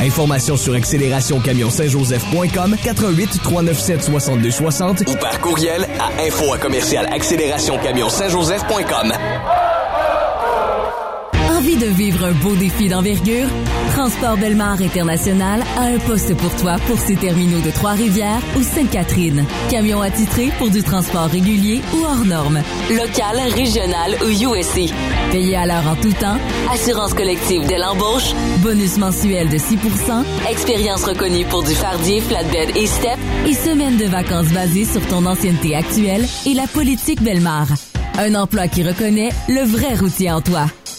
Informations sur accélérationcamionsaintjoseph.com 88 397 62 60 ou par courriel à info à commercial accélérationcamionsaintjoseph.com. Envie de vivre un beau défi d'envergure? Transport Belmar International a un poste pour toi pour ses terminaux de Trois-Rivières ou Sainte-Catherine. Camion attitré pour du transport régulier ou hors norme. Local, régional ou USC. Payé à l'heure en tout temps. Assurance collective dès l'embauche. Bonus mensuel de 6% Expérience reconnue pour du fardier, flatbed et step. Et semaine de vacances basées sur ton ancienneté actuelle et la politique Belmar. Un emploi qui reconnaît le vrai routier en toi.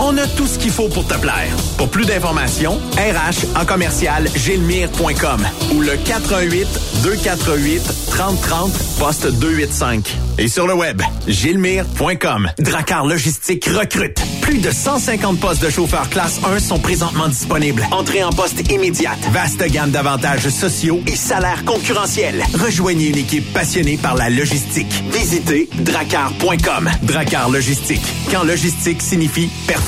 On a tout ce qu'il faut pour te plaire. Pour plus d'informations, RH en commercial gilmire.com ou le 418 248 3030 poste 285. Et sur le web, gilmire.com. Dracar Logistique recrute. Plus de 150 postes de chauffeurs classe 1 sont présentement disponibles. Entrée en poste immédiate. Vaste gamme d'avantages sociaux et salaires concurrentiels. Rejoignez une équipe passionnée par la logistique. Visitez dracar.com. Dracar Logistique. Quand logistique signifie performance.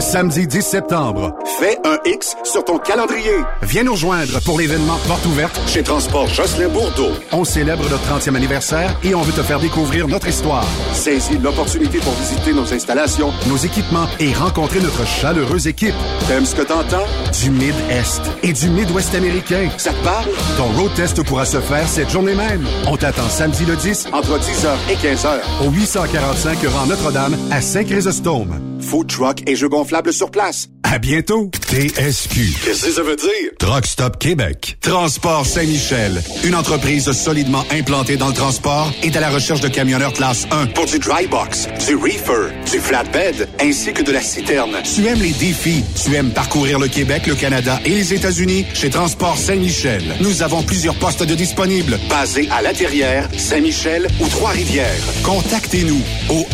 Samedi 10 septembre, fais un X sur ton calendrier. Viens nous rejoindre pour l'événement Porte ouverte chez Transport Jocelyn Bourdeau. On célèbre notre 30e anniversaire et on veut te faire découvrir notre histoire. Saisis l'opportunité pour visiter nos installations, nos équipements et rencontrer notre chaleureuse équipe. T'aimes ce que t'entends? Du Mid-Est et du Mid-Ouest américain. Ça te parle? Ton road test pourra se faire cette journée même. On t'attend samedi le 10 entre 10h et 15h au 845 rang Notre-Dame à Saint-Chrysostome. Food truck et jeux gonflables sur place. À bientôt. TSQ. Qu'est-ce que ça veut dire? Truck Stop Québec. Transport Saint-Michel. Une entreprise solidement implantée dans le transport et à la recherche de camionneurs classe 1 pour du dry box, du reefer, du flatbed, ainsi que de la citerne. Tu aimes les défis. Tu aimes parcourir le Québec, le Canada et les États-Unis chez Transport Saint-Michel. Nous avons plusieurs postes de disponibles basés à La Terrière, Saint-Michel ou Trois-Rivières. Contactez-nous au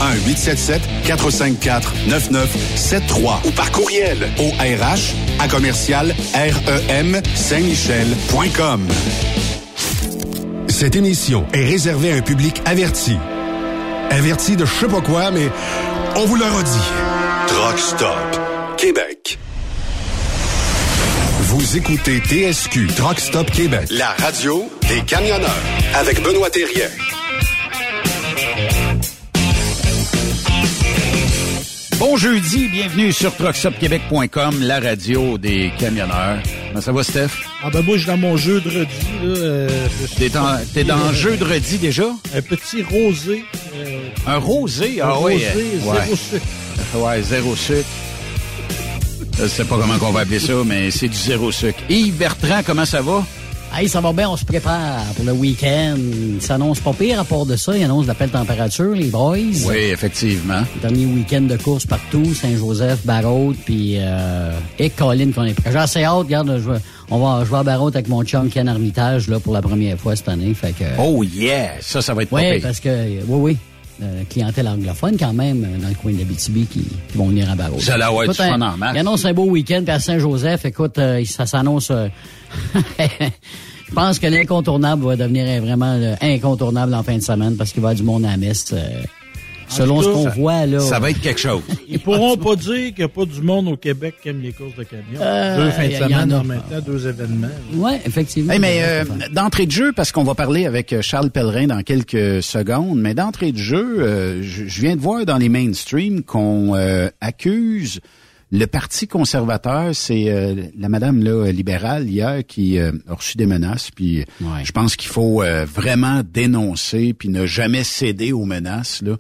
1-877-454-9973 ou par courriel au RH à commercial REM Saint-Michel.com. Cette émission est réservée à un public averti. Averti de je sais pas quoi, mais on vous le redit. Truck Stop Québec. Vous écoutez TSQ Truck Stop Québec, la radio des camionneurs avec Benoît Thérien. Bon jeudi, bienvenue sur truckstopquebec.com, la radio des camionneurs. Comment ça va, Steph? Ah ben moi, je suis dans mon jeu de redis. Euh, T'es dans, dans un jeu de redis déjà? Un petit rosé. euh, Un rosé? un Ah rosé, oui. zéro ouais. sucre. Ouais, zéro sucre. Je sais pas comment on va appeler ça, mais c'est du zéro sucre. Yves Bertrand, comment ça va? Hey, ça va bien, on se prépare pour le week-end. Ça s'annonce pas pire à part de ça. Il annonce de la belle température, les boys. Oui, effectivement. Dernier week-end de course partout, Saint-Joseph, Barraud, puis euh, et Colin qu'on est prêt. J'ai assez hâte, regarde, je vais, on va, vais à Barraud avec mon chum Ken Armitage là, pour la première fois cette année. Fait que, Oh yeah! Ça, ça va être pas oui, parce que, oui, oui. Euh, clientèle anglophone quand même euh, dans le coin de l'Abitibi qui, qui vont venir à Barraud. Ça avoir du Écoute, un- en masse. Il annonce un beau week-end à Saint-Joseph. Écoute, euh, ça s'annonce... euh, Je pense que l'incontournable va devenir vraiment euh, incontournable en fin de semaine parce qu'il va y avoir du monde à la messe. Selon ce qu'on ça- voit, là. Ça va être quelque chose. Ils pourront pas dire qu'il n'y a pas du monde au Québec qui aime les courses de camions. Euh, deux fins de semaine a. en même temps, deux événements. Oui, effectivement. Hey, mais euh, d'entrée de jeu, parce qu'on va parler avec euh, Charles Pellerin dans quelques secondes, mais d'entrée de jeu, euh, je, je viens de voir dans les mainstream qu'on euh, accuse le Parti conservateur, c'est euh, la madame là, libérale hier qui euh, a reçu des menaces, puis je pense qu'il faut euh, vraiment dénoncer, puis ne jamais céder aux menaces, là.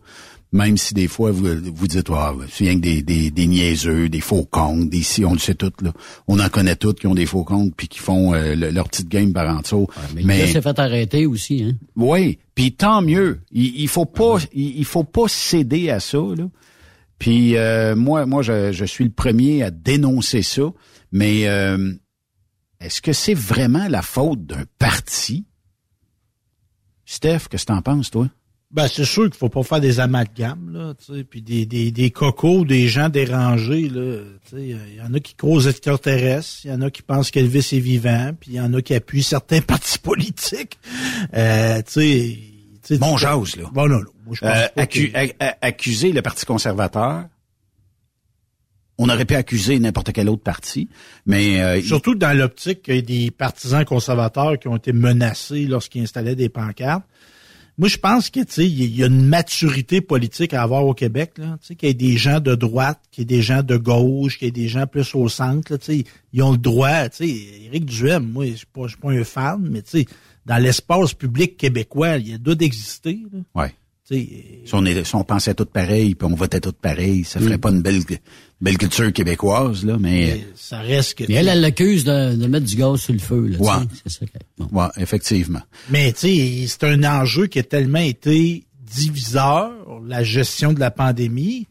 Même si des fois vous vous dites ah, c'est rien que des, des, des niaiseux, des faux comptes, des si on le sait tout là. On en connaît toutes qui ont des faux comptes puis qui font euh, le- leur petite game par en dessous. mais, il s'est fait arrêter aussi, hein. Oui, puis tant mieux. Il, il faut pas, il, il faut pas céder à ça là. Puis euh, moi, moi, je, je suis le premier à dénoncer ça. Mais euh, est-ce que c'est vraiment la faute d'un parti, Steph Qu'est-ce que t'en penses, toi? Ben, c'est sûr qu'il faut pas faire des amalgames, là, tu sais, puis des, des, des cocos, des gens dérangés, là, tu sais. Il y en a qui croisent extraterrestres, il y en a qui pensent qu'Elvis est vivant, puis il y en a qui appuient certains partis politiques. Euh, tu sais... tu sais, Bon jase, là. Bon, non, non. Moi, je pense Euh, pas accu- que- accuser le Parti conservateur, on aurait pu accuser n'importe quel autre parti, mais euh, Surtout dans l'optique qu'il y a des partisans conservateurs qui ont été menacés lorsqu'ils installaient des pancartes. Moi, je pense que il y a une maturité politique à avoir au Québec, qu'il y ait des gens de droite, qu'il y ait des gens de gauche, qu'il y ait des gens plus au centre, là, ils ont le droit. Éric Duhem, moi, je suis pas, je suis pas un fan, mais dans l'espace public québécois, il y a doit d'exister. sais, Si on, est, si on pensait tout pareil, puis on votait tout pareil, ça ferait pas une belle, belle culture québécoise, là, mais... ça reste que. Et elle, elle l'accuse de, de mettre du gaz sur le feu. Là, Ouais. C'est ça. bon. Ouais, effectivement. Mais tu sais, c'est un enjeu qui a tellement été diviseur, la gestion de la pandémie.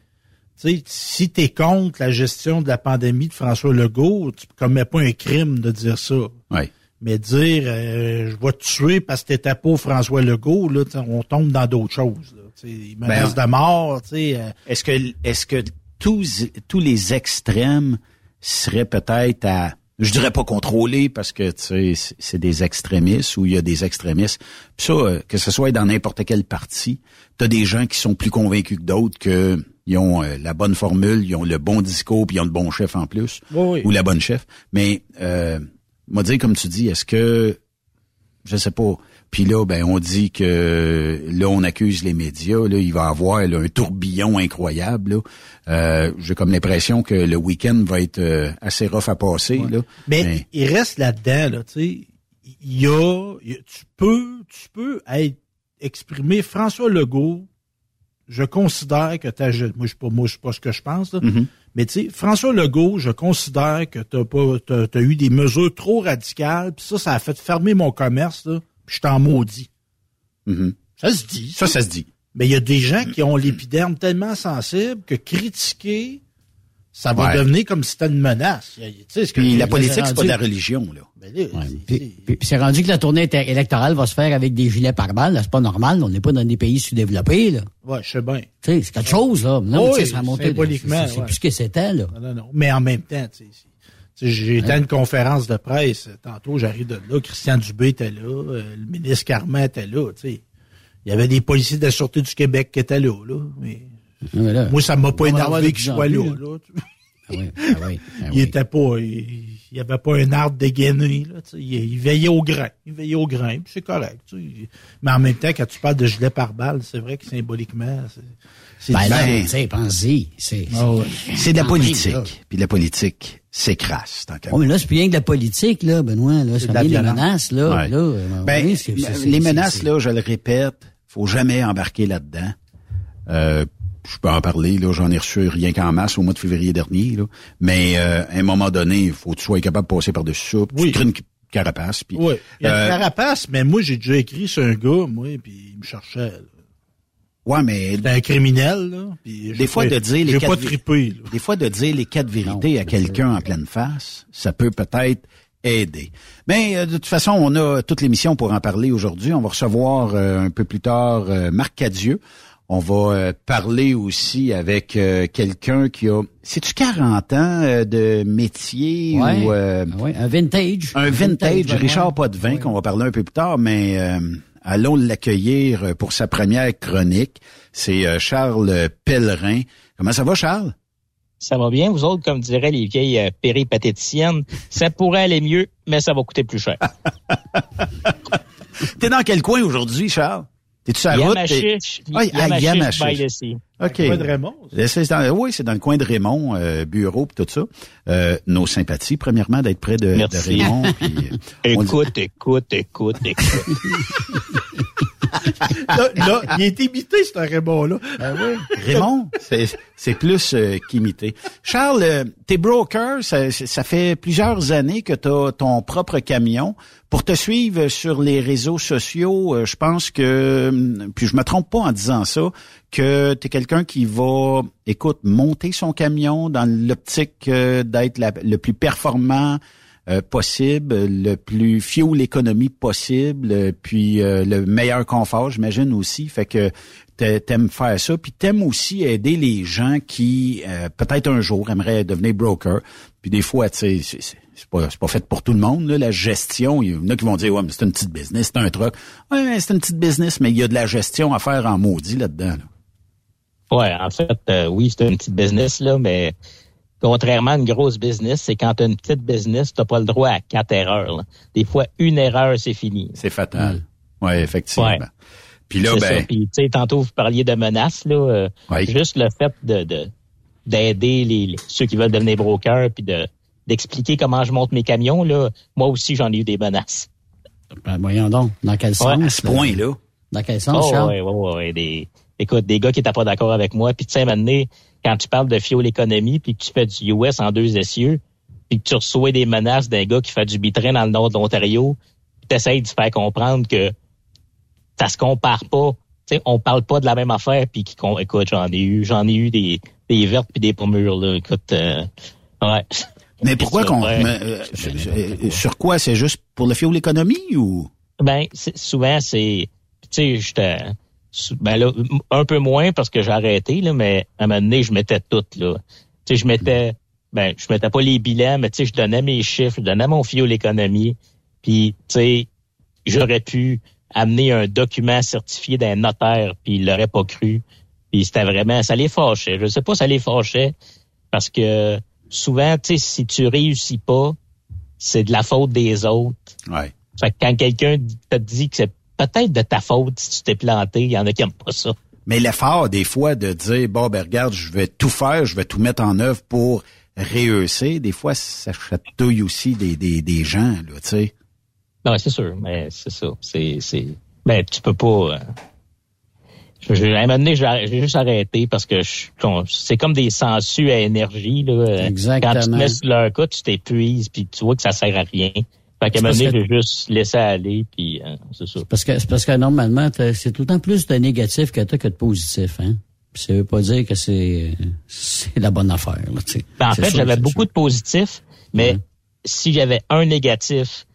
Tu sais, si tu es contre la gestion de la pandémie de François Legault, tu commets pas un crime de dire ça. Ouais. Mais dire euh, je vais te tuer parce que t'étais pas François Legault, là, tu sais, on tombe dans d'autres choses. Là. Tu sais, il menace Ben, de mort, tu sais. euh, Est-ce que, est-ce que tous, tous les extrêmes seraient peut-être à, je dirais pas contrôlés parce que, tu sais, c'est- des extrémistes ou il y a des extrémistes. Puis ça, euh, que ce soit dans n'importe quel parti, t'as des gens qui sont plus convaincus que d'autres que ils ont euh, la bonne formule, ils ont le bon discours, puis ils ont le bon chef en plus, Oui, oui. ou la bonne chef. Mais, euh, moi dire comme tu dis, est-ce que je sais pas. Puis là, ben, on dit que là, on accuse les médias. Là, il va y avoir là, un tourbillon incroyable. là. Euh, J'ai comme l'impression que le week-end va être euh, assez rough à passer. Là. Mais, il reste là-dedans, là, tu sais. Il y a, il y a- tu peux, tu peux être exprimé François Legault. Je considère que t'as, je- moi, je sais pas, moi, je sais pas ce que je pense, là. Mhm. Mais tu sais, François Legault, je considère que t'as pas, t'as, t'as eu des mesures trop radicales, puis ça, ça a fait fermer mon commerce, là. Puis je t'en maudis. Mhm. Ça se dit. Ça, ça se dit. Mais il y a des gens qui ont l'épiderme tellement sensible que critiquer, ça va Ouais. devenir comme si c'était une menace. Il y a- tu sais, ce que Puis la politique, c'est pas de la religion. Là. Ben là, c'est- Puis, puis- puis c'est rendu que la tournée électorale va se faire avec des gilets pare-balles. là, C'est pas normal. On n'est pas dans des pays sous-développés. Là. Ouais, je sais bien. Tu sais, c'est quelque chose. Là. Non, Oui, ça a monté. symboliquement, C'est ouais. plus ce que c'était. Là. Non, non, non. Mais en même temps, tu sais, j'ai été à une conférence de presse. Tantôt, j'arrive de là. Christian Dubé était là. euh, le ministre Carman était là. Tu sais. Il y avait des policiers de la Sûreté du Québec qui étaient là. là. Mais Mais là, moi, ça m'a pas de énervé qu'il en soit là. Ah oui, ah oui, ah il oui. était pas, il, il y avait pas un arbre dégainé, là, il, il veillait au grain, il veillait au grain, c'est correct. Mais en même temps, quand tu parles de gilet par balle, c'est vrai que symboliquement, c'est, c'est Ben là, pense-y. C'est ouais. C'est de la politique. Puis la politique tant qu'à Oh, mais là, c'est plus rien que de la politique, là, Benoît. Là, C'est ça de violence. menaces, là. Ouais. là euh, Ben, oui, c'est- c'est- c'est- les c'est- menaces, c'est- là, je le répète, faut jamais embarquer là-dedans. Euh, je peux en parler, là, j'en ai reçu rien qu'en masse au mois de février dernier, là. Mais euh, à un moment donné, il faut que tu sois capable de passer par-dessus ça. puis Oui. Tu crées une carapace. Puis, Oui, il y a euh, une carapace, mais moi, j'ai déjà écrit sur un gars, moi, puis il me cherchait. là. ouais, mais C'était un criminel, là. puis j'ai des fois pas- de dire les J'ai quatre pas vi- trippé, là. Des fois de dire les quatre vérités à quelqu'un en pleine face, ça peut peut-être aider. Mais euh, de toute façon, on a toute l'émission pour en parler aujourd'hui. On va recevoir euh, un peu plus tard euh, Marc Cadieux. On va euh, parler aussi avec euh, quelqu'un qui a, c'est-tu 40 ans euh, de métier Ouais. ou euh, Ah ouais, un vintage. un vintage. Richard Potvin, qu'on va parler un peu plus tard, mais euh, allons l'accueillir euh, pour sa première chronique. C'est euh, Charles Pellerin. Comment ça va, Charles? Ça va bien, vous autres, comme diraient les vieilles euh, péripatéticiennes, ça pourrait aller mieux, mais ça va coûter plus cher. T'es dans quel coin aujourd'hui, Charles? T'es-tu sur la route? OK. Coin de Raymond, dans- oui, c'est dans le coin de Raymond, euh, bureau pis tout ça. Euh, nos sympathies, premièrement, d'être près de. Raymond. puis, euh, dit- Écoute, écoute, écoute, écoute. là, là, il est imité, ce Raymond-là. Raymond, c'est, c'est plus euh, qu'imité. Charles, euh, t'es broker, ça, ça fait plusieurs années que tu as ton propre camion. Pour te suivre sur les réseaux sociaux, euh, je pense que, hum, puis je me trompe pas en disant ça, que tu es quelqu'un qui va, écoute, monter son camion dans l'optique euh, d'être le plus performant, euh, possible, le plus fuel économie possible, euh, puis le meilleur confort, j'imagine aussi. Fait que t'aimes faire ça, puis t'aimes aussi aider les gens qui peut-être un jour aimeraient devenir broker. Puis des fois, tu sais, c'est pas, pas fait pour tout le monde, là, la gestion. Il y en a qui vont dire, ouais, mais c'est une petite business, c'est un truc. Ouais, c'est une petite business, mais il y a de la gestion à faire en maudit là-dedans. Ouais, en fait, oui, c'est une petite business, là, mais Contrairement à une grosse business, c'est quand tu as une petite business, tu n'as pas le droit à quatre erreurs. Des fois, une erreur, c'est fini. C'est fatal. Mm. Oui, effectivement. Puis là, ben... Puis, tu sais, tantôt, vous parliez de menaces, là. Euh, juste le fait de, d'aider les, ceux qui veulent devenir brokers, puis de, d'expliquer comment je monte mes camions, là. Moi aussi, j'en ai eu des menaces. Ben, voyons donc. Dans quel sens? à ce point-là. Dans quel sens, oh, Oui, oui, oui. Des, écoute, des gars qui n'étaient pas d'accord avec moi, puis tu sais, maintenant, quand tu parles de fuel économie, puis que tu fais du US en deux essieux, puis que tu reçois des menaces d'un gars qui fait du bitrain dans le nord de l'Ontario, tu essaies de faire comprendre que ça se compare pas. Tu sais, on parle pas de la même affaire, puis qui écoute, j'en ai eu, j'en ai eu des, des vertes puis des pommures, là. Écoute, euh, ouais. Mais pourquoi qu'on euh, sur quoi? C'est juste pour le fuel économie ou? Ben souvent c'est tu sais ben là, un peu moins parce que j'ai arrêté, là, mais à un moment donné, je mettais tout, là. Tu sais, je mettais, ben, je mettais pas les bilans, mais tu sais, je donnais mes chiffres, je donnais mon fio l'économie. Puis, tu sais, j'aurais pu amener un document certifié d'un notaire, puis il l'aurait pas cru. Puis c'était vraiment, ça les fâchait. Je sais pas, ça les fâchait parce que souvent, tu sais, si tu réussis pas, c'est de la faute des autres. Ouais. Fait que quand quelqu'un te dit que c'est peut-être de ta faute si tu t'es planté. Il y en a qui n'aiment pas ça. Mais l'effort, des fois, de dire, bon, ben regarde, je vais tout faire, je vais tout mettre en œuvre pour réussir, des fois, ça chatouille aussi des, des, des gens, là, tu sais. Non, c'est sûr, mais c'est ça. C'est, c'est, ben, tu peux pas, euh... Je, à un moment donné, j'ai juste arrêté parce que c'est comme des sangsues à énergie. Là. Exactement. Quand tu te mets sur leur cas, tu t'épuises puis tu vois que ça sert à rien. Fait qu'à un moment donné, j'ai juste laissé aller, puis euh, c'est ça. Parce que, parce que normalement, c'est tout le temps plus de négatif que que de positif, hein? Puis ça veut pas dire que c'est c'est la bonne affaire. Là, ben, en fait, j'avais beaucoup de positifs, mais si j'avais un négatif,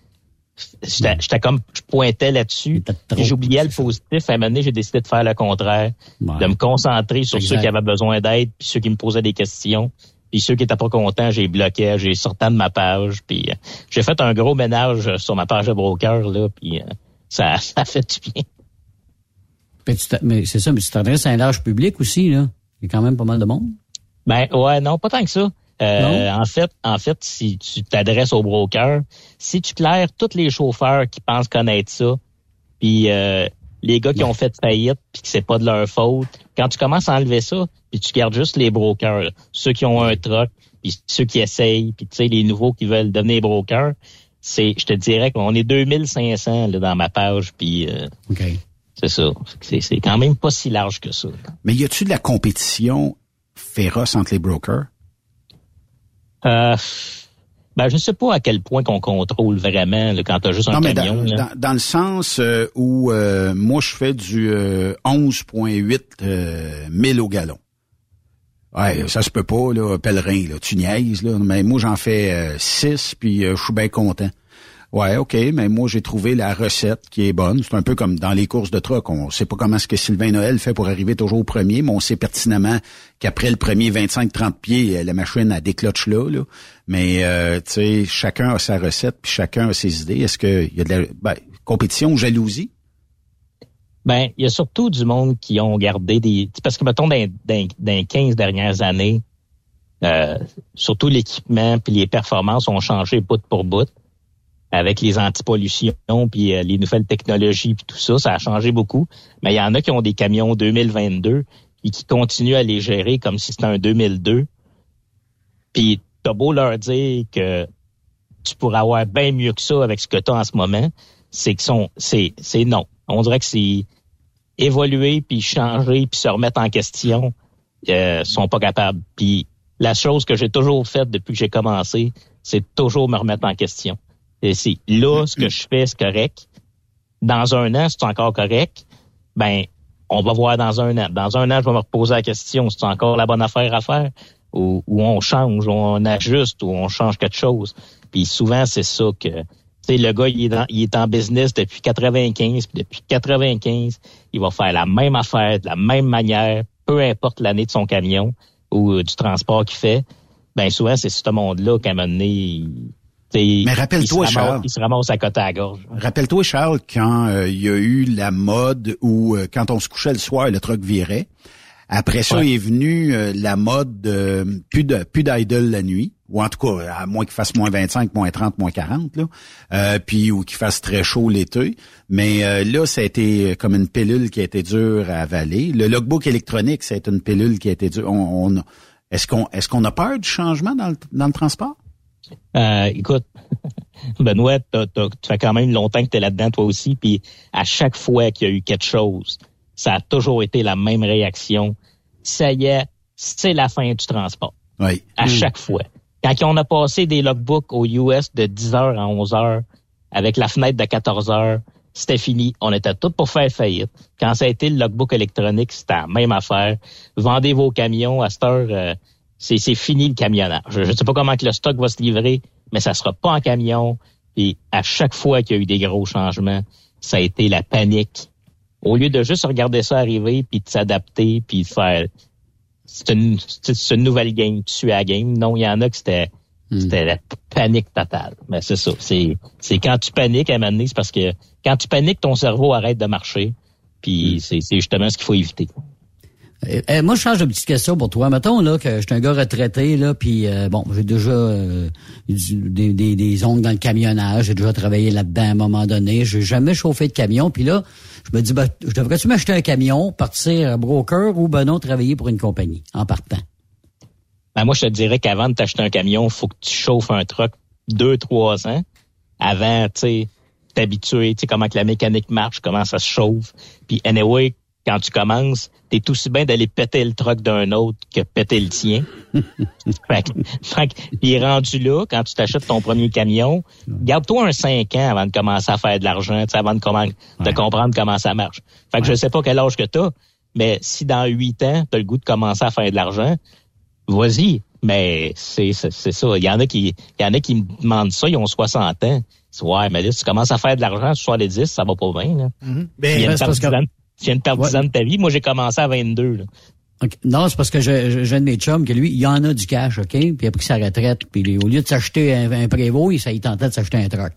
j'étais comme je pointais là-dessus. J'oubliais le positif. À un moment donné, j'ai décidé de faire le contraire, de me concentrer sur ceux qui avaient besoin d'aide, puis ceux qui me posaient des questions. Puis ceux qui étaient pas contents, j'ai bloqué, j'ai sorti de ma page. Puis euh, j'ai fait un gros ménage sur ma page de broker là. Puis euh, ça, ça fait du bien. mais c'est ça, mais tu t'adresses à un large public aussi là. Il y a quand même pas mal de monde. Ben ouais, non, pas tant que ça. Euh, en fait, en fait, si tu t'adresses au broker, si tu claires tous les chauffeurs qui pensent connaître ça, puis les gars qui ont fait faillite puis que c'est pas de leur faute. Quand tu commences à enlever ça, puis tu gardes juste les brokers, ceux qui ont un truck, puis ceux qui essayent, puis tu sais les nouveaux qui veulent devenir brokers, c'est je te dirais qu'on est 2500 là, dans ma page puis euh, c'est ça. C'est c'est quand même pas si large que ça. Mais y a-tu de la compétition féroce entre les brokers? Euh, ben, je ne sais pas à quel point qu'on contrôle vraiment quand tu as juste un camion. Dans, dans, le sens euh, où euh, moi, je fais du 11,8 euh, 1000 au gallon. Ouais, ça se peut pas, là, pèlerin, là, tu niaises, là. Mais moi, j'en fais 6, puis je suis bien content. Ouais, OK, mais moi j'ai trouvé la recette qui est bonne. C'est un peu comme dans les courses de truck. On sait pas comment ce que Sylvain Noël fait pour arriver toujours au premier, mais on sait pertinemment qu'après le premier 25-30 pieds, la machine a des cloches là. là. Mais euh, tu sais, chacun a sa recette, puis chacun a ses idées. Est-ce qu'il y a de la ben, compétition ou jalousie? Ben, il y a surtout du monde qui ont gardé des. Parce que mettons dans, dans, dans les 15 dernières années, euh, surtout l'équipement puis les performances ont changé bout pour bout avec les antipollutions puis euh, les nouvelles technologies puis tout ça, ça a changé beaucoup. Mais il y en a qui ont des camions 2022 et qui continuent à les gérer comme si c'était un 2002. Puis t'as beau leur dire que tu pourrais avoir bien mieux que ça avec ce que tu as en ce moment, c'est que sont c'est c'est non. On dirait que c'est évoluer puis changer puis se remettre en question, euh, sont pas capables. Puis la chose que j'ai toujours faite depuis que j'ai commencé, c'est toujours me remettre en question. C'est là, ce que je fais, c'est correct. Dans un an, c'est encore correct. Ben, on va voir dans un an. Dans un an, je vais me reposer la question, c'est encore la bonne affaire à faire? Ou, on change, ou on ajuste, ou on change quelque chose? Puis souvent, c'est ça que, tu sais, le gars, il est, il est en business depuis 95, puis depuis 95, il va faire la même affaire, de la même manière, peu importe l'année de son camion ou euh, du transport qu'il fait. Ben souvent, c'est ce monde-là qu'à un moment donné, mais rappelle-toi, Charles. Il se ramasse à côté à la gorge. Rappelle-toi, Charles, quand euh, il y a eu la mode où, euh, quand on se couchait le soir, le truck virait. Après ça, est venu euh, la mode de plus de plus la nuit, ou en tout cas, à moins qu'il fasse moins 25, moins 30, moins 40, là, puis ou qu'il fasse très chaud l'été. Mais là, ça a été comme une pilule qui a été dure à avaler. Le logbook électronique, c'est une pilule qui a été dure. On, est-ce qu'on est-ce qu'on a peur du changement dans le, dans le transport? Euh, écoute, Benoît, tu fais quand même longtemps que tu es là-dedans toi aussi, puis à chaque fois qu'il y a eu quelque chose, ça a toujours été la même réaction. Ça y est, c'est la fin du transport. Oui. À hmm. chaque fois. Quand on a passé des logbooks aux US de 10h à 11h, avec la fenêtre de 14h, c'était fini. On était tous pour faire faillite. Quand ça a été le logbook électronique, c'était la même affaire. Vendez vos camions à cette heure. Euh, c'est fini le camionnage. Je ne sais pas comment que le stock va se livrer, mais ça sera pas en camion. Et à chaque fois qu'il y a eu des gros changements, ça a été la panique. Au lieu de juste regarder ça arriver, puis de s'adapter, puis de faire... C'est une, une, nouvelle game, tu à la game. Non, il y en a que c'était hmm. c'était la panique totale. Mais c'est ça. C'est quand tu paniques à un moment donné, c'est parce que quand tu paniques, ton cerveau arrête de marcher. Puis hmm. c'est justement ce qu'il faut éviter. Euh, euh, moi, je change de petite question pour toi. Mettons là que je suis un gars retraité là, puis euh, bon, j'ai déjà des, des, des, ongles dans le camionnage, j'ai déjà travaillé là-dedans à un moment donné. J'ai jamais chauffé de camion, puis là, je me dis, ben, je devrais-tu m'acheter un camion, partir broker ou ben non travailler pour une compagnie en partant? Ben moi, je te dirais qu'avant de t'acheter un camion, faut que tu chauffes un truck deux, trois ans avant, tu sais, t'habituer, tu sais comment que la mécanique marche, comment ça se chauffe. Puis anyway, quand tu commences, t'es aussi bien d'aller péter le truck d'un autre que péter le tien. fait, fait, puis rendu là, quand tu t'achètes ton premier camion, garde-toi un 5 ans avant de commencer à faire de l'argent, avant de, de comprendre comment ça marche. Fait que je sais pas quel âge que t'as, mais si dans 8 ans, t'as le goût de commencer à faire de l'argent, vas-y. Mais c'est ça. Il y en a qui il y en a qui me demandent ça, ils ont 60 ans. Ouais, mais là, si tu commences à faire de l'argent sur les 10, ça va pas bien. Là. Mm-hmm. Ben, tu viens de perdre 10 ans de ta vie. Moi, j'ai commencé à 22. Là. Non, c'est parce que j'ai un de mes chums que lui, il y en a du cash, OK? Puis il a pris sa retraite. Puis au lieu de s'acheter un, un prévôt, il, il tentait de s'acheter un truck.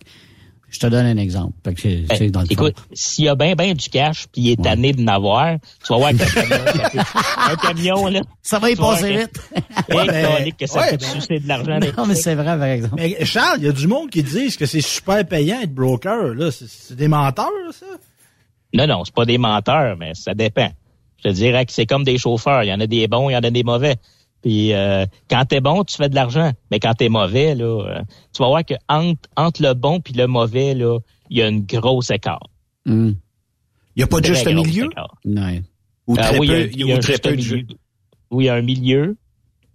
Je te donne un exemple. Fait que c'est, ben, dans le écoute, s'il y a bien ben du cash puis il est tanné de n'avoir, tu vas voir qu'un camion, un camion là, ça va y passer vite. ouais, que ça ouais, peut sucer de l'argent. Non, mais c'est vrai par exemple. Mais Charles, il y a du monde qui disent que c'est super payant être broker là, c'est des menteurs ça. Non, non, c'est pas des menteurs, mais ça dépend. Je te dirais que c'est comme des chauffeurs. Il y en a des bons, il y en a des mauvais. Puis euh, quand t'es bon, tu fais de l'argent. Mais quand t'es mauvais, là, euh, tu vas voir que entre, entre le bon puis le mauvais, là, il y a une grosse écart. Hmm. Il n'y a pas de juste milieu? Non. Ou euh, très oui, peu, il y a, un très milieu. Oui, il y a un milieu,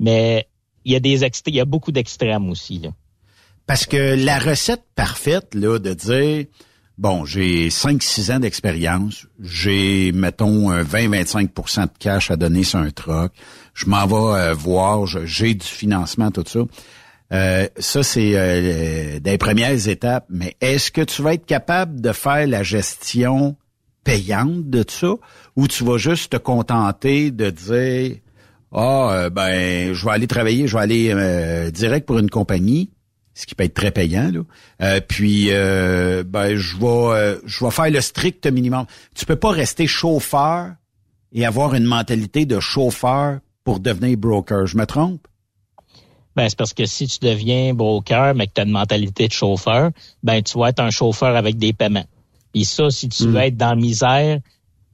mais il y a des il y a beaucoup d'extrêmes aussi. Là. Parce que la recette parfaite, là, de dire Bon, j'ai 5-6 ans d'expérience. J'ai, mettons, 20-25% de cash à donner sur un truck. Je m'en vais euh, voir, j'ai du financement, tout ça. Euh, ça, c'est euh, des premières étapes. Mais est-ce que tu vas être capable de faire la gestion payante de ça? Ou tu vas juste te contenter de dire ah ben je vais aller travailler, je vais aller direct pour une compagnie ce qui peut être très payant. Là. Euh, puis, euh, ben, je vais, euh, je vais faire le strict minimum. Tu peux pas rester chauffeur et avoir une mentalité de chauffeur pour devenir broker. Je me trompe? Ben, c'est parce que si tu deviens broker, mais que tu as une mentalité de chauffeur, ben, tu vas être un chauffeur avec des paiements. Puis ça, si tu veux hmm. être dans la misère,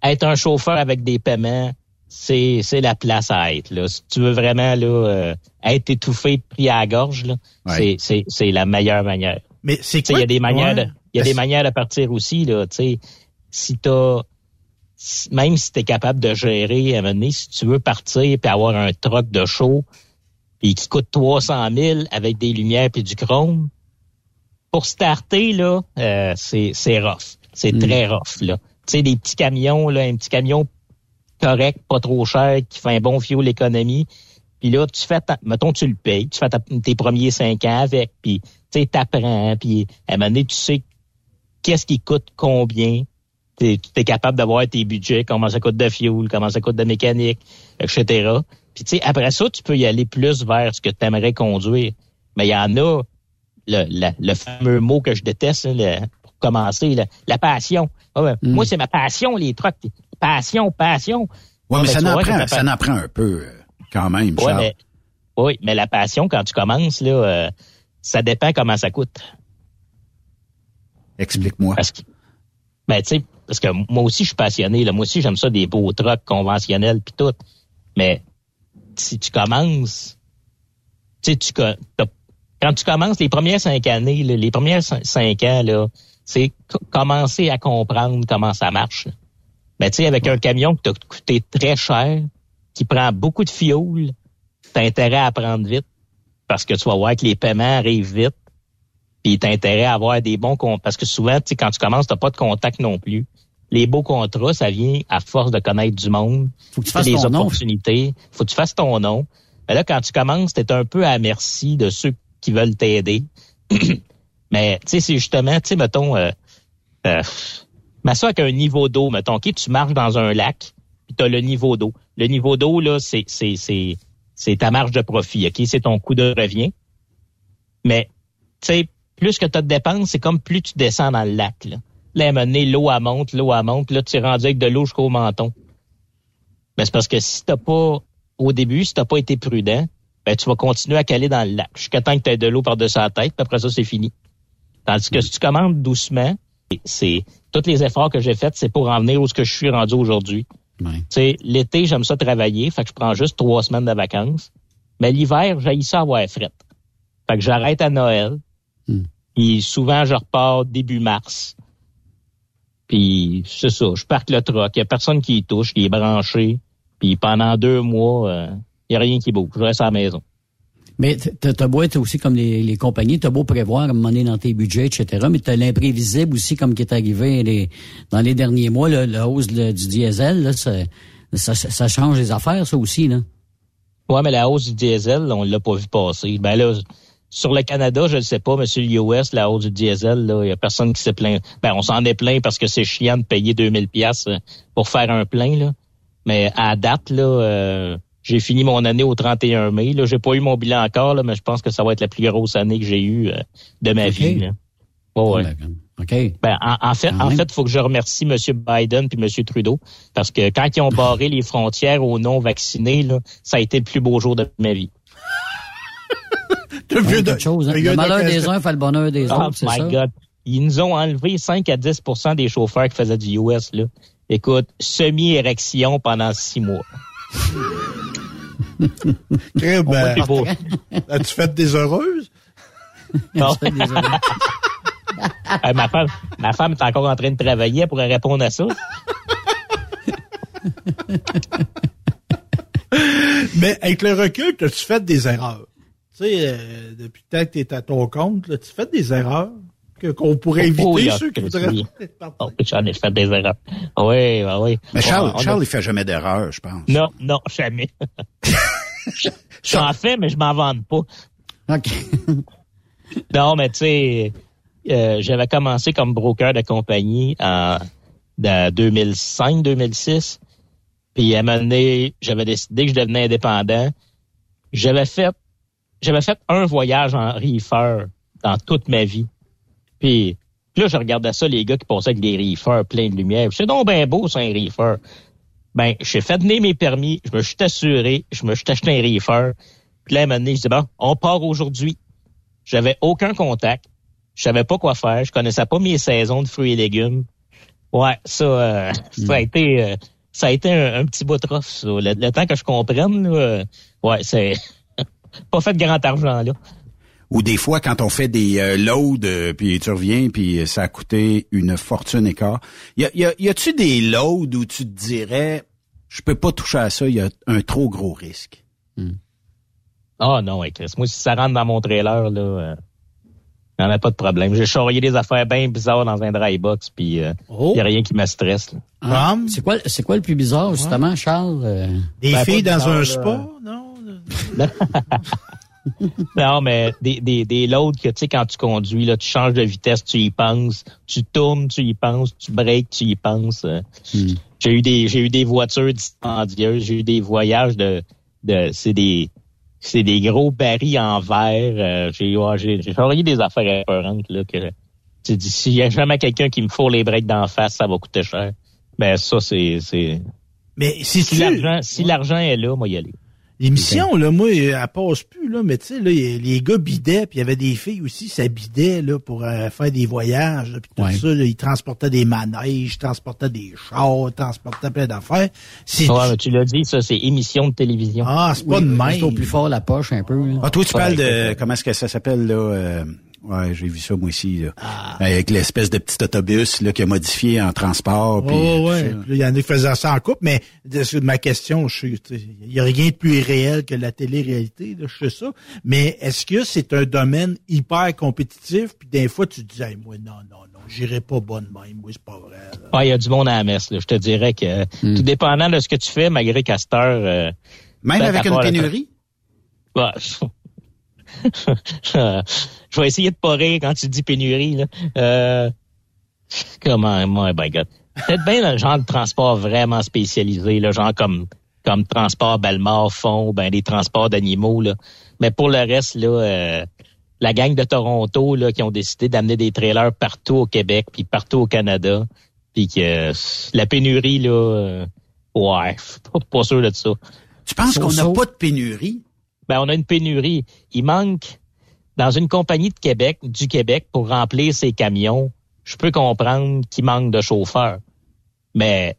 être un chauffeur avec des paiements, c'est c'est la place à être là. Si tu veux vraiment là euh, être étouffé, pris à la gorge là, c'est c'est c'est la meilleure manière. Mais c'est il y a des manières de, il y a des manières de partir aussi là, tu sais. Si t'as même si tu es capable de gérer à un moment donné, si tu veux partir et avoir un truck de show et qui coûte 300 000 avec des lumières et du chrome, pour starter là, euh, c'est c'est rough, c'est mm. très rough là. Tu sais des petits camions là, un petit camion correct, pas trop cher, qui fait un bon fuel l'économie. Puis là, tu fais, ta, mettons, tu le payes, tu fais tes premiers cinq ans avec, puis tu sais, t'apprends, puis à un moment donné, tu sais qu'est-ce qui coûte combien. Tu es, capable d'avoir tes budgets, comment ça coûte de fuel, comment ça coûte de mécanique, etc. Puis tu sais, après ça, tu peux y aller plus vers ce que tu aimerais conduire. Mais il y en a, le, le, fameux mot que je déteste, pour commencer, la passion. Mm. Moi, c'est ma passion, les trucks. Passion, passion. Oui, mais, ça, n'en prend, ça n'en prend un peu euh, quand même, ouais, mais, Oui, mais la passion, quand tu commences, là, euh, ça dépend comment ça coûte. Explique-moi. Parce que, ben, tu sais, parce que moi aussi, je suis passionné. Là. Moi aussi, j'aime ça, des beaux trucks conventionnels puis tout. Mais si tu commences, tu sais, tu, quand tu commences les premières cinq années, les premières cinq ans, là, c'est commencer à comprendre comment ça marche. Mais tu sais, avec un camion qui t'a coûté très cher, qui prend beaucoup de fioul, t'as intérêt à prendre vite parce que tu vas voir que les paiements arrivent vite. Puis t'as intérêt à avoir des bons comptes. Parce que souvent, tu sais, quand tu commences, t'as pas de contact non plus. Les beaux contrats, ça vient à force de connaître du monde. Faut que tu fasses des opportunités. Faut que tu fasses ton nom. Mais là, quand tu commences, t'es un peu à merci de ceux qui veulent t'aider. Mais, tu sais, c'est justement, tu sais, mettons, euh, euh, mais ça avec un niveau d'eau, mettons, OK, tu marches dans un lac, puis tu as le niveau d'eau. Le niveau d'eau, là, c'est, c'est, c'est, c'est ta marge de profit, OK? C'est ton coût de revient. Mais, tu sais, plus que tu de dépenses, c'est comme plus tu descends dans le lac, là. Là, à un moment donné, l'eau, monte, l'eau, monte, là, tu es rendu avec de l'eau jusqu'au menton. Mais c'est parce que si t'as pas, au début, si t'as pas été prudent, ben, tu vas continuer à caler dans le lac jusqu'à temps que tu aies de l'eau par-dessus la tête, puis après ça, c'est fini. Tandis que si tu commandes doucement, c'est tous les efforts que j'ai faits, c'est pour en venir où ce que je suis rendu aujourd'hui. Ouais. L'été, j'aime ça travailler, fait que je prends juste trois semaines de vacances. Mais l'hiver, j'ai ça avoir fret. Fait que j'arrête à Noël. Hmm. Puis souvent, je repars début mars. Puis c'est ça, je parque le truck, il n'y a personne qui y touche, qui est branché. Puis pendant deux mois, il euh, n'y a rien qui bouge. Je reste à la maison. Mais t'as beau être aussi comme les, les compagnies, t'as beau prévoir à un dans tes budgets, etc. Mais t'as l'imprévisible aussi, comme qui est arrivé les, dans les derniers mois, là, la hausse du diesel, là, ça, ça, change les affaires, ça aussi, là. Ouais, mais la hausse du diesel, on l'a pas vu passer. Ben là, sur le Canada, je ne sais pas, monsieur US, la hausse du diesel, il y a personne qui s'est plaint. Ben, on s'en est plaint parce que c'est chiant de payer 2000 pièces pour faire un plein, là. Mais à date, là, euh, j'ai fini mon année au 31 mai. Là, j'ai pas eu mon bilan encore, là, mais je pense que ça va être la plus grosse année que j'ai eue euh, de ma vie. Là. ouais. Ben, en, fait, en fait, il faut que je remercie M. Biden puis M. Trudeau parce que quand ils ont barré les frontières aux non vaccinés, là, ça a été le plus beau jour de ma vie. de, chose, hein. Le malheur des uns fait le bonheur des oh autres, c'est ça? God. Ils nous ont enlevé 5 à 10% des chauffeurs qui faisaient du US. Là. Écoute, semi-érection pendant six mois. ben, as-tu fait des heureuses? Non. ma, femme, ma femme est encore en train de travailler pour répondre à ça. Mais avec le recul, as-tu fait des erreurs? Tu sais, euh, depuis que tu es à ton compte, tu fais des erreurs? Qu'on pourrait oh, éviter ceux qui voudraient oh, J'en ai fait des erreurs. Oui, oui, oui. Mais Charles, Charles, il fait jamais d'erreurs, je pense. Non, non, jamais. J'en fais, mais je m'en vante pas. OK. non, mais tu sais, euh, j'avais commencé comme broker de compagnie en 2005-2006. Puis à un moment donné, j'avais décidé que je devenais indépendant. J'avais fait j'avais fait un voyage en reefer dans toute ma vie. Puis là, je regardais ça, les gars qui passaient avec des reefers pleins de lumière. C'est donc bien beau, ça, un reefer. Ben, j'ai fait donner mes permis, je me suis assuré, je me suis acheté un reefer. Puis là, à un moment donné, je dis, bon, on part aujourd'hui. J'avais aucun contact. Je savais pas quoi faire. Je connaissais pas mes saisons de fruits et légumes. Ouais, ça, euh, ça a hmm. été, euh, ça a été un, petit bout de rough, Le, temps que je comprenne, là, ouais, c'est pas fait de grand argent, là ou des fois quand on fait des euh, loads, euh, puis tu reviens, puis ça a coûté une fortune et quart. Y a, y, a, y a-tu des loads où tu te dirais, je peux pas toucher à ça, il y a un trop gros risque? Ah oh, non, Chris. Moi, si ça rentre dans mon trailer, là, euh, Il n'y en a pas de problème. J'ai charrié des affaires bien bizarres dans un dry box, puis il Oh. n'y a rien qui me stresse. là. Ah, c'est quoi, c'est quoi le plus bizarre, justement, Charles? Euh, Des Ben, filles dans un spa, non? Non, mais des, des, des loads que, tu sais, quand tu conduis, là, tu changes de vitesse, tu y penses. Tu tournes, tu y penses. Tu breaks, tu y penses. euh. J'ai eu des, j'ai eu des voitures dispendieuses. J'ai eu des voyages de, de, c'est des, c'est des gros barils en verre. euh, j'ai, ouais, j'ai, j'ai charrié des affaires épeurantes, là, que, tu dis, s'il y a jamais quelqu'un qui me fourre les breaks d'en face, ça va coûter cher. Ben, ça, c'est, c'est, Mais si si tu- l'argent, si l'argent est là, moi, y aller. L'émission, là, moi, elle passe plus, là, mais tu sais, là, les gars bidaient, puis il y avait des filles aussi, ça bidait, là, pour euh, faire des voyages, puis tout Ouais. ça, là, ils transportaient des manèges, ils transportaient des chars, ils transportaient plein d'affaires. C'est Ouais, mais tu l'as dit, ça, c'est émission de télévision. Ah, c'est pas de c'est même. au plus fort la poche, un peu. là. Ah, toi, tu parles de, comment est-ce que ça s'appelle, là, euh, ouais, j'ai vu ça, moi aussi, là. Ah. Avec l'espèce de petit autobus, là, qui a modifié en transport, puis Oh, ouais. là, Il y en a qui faisaient ça en couple, mais de, de ma question, il y a rien de plus irréel que la télé-réalité, là, je sais ça. Mais est-ce que c'est un domaine hyper compétitif? Puis des fois, tu te dis, Hey, moi, non, non, non, j'irai pas bonne même, moi, c'est pas vrai. là. Ah, il y a du monde à la messe. Là. Je te dirais que tout dépendant de ce que tu fais, malgré Castor... Euh, Même avec une pénurie? je vais essayer de pas rire quand tu dis pénurie. Là. Euh, comment, moi, ben, God. Peut-être bien le genre de transport vraiment spécialisé, là, genre comme comme transport Belmar, fond, ben des transports d'animaux. Là. Mais pour le reste, là, euh, la gang de Toronto là, qui ont décidé d'amener des trailers partout au Québec, puis partout au Canada, puis que euh, la pénurie, là, euh, ouais, pas, pas sûr de ça. Tu penses qu'on n'a pas de pénurie? Ben, on a une pénurie. Il manque dans une compagnie de Québec, du Québec, pour remplir ses camions. Je peux comprendre qu'il manque de chauffeurs. Mais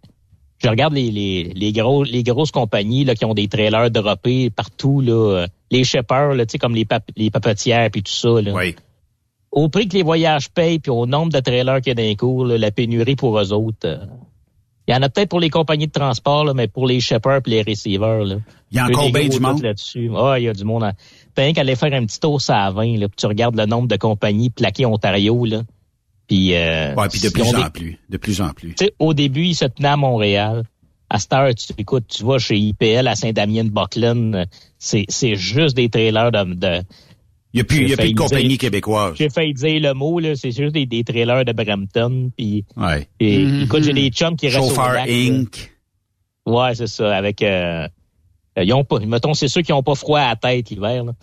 je regarde les, les, les, gros, les grosses compagnies là, qui ont des trailers droppés partout, là, les shippers, là, comme les, pap les papetières puis tout ça. Là. Oui. Au prix que les voyages payent puis au nombre de trailers qu'il y a d'un cours, là, la pénurie pour eux autres. euh, il y en a peut-être pour les compagnies de transport, là, mais pour les shippers et les receivers, là. Il y a encore bien du monde. là-dessus. Ah, il y a du monde. en- T'as rien qu'à aller faire un petit tour sur la 20, là, puis tu regardes le nombre de compagnies plaquées Ontario, là. Puis, euh, Ouais, puis de plus en des- plus. De plus en plus. tu sais, au début, ils se tenaient à Montréal. À cette heure, tu, écoute, tu vas chez IPL à Saint-Damien-de-Buckland, euh, c'est, c'est juste des trailers de, de Il n'y a plus, y a plus de compagnie dire- québécoise. j'ai failli dire le mot, là, c'est juste des, des trailers de Brampton. Puis, Ouais. et, Mhm. écoute, j'ai des chums qui restent au Chauffeur lac, là. Inc. Ouais, c'est ça. Avec, euh, euh, ils ont pas, mettons, c'est ceux qui ont pas froid à la tête l'hiver. Là.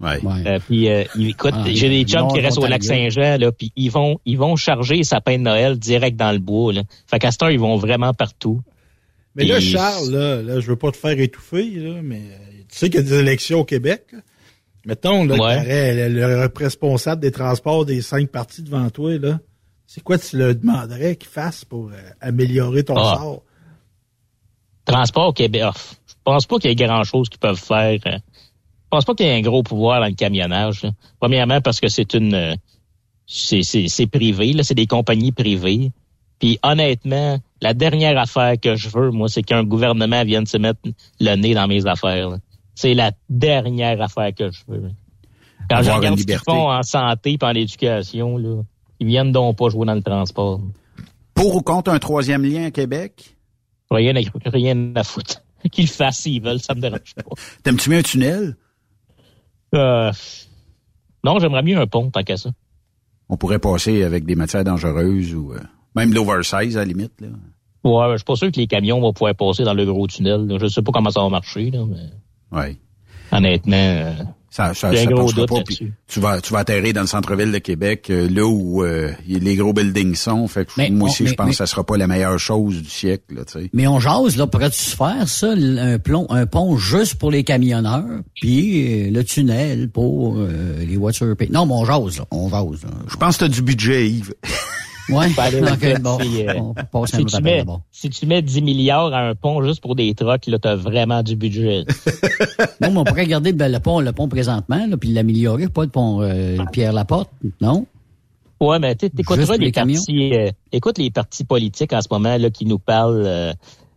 Ouais. Euh, puis, euh, écoute, Ah, j'ai des chums qui restent au lac. Saint-Jean, là, puis ils vont, ils vont charger les sapins de Noël direct dans le bois. Là. Fait qu'à cette heure, ils vont vraiment partout. Mais là, Charles, là, là, je veux pas te faire étouffer, là, mais euh, tu sais qu'il y a des élections au Québec. là. Mettons, là, Ouais. le, le responsable des transports des cinq parties devant toi, là. C'est quoi tu le demanderais qu'il fasse pour euh, améliorer ton Ah. sort? Transport au Québec, ah, je pense pas qu'il y ait grand-chose qu'ils peuvent faire. euh. Je pense pas qu'il y ait un gros pouvoir dans le camionnage. là. Premièrement, parce que c'est une... euh, C'est c'est- c'est privé, là, c'est des compagnies privées. Puis honnêtement, la dernière affaire que je veux, moi, c'est qu'un gouvernement vienne se mettre le nez dans mes affaires. là. C'est la dernière affaire que je veux. Quand je regarde ce qu'ils font en santé et en éducation, là, ils viennent donc pas jouer dans le transport. Pour ou contre un troisième lien à Québec? Rien à, rien à foutre. Qu'ils le fassent s'ils veulent, ça me dérange pas. T'aimes-tu mieux un tunnel? Euh, non, j'aimerais mieux un pont, tant qu'à ça. On pourrait passer avec des matières dangereuses ou euh, même l'oversize à la limite. Là. Ouais, je suis pas sûr que les camions vont pouvoir passer dans le gros tunnel. là. Je sais pas comment ça va marcher, là, mais Ouais. honnêtement, euh, Ça, ça, ça gros doute pas. tu vas, tu vas atterrir dans le centre-ville de Québec, euh, là où euh, les gros buildings sont. Fait que Mais moi on- aussi, mais- je pense mais- que ça sera pas la meilleure chose du siècle. Là, tu sais. Mais on jase, là, pourrais-tu se faire ça, un, plomb, un pont juste pour les camionneurs, puis euh, le tunnel pour euh, les voitures. Non, mais on jase, là, on jase. là. Je pense que tu as du budget, Yves. Ouais, bon, euh, on si, tu mets, si tu mets 10 milliards à un pont juste pour des trucks, là, t'as vraiment du budget. Non, mais on pourrait garder ben, le pont, le pont présentement, là, puis l'améliorer, pas le pont euh, Pierre Laporte, non? Ouais, mais tu Juste écouteras pour les les camions? partis, euh, écoute les partis politiques en ce moment là qui nous parlent euh,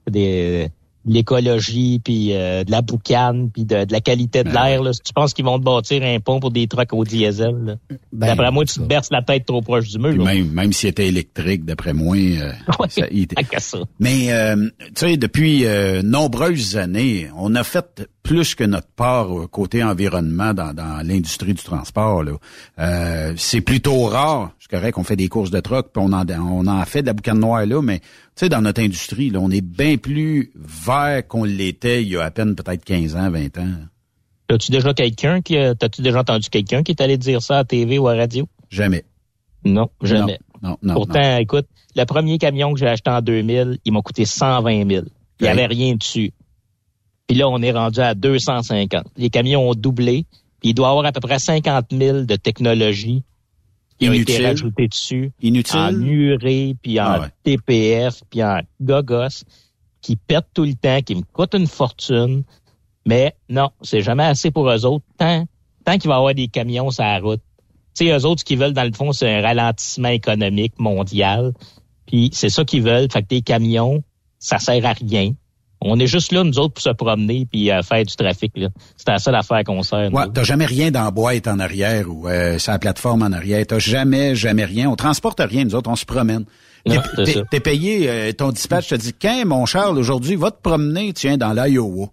des l'écologie, puis euh, de la boucane, puis de, de la qualité de Ben l'air. là. Si tu penses qu'ils vont te bâtir un pont pour des trucks au diesel, là? Ben, d'après moi, tu te berces la tête trop proche du mur. Là. même, même s'il était électrique, d'après moi. euh, ça- il ça. Mais euh, tu sais, depuis euh, nombreuses années, on a fait plus que notre part euh, côté environnement dans, dans l'industrie du transport. là. Euh, c'est plutôt rare. C'est correct qu'on fait des courses de truck, puis on en, on en fait de la boucane noire là, mais tu sais, dans notre industrie, là, on est bien plus vert qu'on l'était il y a à peine peut-être 15 ans, 20 ans. As-tu déjà quelqu'un qui a- t'as-tu déjà entendu quelqu'un qui est allé dire ça à TV ou à radio? Jamais. Non, jamais. Non, non, Pourtant, non. écoute, le premier camion que j'ai acheté en 2000, il m'a coûté 120 000. Il n'y avait rien dessus. Puis là, on est rendu à 250. Les camions ont doublé. Puis il doit y avoir à peu près 50 000 de technologies qui ont été rajoutées dessus. Inutile. En urée, puis en Ah ouais. TPF, puis en gogos, qui pètent tout le temps, qui me coûtent une fortune. Mais non, c'est jamais assez pour eux autres. Tant, tant qu'il va y avoir des camions sur la route. Tu sais, eux autres, ce qu'ils veulent, dans le fond, c'est un ralentissement économique mondial. Puis c'est ça qu'ils veulent. Fait que des camions, ça sert à rien. On est juste là, nous autres, pour se promener puis euh, faire du trafic. là. C'est à ça l'affaire qu'on sert. Ouais, t'as jamais rien dans la boîte en arrière ou euh, sur la plateforme en arrière. T'as jamais, jamais rien. On transporte rien, nous autres, on se promène. T'es- payé, euh, ton dispatch te dit, quand mon Charles, aujourd'hui, va te promener, tiens, dans l'Iowa.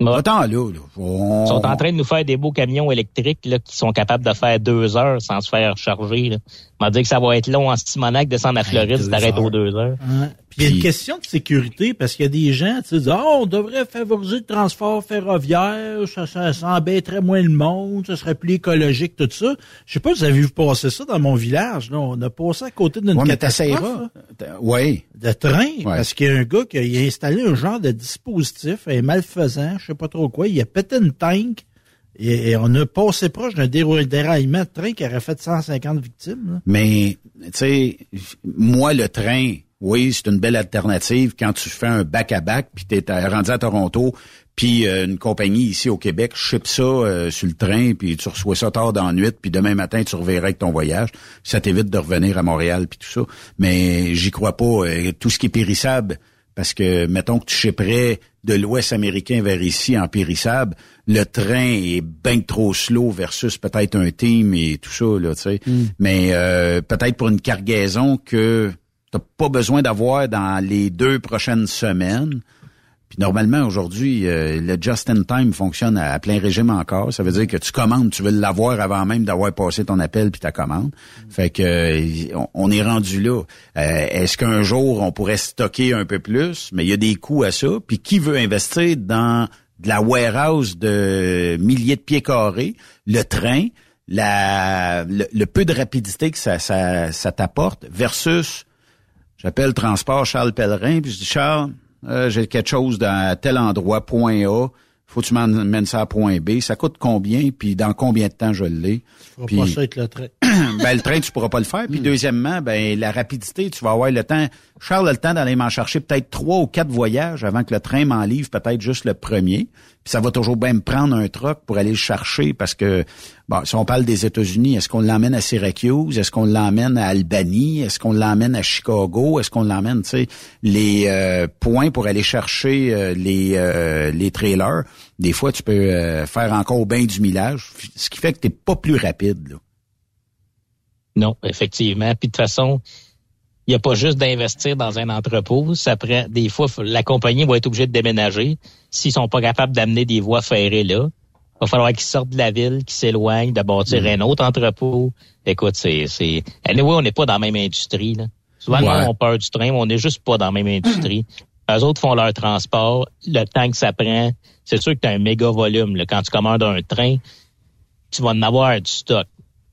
Va-t'en là, là. On- Ils sont en train de nous faire des beaux camions électriques là, qui sont capables de faire deux heures sans se faire charger. Là. On m'a dit que ça va être long en Simonac, descendre à Floride, si t'arrêtes aux deux heures. Hein? Puis il y a une question de sécurité parce qu'il y a des gens qui disent oh, on devrait favoriser le transport ferroviaire, ça, ça, ça embêterait moins le monde, ça serait plus écologique, tout ça. Je sais pas si vous avez vu passer ça dans mon village. Là? On a passé à côté d'une Ouais, catastrophe Oui. de train parce qu'il y a un gars qui a, il a installé un genre de dispositif, un malfaisant, je sais pas trop quoi. Il a pété une tank et, et on a passé proche d'un déra- déraillement de train qui aurait fait 150 victimes. là. Mais, tu sais, moi, le train, oui, c'est une belle alternative quand tu fais un back-à-back, puis t'es à- rendu à Toronto, puis euh, une compagnie ici au Québec ship ça euh, sur le train, puis tu reçois ça tard dans la nuit, puis demain matin, tu reverras avec ton voyage. Ça t'évite de revenir à Montréal, puis tout ça. Mais j'y crois pas. Euh, tout ce qui est périssable, parce que, mettons que tu shipperais de l'Ouest américain vers ici en périssable, le train est bien trop slow versus peut-être un team et tout ça, là, tu sais. Mais euh, peut-être pour une cargaison que t'as pas besoin d'avoir dans les deux prochaines semaines. Puis normalement, aujourd'hui, euh, le just-in-time fonctionne à, plein régime encore. Ça veut dire que tu commandes, tu veux l'avoir avant même d'avoir passé ton appel puis ta commande. Fait que euh, on, on est rendu là. Euh, Est-ce qu'un jour, on pourrait stocker un peu plus? Mais il y a des coûts à ça. Puis qui veut investir dans de la warehouse de milliers de pieds carrés, le train, la, le, le peu de rapidité que ça, ça, ça t'apporte versus J'appelle Transport Charles Pellerin, puis je dis Charles, euh, j'ai quelque chose dans tel endroit, point A, faut que tu m'emmènes ça à point B. Ça coûte combien, puis dans combien de temps je l'ai? Puis- va pas ça avec le train. ben, le train, tu pourras pas le faire. Puis deuxièmement, ben, la rapidité, tu vas avoir le temps. Charles a le temps d'aller m'en chercher peut-être trois ou quatre voyages avant que le train m'en livre peut-être juste le premier. Puis ça va toujours bien me prendre un truck pour aller le chercher parce que, bon, si on parle des États-Unis, est-ce qu'on l'emmène à Syracuse? Est-ce qu'on l'emmène à Albany? Est-ce qu'on l'emmène à Chicago? Est-ce qu'on l'emmène, tu sais, les euh, points pour aller chercher euh, les, euh, les trailers? Des fois, tu peux faire encore bien du millage, ce qui fait que t'es pas plus rapide, là. Non, effectivement. Puis de toute façon, il n'y a pas juste d'investir dans un entrepôt. Ça prend des fois, la compagnie va être obligée de déménager. S'ils sont pas capables d'amener des voies ferrées là, il va falloir qu'ils sortent de la ville, qu'ils s'éloignent, de bâtir un autre entrepôt. Écoute, c'est, c'est, anyway, on n'est pas dans la même industrie, là. Souvent, Ouais. monde, on peur du train, mais on n'est juste pas dans la même industrie. Eux autres font leur transport, le temps que ça prend. C'est sûr que tu as un méga volume, là. Quand tu commandes un train, tu vas en avoir du stock.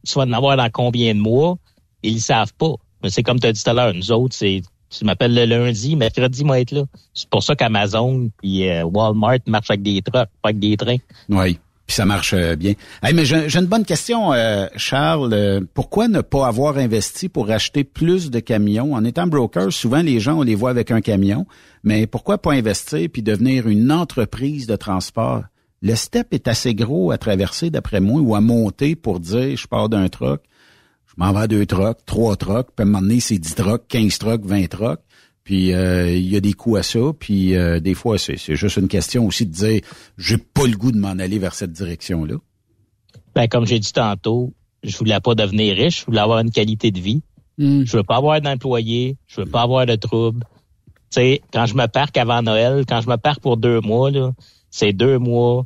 Tu vas en avoir dans combien de mois? Ils le savent pas. Mais c'est comme tu as dit tout à l'heure, nous autres, c'est tu m'appelles le lundi, mercredi, moi être là. C'est pour ça qu'Amazon puis euh, Walmart marchent avec des trucks, pas avec des trains. Oui. Puis ça marche euh, bien. Hey, mais j'ai une bonne question, euh, Charles. Euh, pourquoi ne pas avoir investi pour acheter plus de camions? En étant broker, souvent les gens, on les voit avec un camion, mais pourquoi pas investir puis devenir une entreprise de transport? Le step est assez gros à traverser, d'après moi, ou à monter pour dire, je pars d'un truck, m'en vais à deux trucks, trois trucks, puis à un moment donné, c'est 10 trucks, 15 trucks, 20 trucks. Puis euh, il y a des coûts à ça. Puis euh, des fois, c'est c'est juste une question aussi de dire j'ai pas le goût de m'en aller vers cette direction-là. Ben, comme j'ai dit tantôt, je voulais pas devenir riche, je voulais avoir une qualité de vie. Je veux pas avoir d'employés, je veux pas avoir de troubles. Tu sais, quand je me parque avant Noël, quand je me parque pour deux mois, là, c'est deux mois,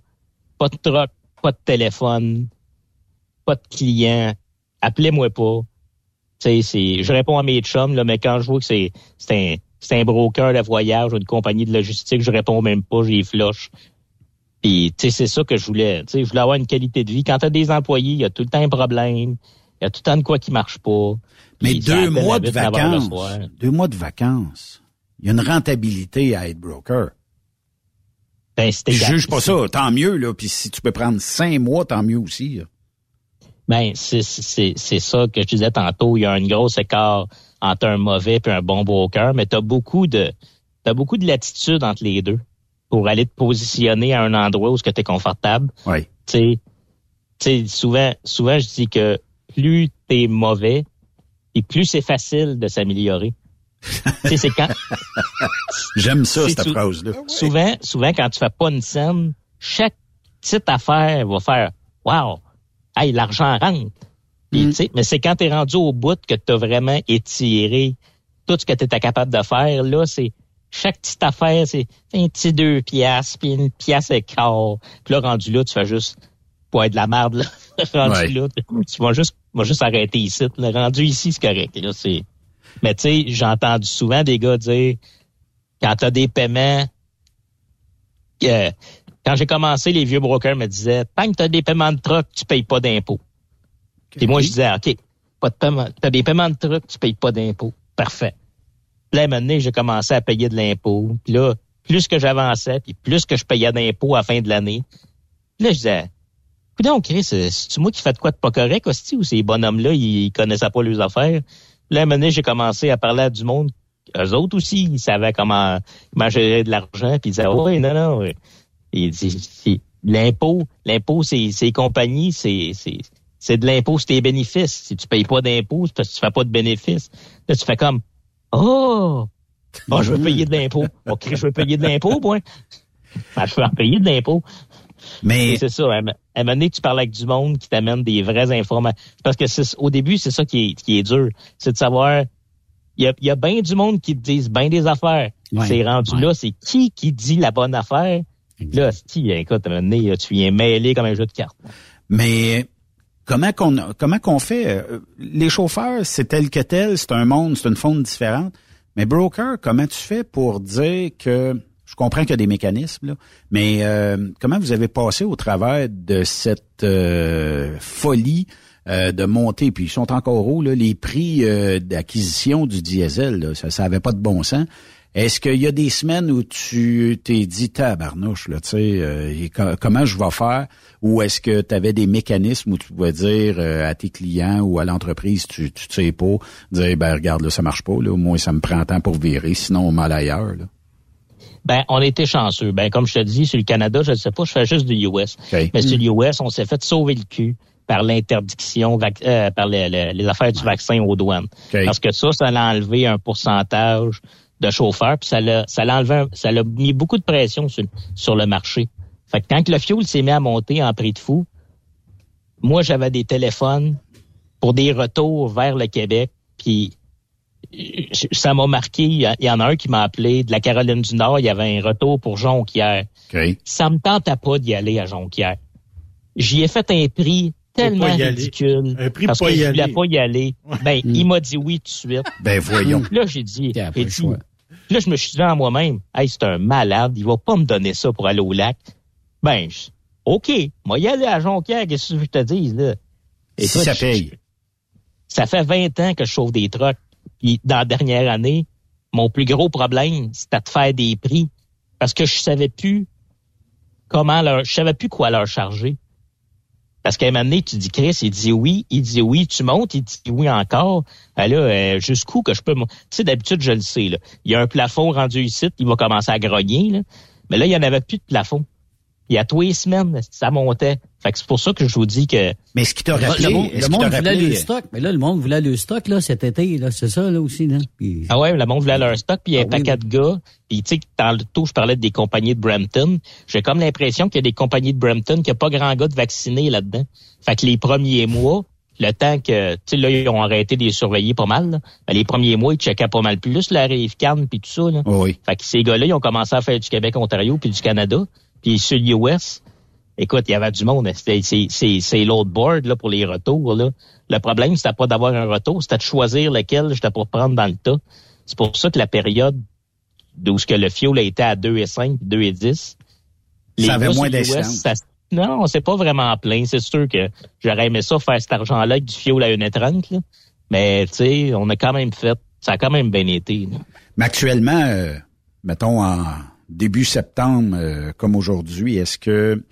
pas de truck, pas de téléphone, pas de client, appelez-moi pas. C'est, je réponds à mes chums, là, mais quand je vois que c'est, c'est un, c'est un broker de voyage ou une compagnie de logistique, je réponds même pas, j'ai flush. Puis, tu sais, c'est ça que je voulais. Tu sais, je voulais avoir une qualité de vie. Quand tu as des employés, il y a tout le temps un problème. Il y a tout le temps de quoi qui marche pas. Mais deux mois de vacances, deux mois de vacances, il y a une rentabilité à être broker. Ben, Je juge pas ça, tant mieux là. Puis si tu peux prendre cinq mois, tant mieux aussi. là. Ben, c'est, c'est, c'est ça que je disais tantôt. Il y a un gros écart entre un mauvais et un bon broker, mais tu as beaucoup de t'as beaucoup de latitude entre les deux pour aller te positionner à un endroit où tu es confortable. Oui. Tu sais, tu souvent, souvent, je dis que plus t'es mauvais, et plus c'est facile de s'améliorer. tu sais, c'est quand... J'aime ça, C'est cette sou- phrase-là. Souvent, souvent, quand tu fais pas une scène, chaque petite affaire va faire « Wow! Hey, l'argent rentre! » Puis, sais, Mais c'est quand tu es rendu au bout que tu as vraiment étiré tout ce que tu étais capable de faire. Là, c'est chaque petite affaire, c'est un petit deux piastres, puis une pièce et quart. Puis là, rendu là, tu fais juste pas être de la merde. Là. rendu Ouais. là, tu vas juste, vas juste arrêter ici. Là. Rendu ici, c'est correct. Là, c'est... Mais tu sais, j'ai entendu souvent des gars dire quand tu as des paiements que- quand j'ai commencé, les vieux brokers me disaient tant que tu as des paiements de truck, tu payes pas d'impôts. Puis moi, je disais OK, pas de paiement. Tu as des paiements de truck, tu payes pas d'impôts. Parfait. Puis là, à un moment donné, j'ai commencé à payer de l'impôt. Puis là, plus que j'avançais, puis plus que je payais d'impôts à la fin de l'année. Là, je disais Écoute donc, Chris, euh, c'est-tu moi qui fais de quoi de pas correct, hostie, ou ces bonhommes-là, ils, connaissaient pas leurs affaires? Puis là, à un moment donné, j'ai commencé à parler à du monde. Eux autres aussi, ils savaient comment, comment gérer de l'argent, puis ils disaient, oui, non, non. ouais. Il dit, c'est- l'impôt, l'impôt, c'est, c'est les compagnies, c'est, c'est, c'est de l'impôt, c'est tes bénéfices. Si tu payes pas d'impôt, c'est parce que tu fais pas de bénéfices. Là, tu fais comme, oh, bon, je veux payer de l'impôt. OK, je veux payer de l'impôt, moi. Ben, je veux en payer de l'impôt. Mais c'est ça. À un moment donné, tu parles avec du monde qui t'amène des vraies informations. Parce que c'est- au début, c'est ça qui est, qui est dur. C'est de savoir, il y a, il y a bien du monde qui te disent bien des affaires. Ouais, c'est rendu ouais. là, c'est qui qui dit la bonne affaire? Là, tu viens mêler comme un jeu de cartes. Mais comment qu'on comment qu'on fait euh, Les chauffeurs, c'est tel que tel, c'est un monde, c'est une faune différente. Mais broker, comment tu fais pour dire que je comprends qu'il y a des mécanismes, là, mais euh, comment vous avez passé au travers de cette euh, folie euh, de monter, puis ils sont encore hauts, là, les prix euh, d'acquisition du diesel, là, ça n'avait pas de bon sens. Est-ce qu'il y a des semaines où tu t'es dit tabarnouche, là, tu sais, euh, co- comment je vais faire? Ou est-ce que tu avais des mécanismes où tu pouvais dire euh, à tes clients ou à l'entreprise, tu, tu sais pas, dire ben regarde là, ça marche pas, là, au moins ça me prend temps pour virer, sinon on m'en ailleurs. Là? Ben, on était chanceux. Ben, comme je te dis, sur le Canada, je ne sais pas, je fais juste du US. Mais sur l'US, on s'est fait sauver le cul par l'interdiction, euh, par le- le- les affaires du vaccin aux douanes. Parce que ça, ça l'a enlevé un pourcentage de chauffeurs, puis ça l'a, ça l'a enlevé, un- ça l'a mis beaucoup de pression sur, sur le marché. Fait que quand le fuel s'est mis à monter en prix de fou, moi, j'avais des téléphones pour des retours vers le Québec, puis ça m'a marqué. Il y en a un qui m'a appelé de la Caroline du Nord. Il y avait un retour pour Jonquière. Ça me tentait pas d'y aller à Jonquière. J'y ai fait un prix tellement ridicule. Un prix parce pas que y je voulais aller. pas y aller. Ben, il m'a dit oui tout de suite. Ben voyons. Là, j'ai dit, j'ai dit- puis là, je me suis dit à moi-même, hey, c'est un malade, il va pas me donner ça pour aller au lac. Ben, je- OK, moi y aller à Jonquière, qu'est-ce que je te dis, là? Si ça paye? Ça fait 20 ans que je chauffe des trucks. Puis dans la dernière année, mon plus gros problème, c'était de faire des prix. Parce que je savais plus comment leur, je savais plus quoi leur charger. Parce qu'à un moment donné, tu dis Chris, il dit oui, il dit oui, tu montes, il dit oui encore. Ben là, euh, jusqu'où que je peux. Tu sais, d'habitude, je le sais. Là. Il y a un plafond rendu ici, il va commencer à grogner. Là. Mais là, il n'y en avait plus de plafond. Puis à tous les semaines, ça montait. Fait que c'est pour ça que je vous dis que. Mais ce qui t'a Le, rappelé, monde, le monde voulait rappelé- le stock, mais là, le monde voulait le stock, là, cet été, là, c'est ça, là, aussi, là. Puis- Ah ouais, le monde voulait leur stock, puis il y a un Ah oui, paquet de gars. Puis tu sais, tantôt, je parlais des compagnies de Brampton. J'ai comme l'impression qu'il y a des compagnies de Brampton qu'il n'y a pas grand gars de vaccinés là-dedans. Fait que les premiers mois, le temps que, tu sais, là, ils ont arrêté de les surveiller pas mal, là. Ben, les premiers mois, ils checkaient pas mal plus la rive Cannes puis tout ça, là. Oui. Fait que ces gars-là, ils ont commencé à faire du Québec, Ontario, puis du Canada. Puis sur l'US, écoute, il y avait du monde. C'est, l'autre board là, pour les retours. Là. Le problème, c'était pas d'avoir un retour, c'était de choisir lequel j'étais pour prendre dans le tas. C'est pour ça que la période d'où ce que le fioul a été à 2 et 5, 2 et 10, Ça avait moins d'incidence. Non, c'est pas vraiment plein. C'est sûr que j'aurais aimé ça faire cet argent-là avec du fioul à 1,30. Là. Mais tu sais, on a quand même fait. Ça a quand même bien été. là. Mais actuellement, euh, mettons en début septembre, euh, comme aujourd'hui, est-ce que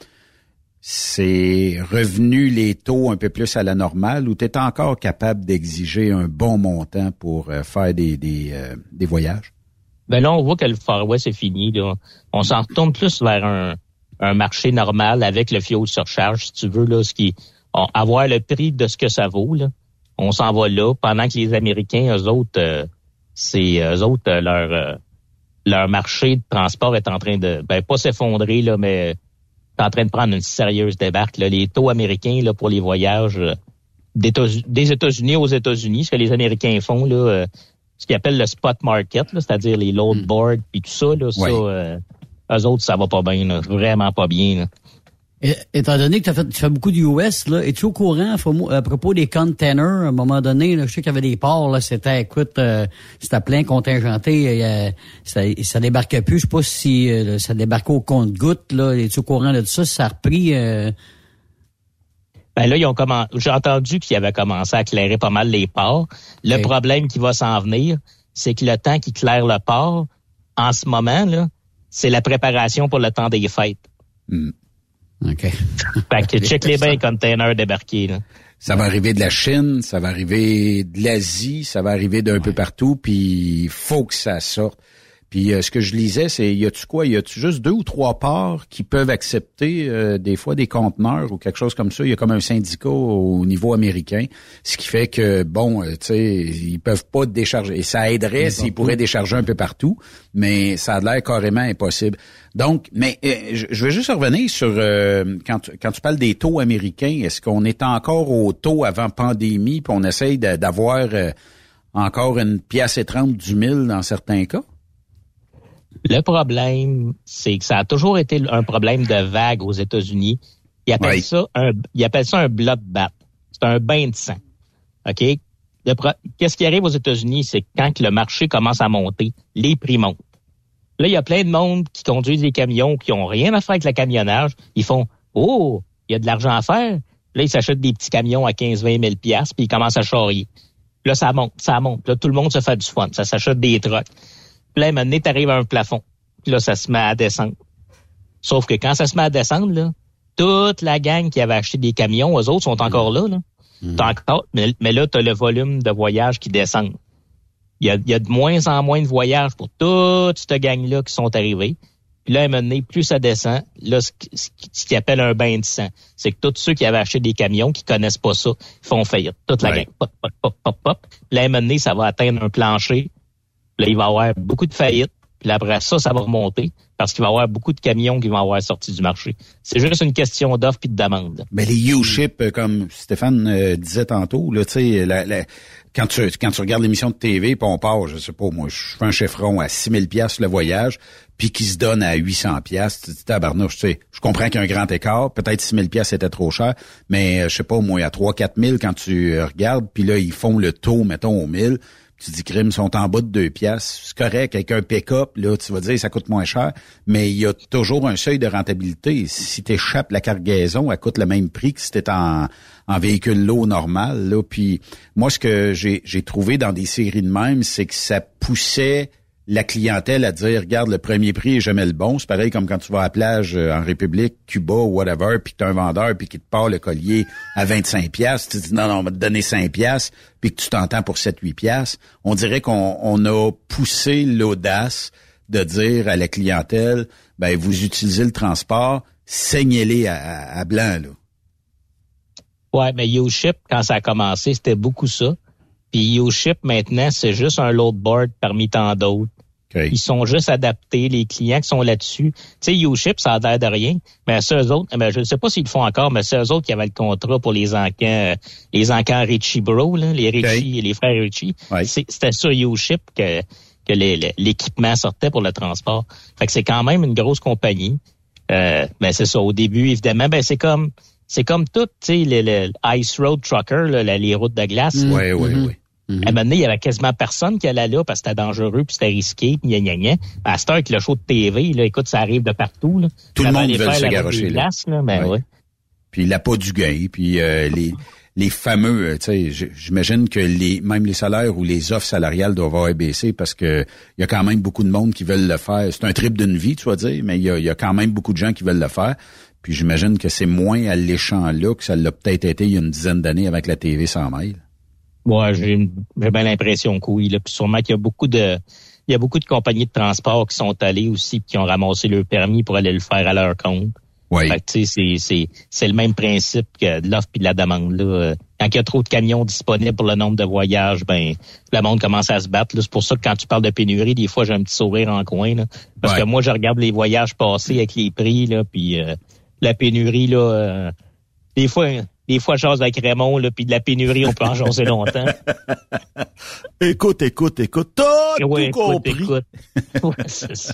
c'est revenu les taux un peu plus à la normale ou tu es encore capable d'exiger un bon montant pour euh, faire des, des, euh, des voyages? Ben là, on voit que le Far West est fini. Là. On s'en retourne plus vers un, un marché normal avec le fioul surcharge, si tu veux, là, ce qui on- avoir le prix de ce que ça vaut. Là. On s'en va là, pendant que les Américains, eux autres, euh, c'est eux autres, euh, leur euh, leur marché de transport est en train de ben pas s'effondrer, là, mais en train de prendre une sérieuse débarque. Là. Les taux américains là, pour les voyages euh, des États-Unis aux États-Unis, ce que les Américains font, là, euh, ce qu'ils appellent le spot market, c'est-à-dire les load boards puis tout ça, là, ça, euh, eux autres, ça va pas bien, là, vraiment pas bien. Là. Et- étant donné que fait, tu fais beaucoup d'US, là, es-tu au courant à propos des containers, à un moment donné, là, je sais qu'il y avait des ports, là, c'était, écoute, euh, c'était plein contingenté, euh, ça, ça débarquait plus, je sais pas si euh, ça débarquait au compte-goutte, là, es-tu au courant de ça, ça a repris, euh, Ben là, ils ont commen- j'ai entendu qu'ils avaient commencé à clairer pas mal les ports. Le problème qui va s'en venir, c'est que le temps qu'ils clairent le port, en ce moment, là, c'est la préparation pour le temps des fêtes. OK. Fait que check les bains containers débarqués. Là. Ça va arriver de la Chine, ça va arriver de l'Asie, ça va arriver d'un peu partout, puis il faut que ça sorte. Puis euh, ce que je lisais, c'est y a-tu quoi, y a-tu juste deux ou trois ports qui peuvent accepter euh, des fois des conteneurs ou quelque chose comme ça? Il y a comme un syndicat au niveau américain, ce qui fait que bon, euh, tu sais, ils peuvent pas décharger. Et ça aiderait s'ils pourraient décharger un peu partout, mais ça a l'air carrément impossible. Donc, mais euh, je je veux juste revenir sur euh, quand tu, quand tu parles des taux américains. Est-ce qu'on est encore au taux avant pandémie, puis on essaye d'avoir euh, encore une pièce et trente du mille dans certains cas? Le problème, c'est que ça a toujours été un problème de vague aux États-Unis. Ils appellent Oui. ça un, ils appellent ça un bloodbath. C'est un bain de sang. OK? Le pro- Qu'est-ce qui arrive aux États-Unis, c'est que quand le marché commence à monter, les prix montent. Là, il y a plein de monde qui conduisent des camions qui ont rien à faire avec le camionnage. Ils font, oh, il y a de l'argent à faire. Là, ils s'achètent des petits camions à 15-20 000 piastres, puis ils commencent à charrier. Là, ça monte, ça monte. Là, tout le monde se fait du fun. Ça s'achète des trucks. Puis là, un moment donné, t'arrives à un plafond. Puis là, ça se met à descendre. Sauf que quand ça se met à descendre, là, toute la gang qui avait acheté des camions, eux autres sont encore là. là. T'as Encore, mais, mais là, tu as le volume de voyages qui descend. Il y, a, il y a de moins en moins de voyages pour toute cette gang-là qui sont arrivés. Puis là, à un moment donné, plus ça descend, là, ce, ce ce qu'ils appelle un bain de sang, c'est que tous ceux qui avaient acheté des camions, qui connaissent pas ça, font faillite. Toute la Ouais. gang. Pop, pop, pop, pop, pop. Là, à un moment donné, ça va atteindre un plancher. Là, il va y avoir beaucoup de faillites. Puis après ça, ça va remonter parce qu'il va y avoir beaucoup de camions qui vont avoir sorti du marché. C'est juste une question d'offre puis de demande. Mais les U-Ship, euh, comme Stéphane euh, disait tantôt, là, la- la- quand tu regardes l'émission de TV, puis on part, je sais pas, moi, je fais un chiffron à 6000 pièces le voyage, puis qui se donne à 800 pièces, tu dis tabarnouche, tu je comprends qu'il y a un grand écart, peut-être 6000 pièces c'était trop cher, mais euh, je sais pas, moi, à 3 4000 quand tu regardes, puis là ils font le taux mettons au 1000, tu dis crime ils sont en bas de 2 pièces, c'est correct avec un pick-up là, tu vas dire ça coûte moins cher, mais il y a toujours un seuil de rentabilité. Si tu la cargaison, elle coûte le même prix que si t'es en en véhicule lourd normal là, puis moi ce que j'ai trouvé dans des séries de même, c'est que ça poussait la clientèle à dire regarde le premier prix est jamais le bon c'est pareil comme quand tu vas à la plage euh, en République Cuba whatever puis t'as un vendeur puis qui te part le collier à 25 pièces tu dis non non on va te donner 5 pièces puis que tu t'entends pour 7 8 pièces on dirait qu'on on a poussé l'audace de dire à la clientèle ben vous utilisez le transport saignez-les à blanc là Ouais, mais YouShip, quand ça a commencé, c'était beaucoup ça. Puis YouShip, maintenant, c'est juste un load board parmi tant d'autres. Ils sont juste adaptés, les clients qui sont là-dessus. Tu sais, YouShip, ça a l'air de rien, mais c'est eux autres, mais je ne sais pas s'ils le font encore, mais c'est eux autres qui avaient le contrat pour les encans, les encans Richie Bro, là, les Richie et les frères Richie. C'était sur YouShip que, que l'équipement sortait pour le transport. Fait que c'est quand même une grosse compagnie. Euh, mais c'est ça, au début, évidemment, ben c'est comme c'est comme tout, tu sais, le, Ice Road Trucker, là, les routes de glace. Oui, oui, oui. À un moment donné, il y avait quasiment personne qui allait là parce que c'était dangereux puis c'était risqué, puis gna gna gna. À cette heure, avec le show de TV, là, écoute, ça arrive de partout. Là. Tout le monde veut se garocher là. là ben ouais. Puis la pas du gain, puis euh, les les fameux, euh, tu sais, j'imagine que les même les salaires ou les offres salariales doivent avoir baissé parce que il y a quand même beaucoup de monde qui veulent le faire. C'est un trip d'une vie, tu vas dire, mais il y a, y a, quand même beaucoup de gens qui veulent le faire. Puis j'imagine que c'est moins alléchant-là que ça l'a peut-être été il y a une dizaine d'années avec la TV sans mail. Ouais, j'ai bien l'impression que oui. Là. Puis sûrement qu'il y a beaucoup de il y a beaucoup de compagnies de transport qui sont allées aussi qui ont ramassé leur permis pour aller le faire à leur compte. Oui. c'est, c'est, c'est le même principe que l'offre et de la demande. Là. Quand il y a trop de camions disponibles pour le nombre de voyages, ben le monde commence à se battre. C'est pour ça que quand tu parles de pénurie, des fois j'ai un petit sourire en coin. Là, parce que moi, je regarde les voyages passer avec les prix, là, puis euh, la pénurie, là, euh, des fois, des fois, je avec Raymond, là, puis de la pénurie, on peut en jaser longtemps. écoute, écoute, écoute, tout écoute, compris. Écoute. Ouais, ça.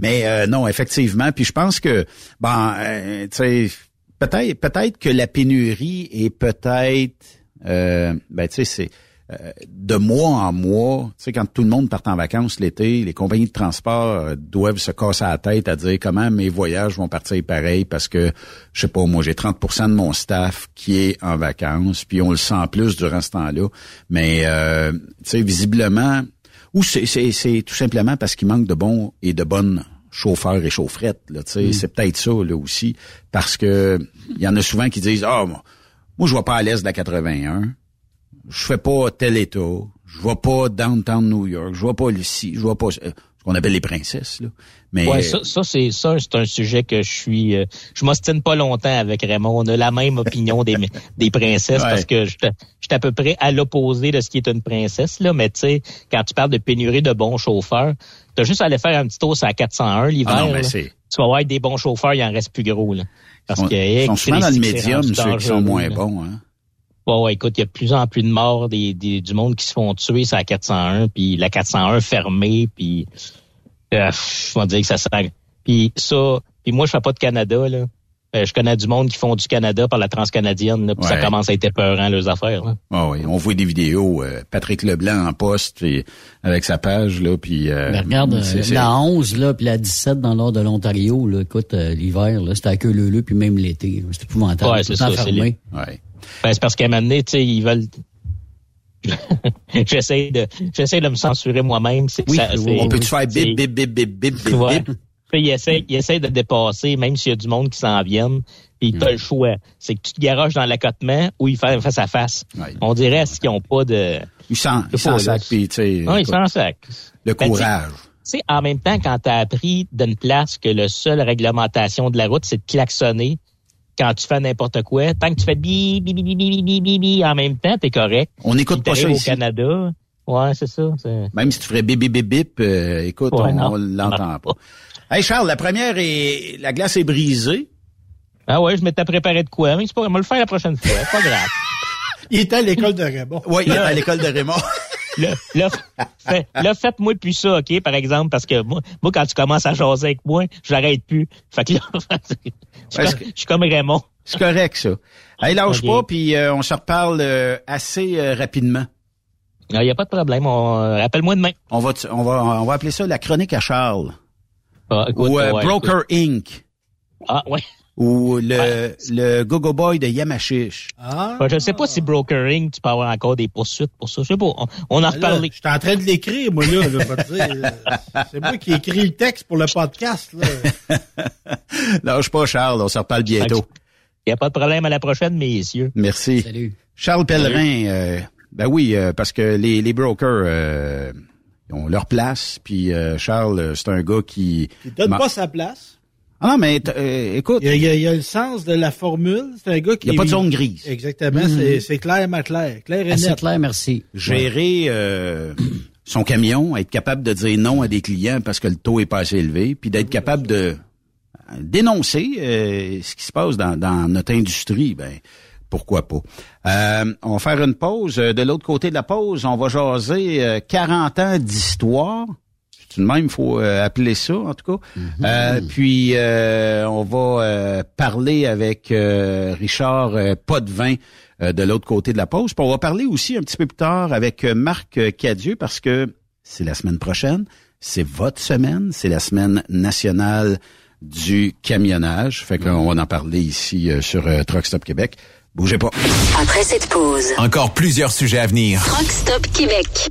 Mais euh, non, effectivement, puis je pense que, bon, euh, tu sais, peut-être, peut-être que la pénurie est peut-être, euh, ben, tu sais, c'est euh, de mois en mois, tu sais, quand tout le monde part en vacances l'été, les compagnies de transport euh, doivent se casser la tête à dire comment mes voyages vont partir pareil parce que, je sais pas, moi, j'ai 30% de mon staff qui est en vacances, puis on le sent plus durant ce temps-là. Mais, euh, tu sais, visiblement, ou c'est tout simplement parce qu'il manque de bons et de bonnes chauffeurs et chaufferettes. Là, mm. C'est peut-être ça là aussi, parce que il y en a souvent qui disent, ah, moi, je vois pas à l'est de la 81 je fais pas tel état, je vois pas downtown New York, je vois pas ici, je vois pas euh, ce qu'on appelle les princesses là. Mais ouais, ça, ça c'est ça, c'est un sujet que je suis, euh, je m'ostine pas longtemps avec Raymond. On a la même opinion des des princesses parce que je suis à peu près à l'opposé de ce qui est une princesse là. Mais tu sais, quand tu parles de pénurie de bons chauffeurs, t'as juste à aller faire un petit tour à 401 l'hiver. Ah non, tu vas voir des bons chauffeurs, il en reste plus gros là. Parce que ils sont souvent dans le médium ceux qui sont moins bons. Hein? Bon, écoute, il y a de plus en plus de morts des, du monde qui se font tuer sur la 401, puis la 401 fermée, puis euh, je vais dire que ça sert. Puis ça, puis moi je fais pas de Canada là. Euh, je connais du monde qui font du Canada par la transcanadienne, puis ça commence à être épeurant leurs affaires. Là. Oh oui, on voit des vidéos. Euh, Patrick Leblanc en poste avec sa page là, puis. Euh, regarde, la 11 là, puis la 17 dans l'ordre de l'Ontario, là, écoute, l'hiver là, c'était à queue leu puis même l'été, c'est épouvantable. Ouais, c'est ça, fermé. Ouais. Ben, c'est parce qu'à un moment donné, tu sais, ils veulent. j'essaie de j'essaie de me censurer moi-même. Oui, ça, on peut te faire bip bip bip bip bip bip ouais. bip? Il essaie, il essaie de dépasser, même s'il y a du monde qui s'en vienne. Puis t'as le choix. C'est que tu te garoches dans l'accotement ou ils font face à face. Ouais. On dirait qu'ils n'ont pas de. Ils s'en sac, puis tu. Non, ils s'en sac. Le ben, courage. Tu sais, en même temps, quand tu as appris d'une place que la seule réglementation de la route, c'est de klaxonner, quand tu fais n'importe quoi. Tant que tu fais bi, bi, bi, bi, bi, bi, bi, bi en même temps, t'es correct. On n'écoute pas ça au. Canada. Ouais, c'est ça. Même si tu ferais bip, bip, bip, bip, euh, écoute, on, l'entend pas. Hey Charles, la première est, la glace est brisée. Ah ouais, je m'étais préparé de quoi, mais c'est pas, on va le faire la prochaine fois. Pas grave. il était à l'école de Raymond. Oui, il était à l'école de Raymond. là, là, faites-moi plus ça, OK, par exemple, parce que moi, moi, quand tu commences à jaser avec moi, je n'arrête plus. Fait que là, je, suis comme Raymond. C'est correct, ça. Hey, lâche pas, puis euh, on se reparle euh, assez euh, rapidement. Il n'y a pas de problème. Rappelle-moi demain. On va, on, va, on va appeler ça la chronique à Charles. Ah, Ou Broker Inc. Ah, ouais ou le, le Gogo Boy de Yamashish. Ah. je ne sais pas si Brokering, tu peux avoir encore des poursuites pour ça. Je sais pas. On, on en reparle. Je suis en train de l'écrire, moi, là. là c'est moi qui écris le texte pour le podcast. Là. Lâche pas, Charles. On se reparle bientôt. Il n'y a pas de problème. À la prochaine, messieurs. Merci. Salut. Charles Pellerin, euh, ben oui, euh, parce que les, les brokers... Euh, ont leur place, puis euh, Charles, c'est un gars qui... Il donne pas sa place. Ah non, mais euh, écoute. Il y, a, il y, a, le sens de la formule. C'est un gars qui. Il n'y a pas de zone grise. Exactement. C'est clair, ma clair. Clair et Assez net. clair, merci. Gérer euh, son camion, être capable de dire non à des clients parce que le taux est pas assez élevé, puis d'être capable de dénoncer euh, ce qui se passe dans, dans notre industrie. Ben, pourquoi pas. Euh, on va faire une pause. De l'autre côté de la pause, on va jaser 40 ans d'histoire tout de même, il faut euh, appeler ça, en tout cas. Mhm. Euh, puis, euh, on va parler avec Richard Potvin de l'autre côté de la pause. Puis on va parler aussi un petit peu plus tard avec Marc Cadieux parce que c'est la semaine prochaine. C'est votre semaine. C'est la semaine nationale du camionnage. Fait qu'on va en parler ici sur Truck Stop Québec. Bougez pas. Après cette pause, encore plusieurs sujets à venir. Truck Stop Québec.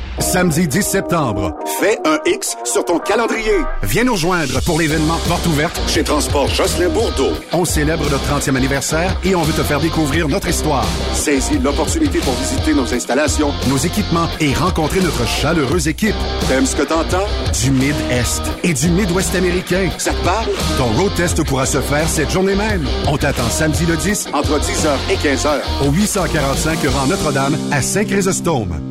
Samedi 10 septembre, fais un X sur ton calendrier. Viens nous rejoindre pour l'événement Porte ouverte chez Transport Jocelyn Bourdeau. On célèbre notre 30e anniversaire et on veut te faire découvrir notre histoire. Saisis l'opportunité pour visiter nos installations, nos équipements et rencontrer notre chaleureuse équipe. T'aimes ce que t'entends? Du Mid-Est et du Mid-Ouest américain. Ça te parle? Ton road test pourra se faire cette journée même. On t'attend samedi le 10 entre 10h et 15h au 845 rang Notre-Dame à Saint-Chrysostome.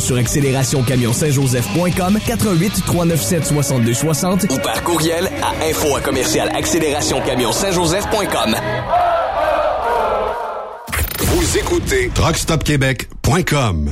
Sur accélérationcamionsaintjoseph.com 88 397 62 60 ou par courriel à info à commercial accélérationcamionsaintjoseph.com. Vous écoutez truckstopquebec.com.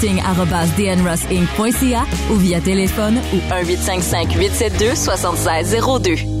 recruiting.dnrossinc.ca ou via téléphone ou 1855 872 7602.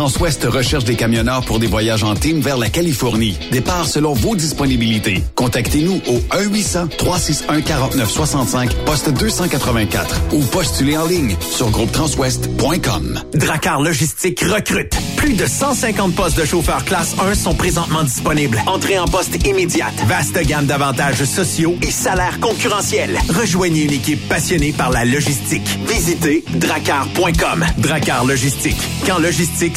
Transwest recherche des camionneurs pour des voyages en team vers la Californie. Départ selon vos disponibilités. Contactez-nous au 1-800-361-4965, poste 284 ou postulez en ligne sur groupetranswest.com. Dracar Logistique recrute. Plus de 150 postes de chauffeurs classe 1 sont présentement disponibles. Entrée en poste immédiate. Vaste gamme d'avantages sociaux et salaires concurrentiels. Rejoignez une équipe passionnée par la logistique. Visitez dracar.com. Dracar Logistique. Quand logistique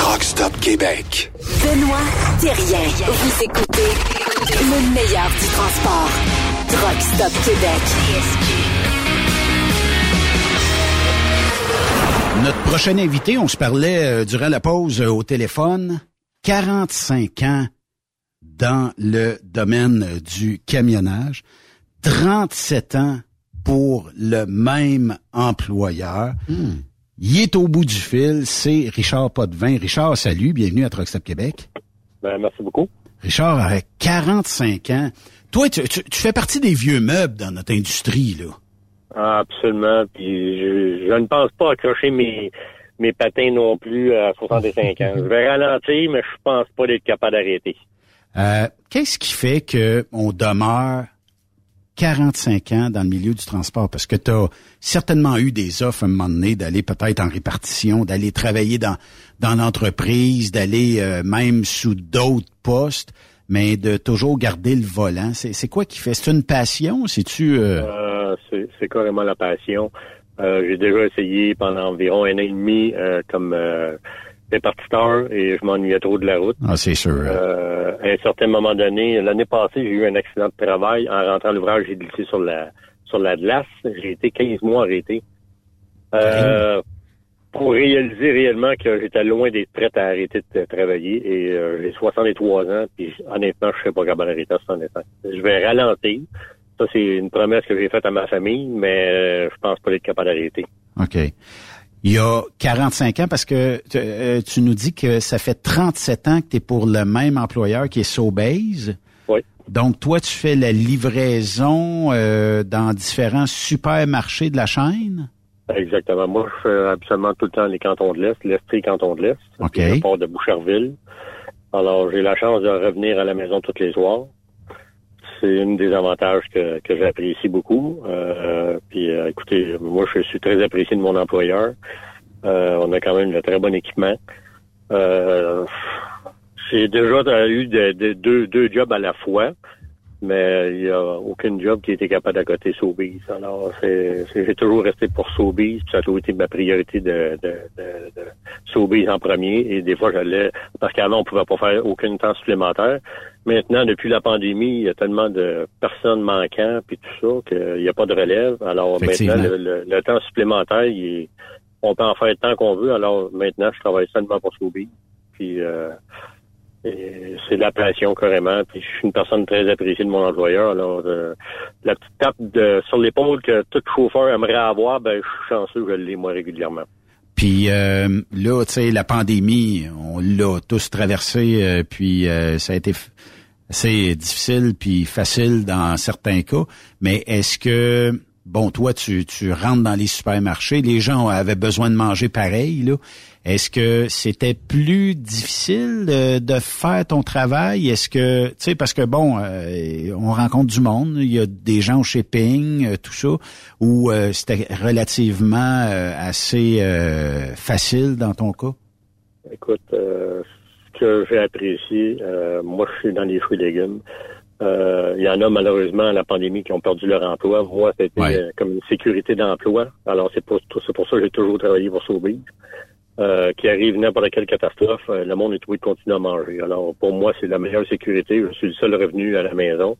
Truck Stop Québec. Benoît Thérien. Vous écoutez le meilleur du transport. Truck Stop Québec. Notre prochain invité, on se parlait euh, durant la pause euh, au téléphone, 45 ans dans le domaine euh, du camionnage, 37 ans pour le même employeur. Il est au bout du fil, c'est Richard Potvin. Richard, salut, bienvenue à Truckstop Québec. Ben, merci beaucoup. Richard, avec 45 ans, toi, tu, tu- tu fais partie des vieux meubles dans notre industrie, là. Ah, absolument. Puis je, je ne pense pas accrocher mes, mes patins non plus à 65 ans. Je vais ralentir, mais je pense pas d'être capable d'arrêter. Euh, Qu'est-ce qui fait que on demeure 45 ans dans le milieu du transport? Parce que tu as certainement eu des offres à un moment donné d'aller peut-être en répartition, d'aller travailler dans, dans l'entreprise, d'aller euh, même sous d'autres postes, mais de toujours garder le volant. C'est quoi qui fait? C'est une passion? C'est-tu... euh, Euh, c'est c'est carrément la passion. Euh, J'ai déjà essayé pendant environ un an et demi euh, comme euh, répartiteur et je m'ennuyais trop de la route. Ah, c'est sûr. Euh, à un certain moment donné, l'année passée, j'ai eu un accident de travail. En rentrant à l'ouvrage, j'ai glissé sur la sur la glace. J'ai été 15 mois arrêté. Euh, pour réaliser réellement que j'étais loin d'être prête à arrêter de travailler. Et euh, j'ai 63 ans, puis honnêtement, je ne serais pas capable d'arrêter à 60 ans. Je vais ralentir. Ça, c'est une promesse que j'ai faite à ma famille, mais euh, je pense pas être capable d'arrêter. OK. Il y a 45 ans, parce que tu, euh, tu nous dis que ça fait 37 ans que tu es pour le même employeur qui est Sobeys. Oui. Donc, toi, tu fais la livraison euh, dans différents supermarchés de la chaîne? Exactement. Moi, je fais absolument tout le temps les cantons de l'Est, l'Estrie canton de l'Est. OK. Pars de Boucherville. Alors, j'ai la chance de revenir à la maison tous les soirs. C'est un des avantages que, que j'apprécie beaucoup. Euh, puis, euh, écoutez, moi, je suis très apprécié de mon employeur. Euh, on a quand même de très bon équipement. Euh, j'ai déjà eu de- de- deux, deux jobs à la fois, mais il n'y a aucun job qui était capable côté Sobeys. Alors, c'est, j'ai toujours resté pour Sobeys, puis ça a toujours été ma priorité de, de, de, de Sobeys en premier. Et des fois, j'allais, parce qu'avant, on pouvait pas faire aucun temps supplémentaire. Maintenant, depuis la pandémie, il y a tellement de personnes manquantes, puis tout ça, qu'il n'y a pas de relève. Alors, maintenant, le, le- le temps supplémentaire, il est- on peut en faire tant qu'on veut. Alors, maintenant, je travaille seulement pour Sobeys. Puis, euh, c'est de la passion carrément. Puis je suis une personne très appréciée de mon employeur. Alors euh, la petite tape de, sur l'épaule que tout chauffeur aimerait avoir, ben je suis chanceux, je l'ai moi régulièrement. Puis euh, là, tu sais, la pandémie, on l'a tous traversé, euh, puis euh, ça a été assez difficile puis facile dans certains cas. Mais est-ce que bon, toi, tu, tu rentres dans les supermarchés, les gens avaient besoin de manger pareil, là. Est-ce que c'était plus difficile de, de faire ton travail? Est-ce que, tu sais, parce que bon, euh, on rencontre du monde, il y a des gens au shipping, euh, tout ça, ou euh, c'était relativement assez facile dans ton cas? Écoute, ce que j'ai apprécié, moi, je suis dans les fruits et légumes. Il y en a malheureusement à la pandémie qui ont perdu leur emploi. Moi, c'était comme une sécurité d'emploi. Alors c'est pour, c'est pour ça que j'ai toujours travaillé pour Sobeys. Euh, qui arrive n'importe quelle catastrophe, euh, le monde est obligé de continuer à manger. Alors, pour moi, c'est la meilleure sécurité. Je suis le seul revenu à la maison.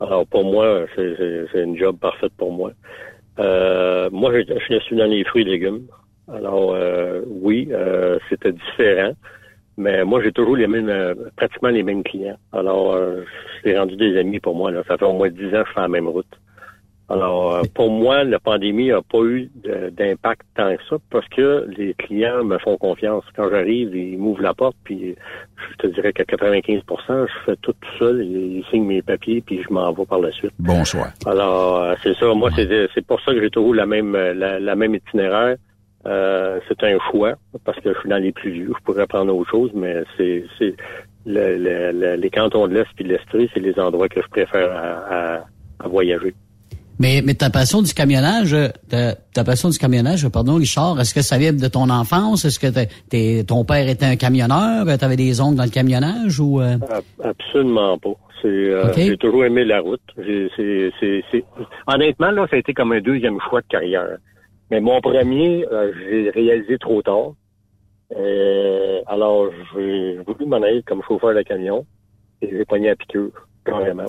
Alors, pour moi, c'est une job parfaite pour moi. Euh, moi, je, suis dans les fruits et légumes. Alors, oui, c'était différent. Mais moi, j'ai toujours les mêmes, pratiquement les mêmes clients. Alors, c'est rendu des amis pour moi. Là. Ça fait au moins dix ans que je fais la même route. Alors, euh, pour moi, la pandémie n'a pas eu d'impact tant que ça parce que les clients me font confiance. Quand j'arrive, ils m'ouvrent la porte, puis je te dirais qu'à 95% je fais tout, tout seul. Ils signent mes papiers, puis je m'en vais par la suite. Bonsoir. Alors, euh, c'est ça. Moi, c'est pour ça que j'ai toujours la même, la, même itinéraire. Euh, c'est un choix parce que je suis dans les plus vieux. Je pourrais prendre autre chose, mais c'est les cantons de l'Est et de l'Estrie, c'est les endroits que je préfère à voyager. Mais, mais ta passion du camionnage, euh, ta, passion du camionnage, pardon, Richard, est-ce que ça vient de ton enfance? Est-ce que t'es, ton père était un camionneur? Tu avais des ongles dans le camionnage ou euh? Absolument pas. Euh, j'ai toujours aimé la route. Honnêtement, là, ça a été comme un deuxième choix de carrière. Mais mon premier, j'ai réalisé trop tard. alors, j'ai voulu m'en aller comme chauffeur de camion et j'ai pogné à piqûre, carrément.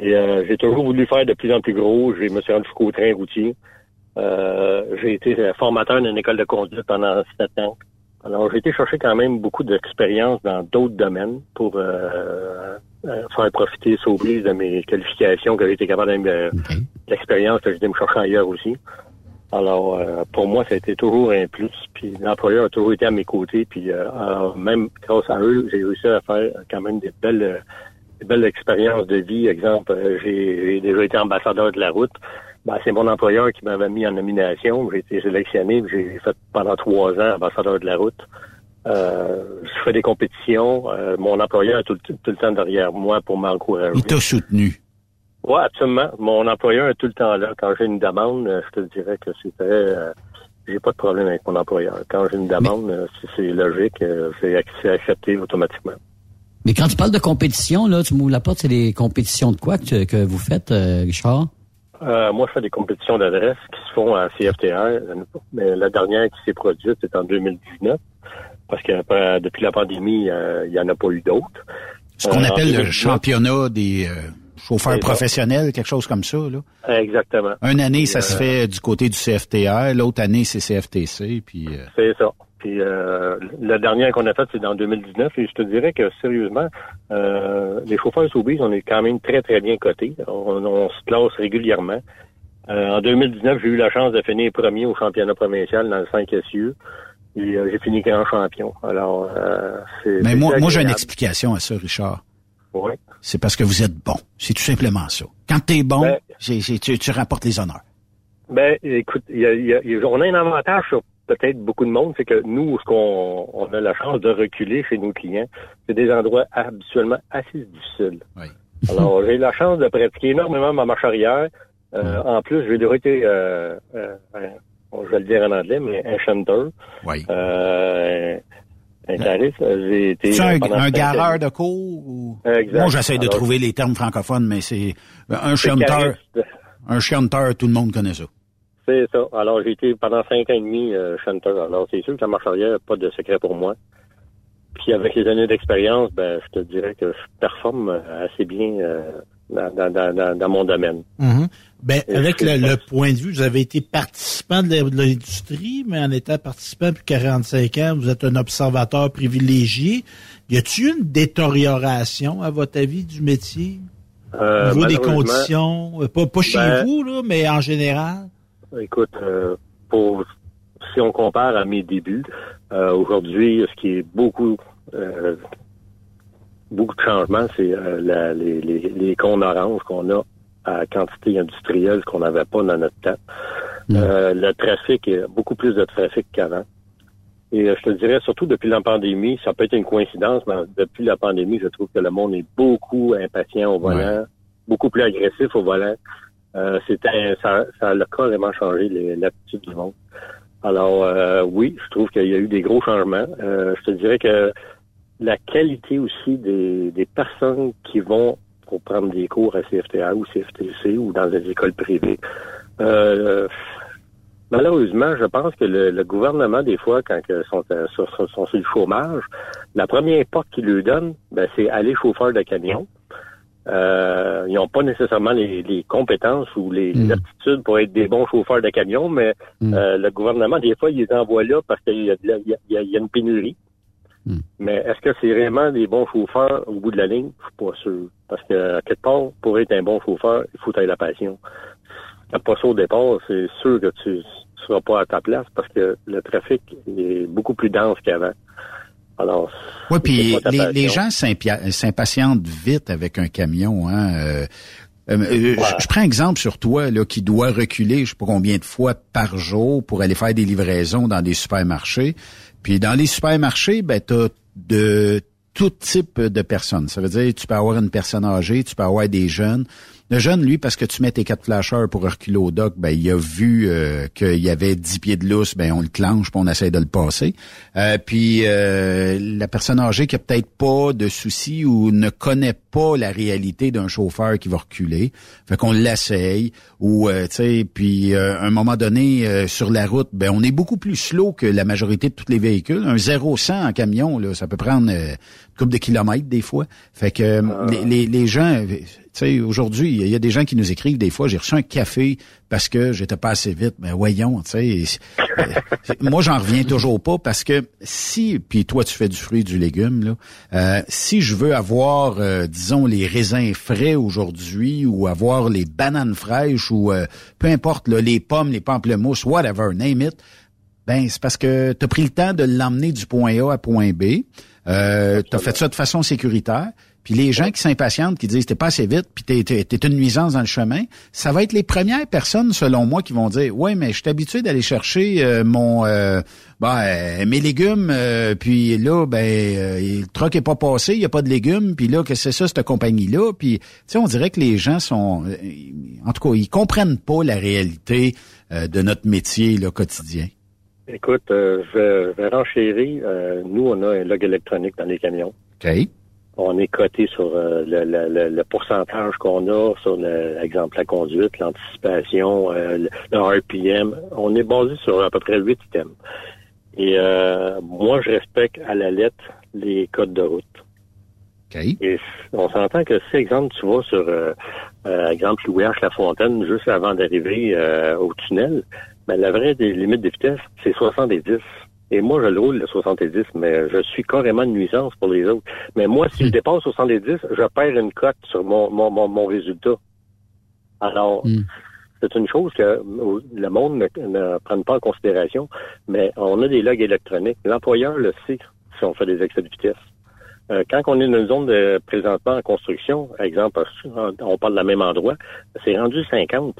Et euh, j'ai toujours voulu faire de plus en plus gros. Je me suis rendu jusqu'au train routier. Euh, j'ai été formateur d'une école de conduite pendant sept ans. Alors, j'ai été chercher quand même beaucoup d'expérience dans d'autres domaines pour euh, faire profiter, sauver de mes qualifications que j'ai été capable de l'expérience que j'ai été me chercher ailleurs aussi. Alors, pour moi, ça a été toujours un plus. Puis l'employeur a toujours été à mes côtés. Puis même grâce à eux, j'ai réussi à faire quand même des belles belle expérience de vie. Exemple, euh, j'ai déjà été ambassadeur de la route. Ben, c'est mon employeur qui m'avait mis en nomination. J'ai été sélectionné. J'ai fait pendant trois ans ambassadeur de la route. Euh, je fais des compétitions. Euh, mon employeur est tout, le temps derrière moi pour m'encourager. Il t'a soutenu. Oui, absolument. Mon employeur est tout le temps là. Quand j'ai une demande, je te dirais que c'était... j'ai pas de problème avec mon employeur. Quand j'ai une demande, c'est logique, c'est accepté automatiquement. Mais quand tu parles de compétition, là, tu m'ouvres la porte, c'est des compétitions de quoi que, que vous faites, euh, Richard? Euh, moi, je fais des compétitions d'adresse qui se font à CFTR. Mais la dernière qui s'est produite, c'est en 2019. Parce que depuis la pandémie, euh, il n'y en a pas eu d'autres. Ce qu'on appelle le championnat des chauffeurs professionnels, quelque chose comme ça, là. Exactement. Une année, ça se fait du côté du CFTR, l'autre année, c'est CFTC, puis... C'est ça. Euh, la dernière qu'on a faite, c'est en 2019. Et je te dirais que sérieusement, euh, les chauffeurs Sobeys, on est quand même très, très bien cotés. On, se classe régulièrement. Euh, en 2019, j'ai eu la chance de finir premier au championnat provincial dans le 5 SU. Et j'ai fini grand champion. Alors, c'est. Mais moi, moi j'ai une explication à ça, Richard. Oui. C'est parce que vous êtes bon. C'est tout simplement ça. Quand t'es bon, ben, tu, tu, rapportes les honneurs. Ben, écoute, y a, y a, on a un avantage sur peut-être beaucoup de monde, c'est que nous, ce qu'on on a la chance de reculer chez nos clients, c'est des endroits habituellement assez difficiles. Oui. Alors, j'ai la chance de pratiquer énormément ma marche arrière. Euh, en plus, j'ai déjà été, euh, euh, je vais le dire en anglais, mais un chanteur. Oui. Euh, un tarif, j'ai été... un, un gareur de cours? Ou... Exact. Moi, j'essaie de trouver les termes francophones, mais c'est un chanteur. Un chanteur, tout le monde connaît ça. C'est ça. Alors, j'ai été pendant cinq ans et demi euh, chanteur. Alors, c'est sûr que la marche arrière, pas de secret pour moi. Puis avec les années d'expérience, ben, je te dirais que je performe assez bien euh, dans, mon domaine. Mm-hmm. Ben, avec le, point de vue, vous avez été participant de l'industrie, mais en étant participant depuis 45 ans, vous êtes un observateur privilégié. Y a-t-il une détérioration, à votre avis, du métier? Euh, Au niveau des conditions? Euh, pas, pas chez ben, vous, là, mais en général? Écoute, euh, pour si on compare à mes débuts, euh, aujourd'hui, ce qui est beaucoup euh, beaucoup de changements, c'est les, les, les cônes oranges qu'on a à quantité industrielle qu'on n'avait pas dans notre temps. Euh, le trafic, est beaucoup plus de trafic qu'avant. Et euh, je te dirais, surtout depuis la pandémie, ça peut être une coïncidence, mais depuis la pandémie, je trouve que le monde est beaucoup impatient au volant, beaucoup plus agressif au volant. Euh, c'était, ça, ça a carrément changé l'attitude du monde. Alors euh, oui, je trouve qu'il y a eu des gros changements. Euh, je te dirais que la qualité aussi des, des personnes qui vont pour prendre des cours à CFTA ou CFTC ou dans des écoles privées. Euh, malheureusement, je pense que le, le gouvernement, des fois, quand ils sont, euh, sur- sont sur le chômage, la première porte qu'ils lui donnent, ben, c'est aller chauffeur de camion. Euh, ils n'ont pas nécessairement les, les compétences ou les aptitudes pour être des bons chauffeurs de camion, mais euh, le gouvernement, des fois, il les envoie là parce qu'il y, y a- il y a- une pénurie. Mais est-ce que c'est vraiment des bons chauffeurs au bout de la ligne? Je suis pas sûr. Parce que, à quelque part, pour être un bon chauffeur, il faut avoir la passion. Si t'as pas ça au départ, c'est sûr que tu seras pas à ta place parce que le trafic est beaucoup plus dense qu'avant. Alors, Oui, puis les, gens s'impatientent vite avec un camion. Hein, euh, euh, euh, je- Je prends exemple sur toi là, qui doit reculer, je sais pas combien de fois par jour pour aller faire des livraisons dans des supermarchés. Puis dans les supermarchés, ben t'as de tout type de personnes. Ça veut dire tu peux avoir une personne âgée, tu peux avoir des jeunes. Le jeune, lui, parce que tu mets tes quatre flasheurs pour reculer au dock, ben il a vu euh, qu'il y avait 10 pieds de lousse, ben on le clenche, puis on essaie de le passer. Euh, puis euh, la personne âgée qui a peut-être pas de soucis ou ne connaît pas la réalité d'un chauffeur qui va reculer, fait qu'on l'essaye ou euh, tu sais, puis à un moment donné sur la route, ben on est beaucoup plus slow que la majorité de tous les véhicules. Un 0-100 en camion, là, ça peut prendre couple de kilomètres des fois. Fait que euh, les, les, les gens, euh, tu sais, aujourd'hui, il y a des gens qui nous écrivent des fois, j'ai reçu un café parce que j'étais pas assez vite. Mais voyons, tu sais, euh, moi j'en reviens toujours pas parce que si, puis toi tu fais du fruit et du légume là, euh, si je veux avoir, euh, disons les raisins frais aujourd'hui ou avoir les bananes fraîches ou euh, peu importe là, les pommes, les pamplemousses, whatever, name it, ben c'est parce que tu as pris le temps de l'emmener du point A à point B. Euh, tu as fait ça de façon sécuritaire. Puis les gens qui s'impatientent, qui disent t'es pas assez vite, puis t'es, t'es, t'es une nuisance dans le chemin, ça va être les premières personnes, selon moi, qui vont dire ouais, mais je suis habitué d'aller chercher euh, mon euh, ben, euh, mes légumes, euh, puis là ben euh, le truck est pas passé, il y a pas de légumes, puis là que c'est ça cette compagnie là, puis tu sais on dirait que les gens sont, en tout cas ils comprennent pas la réalité euh, de notre métier là quotidien. Écoute, euh, je, vais, je vais renchérir. Euh, nous, on a un log électronique dans les camions. OK. On est coté sur euh, le, le- le- pourcentage qu'on a sur, le, exemple, la conduite, l'anticipation, euh, le, RPM. On est basé sur à peu près huit items. Et euh, moi, je respecte à la lettre les codes de route. Et on s'entend que si, exemple, tu vas sur, euh, exemple, Louis H. Lafontaine, juste avant d'arriver euh, au tunnel, ben, la vraie des limites de vitesse, c'est 70. Et moi, je le roule le 70, mais je suis carrément une nuisance pour les autres. Mais moi, si je dépasse 70, je perds une cote sur mon, mon, mon, mon résultat. Alors, c'est une chose que le monde ne, ne prenne pas en considération, mais on a des logs électroniques. L'employeur le sait si on fait des excès de vitesse. Euh, quand on est dans une zone de présentement en construction, exemple, on parle de la même endroit, c'est rendu 50.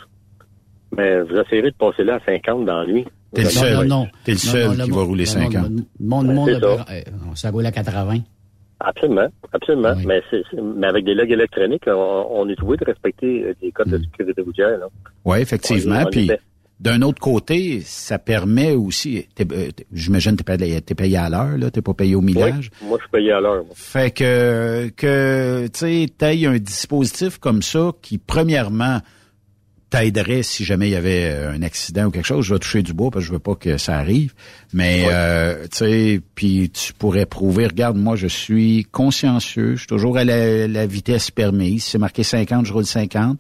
Mais vous essayerez de passer là à 50 dans la nuit. T'es le seul, non, T'es le seul qui va rouler le monde- 50. Le monde, le monde, C'est ça. euh, ça roule à 80. Absolument, absolument. Mais, c'est, c'est- mais avec des logs électroniques, on, on est obligé de respecter euh, des codes de sécurité routière. Là. Oui, effectivement. On est- on Puis d'un autre côté, ça permet aussi. t'es- euh, t'es- J'imagine que t'es payé, à l'heure, là. T'es pas payé au millage. Oui, moi, je suis payé à l'heure. moi. Fait que que tu sais, t'ailles un dispositif comme ça qui premièrement t'aiderait si jamais il y avait euh, un accident ou quelque chose. Je vais toucher du bois parce que je veux pas que ça arrive. Mais euh, tu sais, puis tu pourrais prouver, regarde, moi je suis consciencieux, je suis toujours à la, la vitesse permise. C'est marqué 50, je roule 50.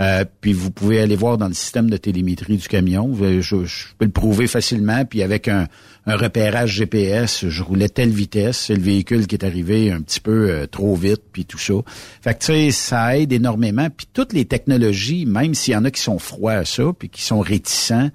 Euh, puis vous pouvez aller voir dans le système de télémétrie du camion. Je, je- je peux le prouver facilement. Puis avec un, un repérage GPS, je roulais telle vitesse. C'est le véhicule qui est arrivé un petit peu euh, trop vite, puis tout ça. Fait que tu sais, ça aide énormément. Puis toutes les technologies, même s'il y en a qui sont froids à ça, puis qui sont réticents,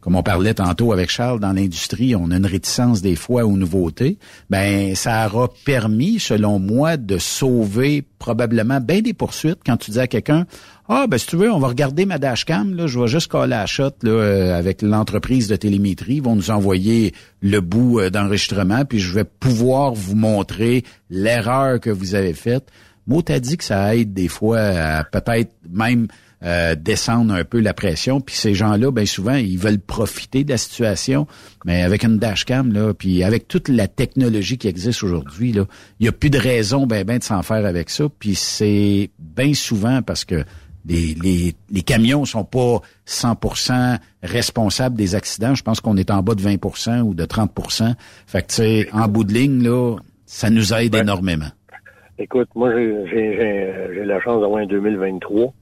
comme on parlait tantôt avec Charles, dans l'industrie, on a une réticence des fois aux nouveautés. Ben, ça aura permis, selon moi, de sauver probablement bien des poursuites quand tu dis à quelqu'un, ah, ben si tu veux, on va regarder ma dashcam, là, je vais juste coller la shot là, euh, avec l'entreprise de télémétrie. Ils vont nous envoyer le bout euh, d'enregistrement, puis je vais pouvoir vous montrer l'erreur que vous avez faite. Moi, t'as dit que ça aide des fois à peut-être même euh, descendre un peu la pression. Puis ces gens-là, ben souvent, ils veulent profiter de la situation, mais avec une dashcam, là, puis avec toute la technologie qui existe aujourd'hui, là, il n'y a plus de raison ben, ben de s'en faire avec ça. Puis c'est bien souvent parce que les, les, les camions sont pas 100% responsables des accidents. Je pense qu'on est en bas de 20% ou de 30%. Fait que, tu sais, en bout de ligne, là, ça nous aide énormément. Écoute, moi, j'ai la chance d'avoir un 2023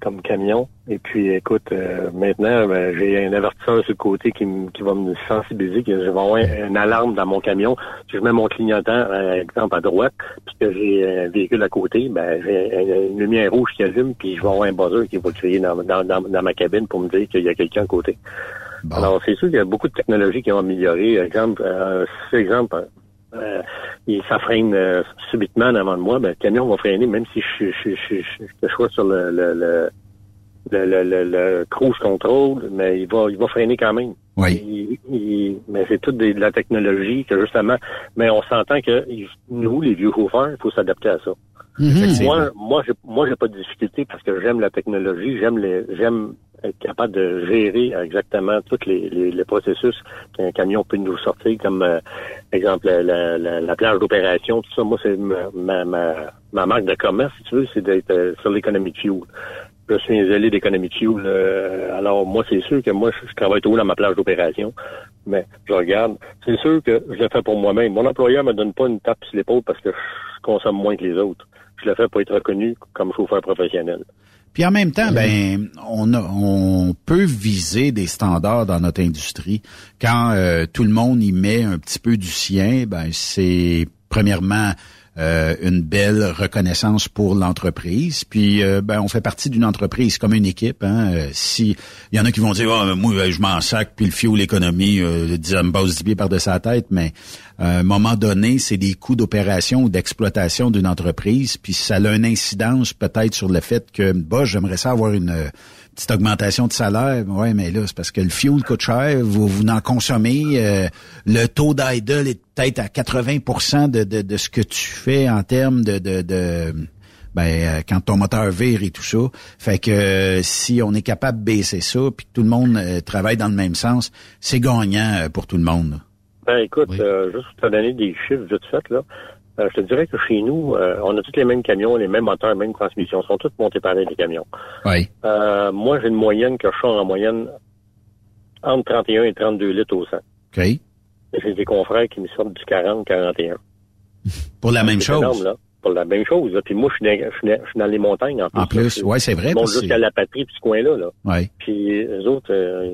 comme camion. Et puis, écoute, euh, maintenant, ben, j'ai un avertisseur sur le côté qui, qui va me sensibiliser que je vais avoir une alarme dans mon camion. Si je mets mon clignotant, par euh, exemple, à droite, puis que j'ai un véhicule à côté, ben, j'ai une lumière rouge qui allume, puis je vais avoir un buzzer qui va crier dans, dans, dans, ma cabine pour me dire qu'il y a quelqu'un à côté. Alors, c'est sûr qu'il y a beaucoup de technologies qui ont amélioré. Exemple, euh, exemple, euh, ça freine euh, subitement devant de moi, ben, le camion va freiner même si je, je, je, je, je sois sur le, le, le le, le, le, cruise control, mais il va, il va freiner quand même. Oui. mais c'est toute de la technologie que justement, mais on s'entend que nous, les vieux chauffeurs, il faut s'adapter à ça. Mm-hmm. Moi, moi, j'ai, moi, j'ai pas de difficulté parce que j'aime la technologie, j'aime les, j'aime être capable de gérer exactement tous les, les, processus qu'un camion peut nous sortir, comme euh, exemple la, la, la plage d'opération, tout ça. Moi, c'est ma, ma, ma, marque de commerce, si tu veux, c'est d'être euh, sur l'économie de fuel. Je suis isolé d'économie de fuel. Euh, alors, moi, c'est sûr que moi, je, travaille toujours dans ma plage d'opération, mais je regarde. C'est sûr que je le fais pour moi-même. Mon employeur me donne pas une tape sur l'épaule parce que je consomme moins que les autres. Je le fais pour être reconnu comme chauffeur professionnel. Puis en même temps, ben, on, on peut viser des standards dans notre industrie. Quand euh, tout le monde y met un petit peu du sien, ben c'est premièrement euh, une belle reconnaissance pour l'entreprise. Puis, euh, ben, on fait partie d'une entreprise comme une équipe. Hein. Euh, si il y en a qui vont dire, oh, moi, je m'en sac, puis le fio l'économie, euh, me passe 10 pieds par de sa tête, mais à un moment donné, c'est des coûts d'opération ou d'exploitation d'une entreprise, puis ça a une incidence peut-être sur le fait que, bah, j'aimerais ça avoir une petite augmentation de salaire. Ouais, mais là, c'est parce que le fuel coûte cher, vous, vous en consommez. Euh, le taux d'idle est peut-être à 80 de, de, de, ce que tu fais en termes de, de, de ben, euh, quand ton moteur vire et tout ça. Fait que euh, si on est capable de baisser ça, puis que tout le monde travaille dans le même sens, c'est gagnant pour tout le monde. Ben écoute, juste pour te donner des chiffres vite fait, là, euh, je te dirais que chez nous, euh, on a tous les mêmes camions, les mêmes moteurs, les mêmes transmissions. Ils sont tous montés pareil, les camions. Oui. Euh, moi, j'ai une moyenne que je sors en moyenne entre 31 et 32 litres au 100. OK. J'ai des confrères qui me sortent du 40, 41. Pour la même chose? Énorme, là pour la même chose. Puis moi, je suis, dans, les montagnes en plus. En plus, oui, c'est vrai. Ils vont jusqu'à la patrie, puis ce coin-là. Là. Ouais. Puis eux autres, euh,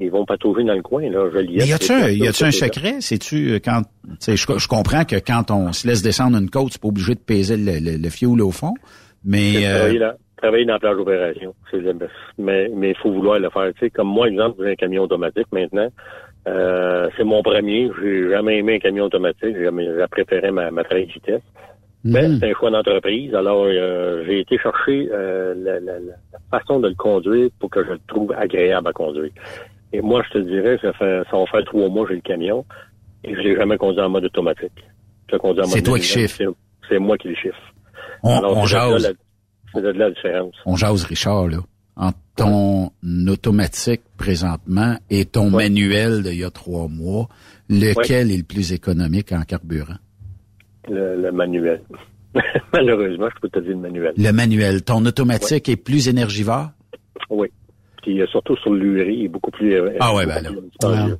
ils, vont patauger dans le coin. Là. Je Mais y a-tu un, y a-tu un secret? C'est-tu euh, quand... Je, je comprends que quand on se laisse descendre une côte, c'est pas obligé de peser le, le, le fioul au fond. Mais... Euh... Travailler, là, travailler dans la plage d'opération. Mais il faut vouloir le faire. Tu sais, comme moi, exemple, j'ai un camion automatique maintenant. Euh, c'est mon premier. J'ai jamais aimé un camion automatique. J'ai, préféré ma, ma vitesse. Mais mhm. c'est un choix d'entreprise. Alors, euh, j'ai été chercher euh, la, la, la, façon de le conduire pour que je le trouve agréable à conduire. Et moi, je te dirais, ça, fait, ça va faire trois mois j'ai le camion et je l'ai jamais conduit en mode automatique. C'est toi qui chiffre. C'est moi qui le chiffre. On, on jase. C'est de la différence. On jase, Richard, là. En ton automatique présentement et ton manuel d'il y a trois mois, lequel est le plus économique en carburant? Le, manuel. Malheureusement, je peux te dire le manuel. Le manuel. Ton automatique est plus énergivore? Oui. Puis euh, surtout sur l'URI, il est beaucoup plus. Euh, ah ouais, ben là.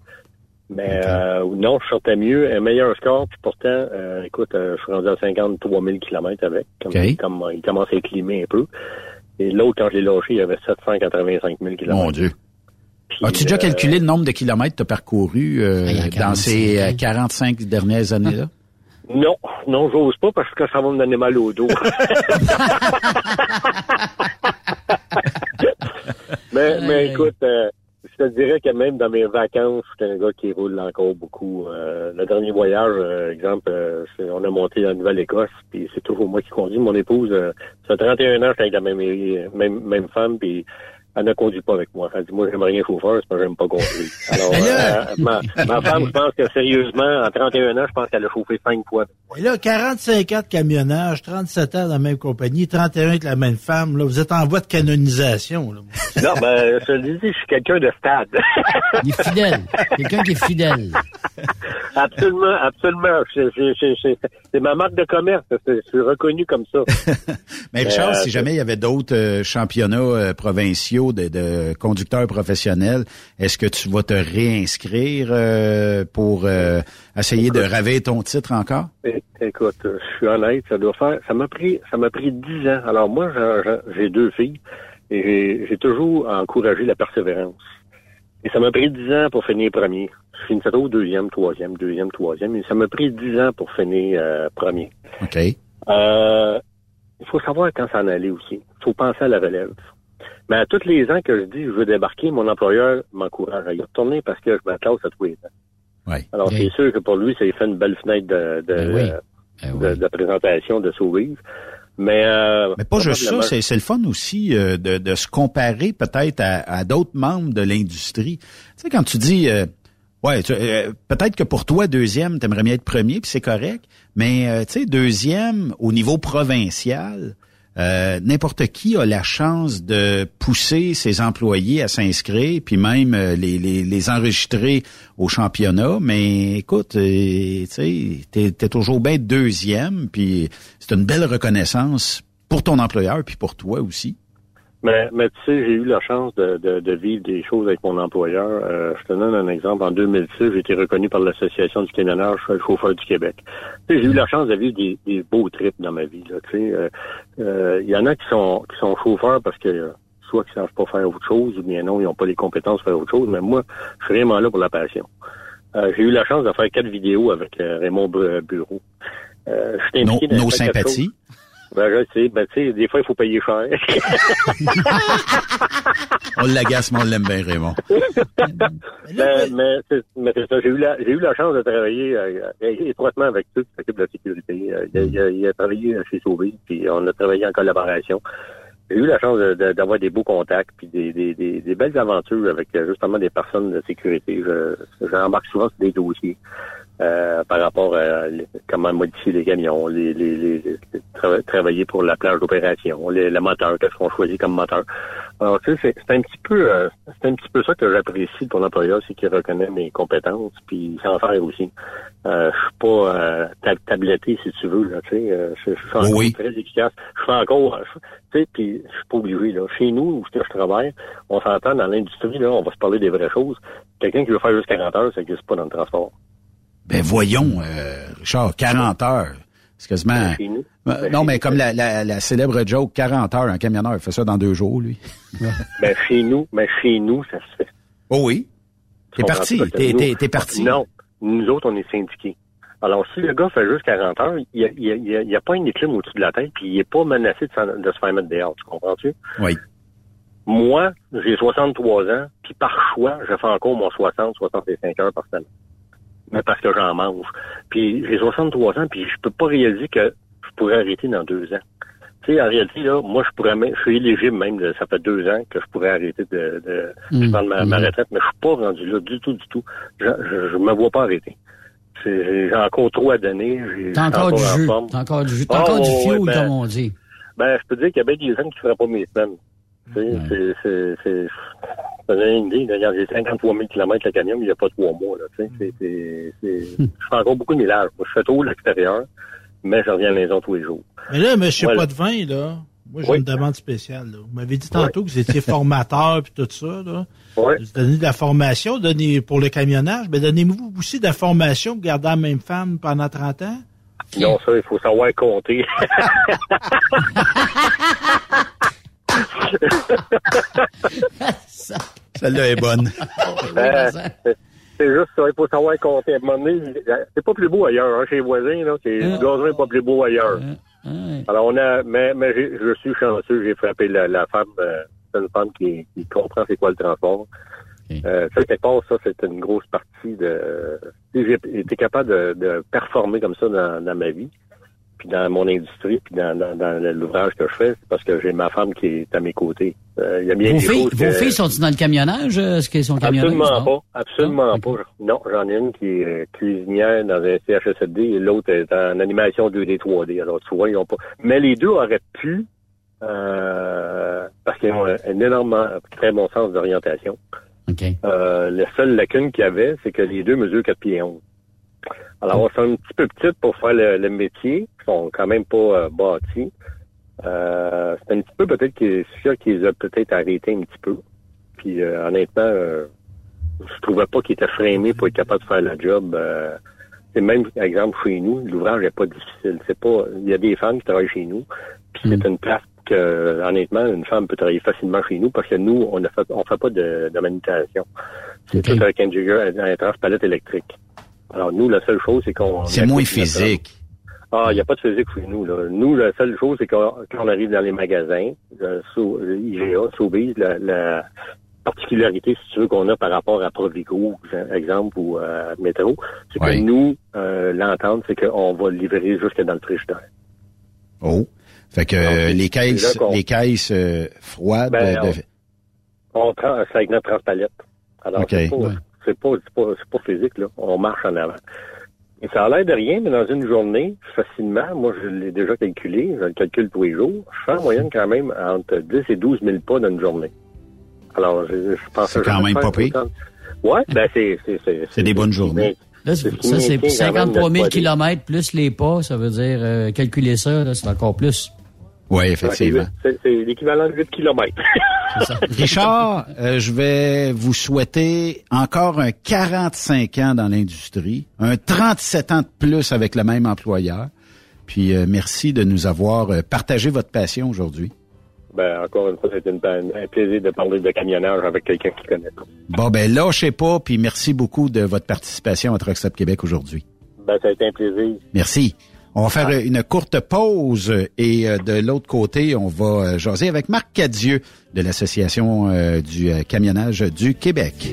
Mais euh, non, je sortais mieux, un meilleur score, puis pourtant, euh, écoute, je suis rendu à 53 000 km avec, comme, comme il commence à éclimer un peu. Et l'autre, quand je l'ai lâché, il y avait 785 000 km. Mon Dieu. As-tu déjà calculé le nombre de kilomètres que tu as parcouru ben, dans ces 45 dernières années-là? Non, non, j'ose pas parce que ça va me donner mal au dos. mais, mais écoute, euh, je te dirais que même dans mes vacances, je suis un gars qui roule encore beaucoup. Euh, le dernier voyage, euh, exemple, euh, on a monté en Nouvelle-Écosse, puis c'est toujours moi qui conduis. Mon épouse, euh, ça fait 31 ans, je suis avec la même, même, même femme, puis elle ne conduit pas avec moi. Elle dit, moi, j'aimerais rien chauffeur, c'est parce que j'aime pas conduire. Alors, euh, ma, ma femme, je pense que sérieusement, en 31 ans, je pense qu'elle a chauffé cinq fois. Et là, 45 ans de camionnage, 37 ans dans la même compagnie, 31 avec la même femme, là, vous êtes en voie de canonisation. Là. Non, ben, je le dis, je suis quelqu'un de stade. Il est fidèle. Quelqu'un qui est fidèle. Absolument, absolument. C'est ma marque de commerce. Je suis reconnu comme ça. Mais Richard, Euh, si jamais il y avait d'autres euh, championnats euh, provinciaux de, de conducteurs professionnels, est-ce que tu vas te réinscrire pour essayer de raver ton titre encore? Écoute, je suis honnête, ça doit faire. Ça m'a pris, ça m'a pris dix ans. Alors moi, j'ai- deux filles et j'ai toujours encouragé la persévérance. Et ça m'a pris dix ans pour finir premier. Je finissais au deuxième, troisième, deuxième, troisième. Et ça m'a pris dix ans pour finir euh, premier. OK. Euh, il faut savoir quand s'en aller aussi. Il faut penser à la relève. Mais à tous les ans que je dis je veux débarquer, mon employeur m'encourage à y retourner parce que je me classe à tous les ans. Oui. Alors c'est sûr que pour lui, ça lui fait une belle fenêtre de, de, Ben de- de présentation, de sourire. Mais, euh, Mais pas juste ça, c'est le fun aussi euh, de, de se comparer peut-être à, à d'autres membres de l'industrie. Tu sais, quand tu dis, euh, ouais, tu- euh, peut-être que pour toi, deuxième, t'aimerais bien être premier, puis c'est correct, mais euh, tu sais, deuxième au niveau provincial, euh, n'importe qui a la chance de pousser ses employés à s'inscrire, puis même euh, les, enregistrer au championnat. Mais écoute, euh, tu t'es t'es toujours bien deuxième, puis c'est une belle reconnaissance pour ton employeur, puis pour toi aussi. Mais, mais tu sais, j'ai eu la chance de, de, de vivre des choses avec mon employeur. Euh, je te donne un exemple. En 2006, j'ai été reconnu par l'Association du camionnage chauffeur du Québec. Tu sais, j'ai eu la chance de vivre des, des beaux trips dans ma vie. là, Tu sais, euh, euh, il y en a qui sont qui sont chauffeurs parce que euh, soit qu'ils savent pas faire autre chose, ou bien non, ils n'ont pas les compétences pour faire autre chose. Mais moi, je suis vraiment là pour la passion. Euh, j'ai eu la chance de faire quatre vidéos avec Raymond Bu- Bureau. Euh, je suis Nos, impliqué dans nos quatre sympathies. Ben, je sais, ben, tu sais, des fois, il faut payer cher. On l'agace, mais on l'aime bien, Raymond. mais mais c'est mais c'est ça. J'ai eu la j'ai eu la chance de travailler euh, étroitement avec ceux qui s'occupent de la sécurité. Euh, Il, a, il a- il a travaillé chez Sauvé, puis on a travaillé en collaboration. J'ai eu la chance de- de- d'avoir des beaux contacts puis des, des, des, des belles aventures avec euh, justement des personnes de sécurité. Je, j'embarque souvent sur des dossiers euh, par rapport à les- comment modifier les camions, les, les, les, les- trava- travailler pour la plage d'opération, les, le moteur, qu'est-ce qu'on choisit comme moteur. Alors tu sais, c'est, un petit peu euh, c'est un petit peu ça que j'apprécie de ton employeur, c'est qu'il reconnaît mes compétences, puis il s'en faire aussi. Euh, je suis pas euh, tab- tabletté, si tu veux, là, tu sais. euh, je, suis encore Oui. très efficace. Je fais encore, tu sais, puis je suis pas obligé, là. Chez nous, où je je travaille, on s'entend dans l'industrie, là, on va se parler des vraies choses. Quelqu'un qui veut faire juste 40 heures, ça n'existe pas dans le transport. Ben voyons, euh, Richard, 40 heures. C'est quasiment... Chez nous. Euh, non, mais comme la, la, la célèbre joke, 40 heures, un camionneur, il fait ça dans deux jours, lui. Ben, chez nous, mais chez nous, ça se fait. Oh oui. T'es parti, t'es- parti. Non. Nous autres, on est syndiqués. Alors, si le gars fait juste 40 heures, il n'y a, il y a- il y pas une éclime au-dessus de la tête, puis il n'est pas menacé de se faire mettre dehors. Tu comprends-tu? Oui. Moi, j'ai 63 ans, puis par choix, je fais encore mon 60, 65 heures par semaine. Mais parce que j'en mange. Puis j'ai 63 ans, puis je peux pas réaliser que je pourrais arrêter dans deux ans. Tu sais, en réalité, là, moi, je pourrais même, je suis éligible même, de- ça fait deux ans que je pourrais arrêter de, de, de Mm. prendre ma, ma Mm. retraite, mais je suis pas rendu là du tout, du tout. Je, je, je me vois pas arrêter. J'ai encore trop à donner. j'ai- T'as suis encore du jus. T'as encore du jus. T'as encore du ouais, fuel, ben, comme on dit. ben, je peux dire qu'il y a bien des jeunes qui ne feraient pas mes semaines. C'est, ça donne une idée. Regarde, j'ai 53 000 km le camion, mais il n'y a pas trois mois, là. C'est, je fais encore beaucoup de millage. Moi, je fais tout l'extérieur, mais je reviens à la maison tous les jours. Mais là, monsieur Voilà. Potvin, là, moi, j'ai Oui. une demande spéciale. Là. Vous m'avez dit tantôt que vous étiez formateur puis tout ça. Là. Vous donnez de la formation donnez pour le camionnage, mais donnez-vous aussi de la formation pour garder la même femme pendant 30 ans? Non, ça, il faut savoir compter. Celle-là est bonne. Euh, c'est- juste ça, il faut savoir compter. À un moment donné, c'est pas plus beau ailleurs, hein, chez les voisins, là. C'est, le gazon est pas plus beau ailleurs. Alors, on a, mais, je suis chanceux, j'ai frappé la, la femme, euh, c'est une femme qui, qui comprend c'est quoi le transport. Euh, ça, quelque part, ça, c'est une grosse partie de... J'ai été capable de, de, performer comme ça dans, dans, ma vie, puis dans mon industrie, puis dans, dans, dans l'ouvrage que je fais, c'est parce que j'ai ma femme qui est à mes côtés. Euh, il y a bien vos, filles, vos filles sont-ils dans le camionnage? Est-ce qu'elles sont camionneuses? Absolument pas. Absolument pas. Non, j'en ai une qui est cuisinière dans un CHSLD et l'autre est en animation 2D, 3D. Alors, tu vois, ils ont pas... Mais les deux auraient pu euh, parce qu'ils ont un, un énorme, très bon sens d'orientation. Okay. Euh, la seule lacune qu'il y avait, c'est que les deux mesurent 4 pieds 11. Alors, elles sont un petit peu petites pour faire le, le métier. Ils sont quand même pas euh, bâtis. Euh, c'est un petit peu peut-être que c'est sûr qu'ils ont peut-être arrêté un petit peu. Puis euh, honnêtement, je trouvais pas qu'ils étaient frémés pour être capables de faire le job. C'est même, par exemple, chez nous, l'ouvrage n'est pas difficile. C'est pas. Il y a des femmes qui travaillent chez nous, puis c'est une place que, honnêtement, une femme peut travailler facilement chez nous parce que nous, on ne fait, on fait pas de, de manutention. C'est Okay. tout avec un jigger, un transpalette électrique. Alors, nous, la seule chose, c'est qu'on... C'est moins physique. Ah, il n'y a pas de physique chez nous. Là. Nous, la seule chose, c'est qu'on quand on arrive dans les magasins, euh, so, euh, IGA, Sobeys, la, la particularité, si tu veux, qu'on a par rapport à Provigo, exemple, ou à Métro, c'est que nous, euh, l'entente, c'est qu'on va livrer jusque dans le frigidaire. Oh. Fait que euh, les caisses, les caisses euh, froides. Ben, de- de- On prend c'est avec notre transpalette. Alors, OK. c'est pas, Ouais. C'est pas, c'est pas, c'est pas physique, là. On marche en avant. Et ça a l'air de rien, mais dans une journée, facilement, moi, je l'ai déjà calculé, je le calcule tous les jours, je fais en moyenne quand même entre 10 et 12 000 pas dans une journée. Alors, je, je pense C'est que quand je vais même pas pire. Ouais, ben, c'est, c'est, c'est, C'est des bonnes journées. Là, C'est c'est- ça, c'est maintient quand même 53 000 notre body. kilomètres plus les pas. Ça veut dire, euh, calculer ça, là, c'est encore plus. Oui, effectivement. C'est, l'équivalent de 8 km. Richard, euh, je vais vous souhaiter encore un 45 ans dans l'industrie, un 37 ans de plus avec le même employeur. Puis euh, merci de nous avoir euh, partagé votre passion aujourd'hui. ben, encore une fois, c'est un plaisir de parler de camionnage avec quelqu'un qui connaît. Bon, ben lâchez pas, puis merci beaucoup de votre participation à Truck Stop Québec aujourd'hui. Ben, ça a été un plaisir. Merci. On va faire euh, une courte pause euh, et euh, de l'autre côté, on va jaser avec Marc Cadieux de l'Association du camionnage du Québec.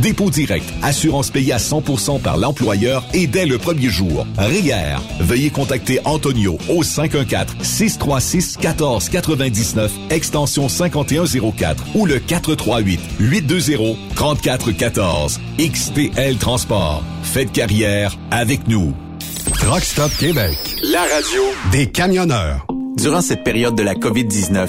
dépôt direct, assurance payée à 100% par l'employeur et dès le premier jour. RIER. Veuillez contacter Antonio au 514-636-1499, extension 5104 ou le 438-820-3414. XTL Transport. Faites carrière avec nous. Truck Stop Québec, la radio des camionneurs. Durant cette période de la COVID-19,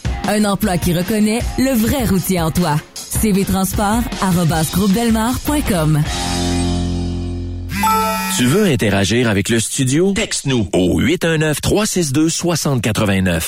Un emploi qui reconnaît le vrai routier en toi. cvtransport.com Tu veux interagir avec le studio? Texte-nous au 819-362-6089.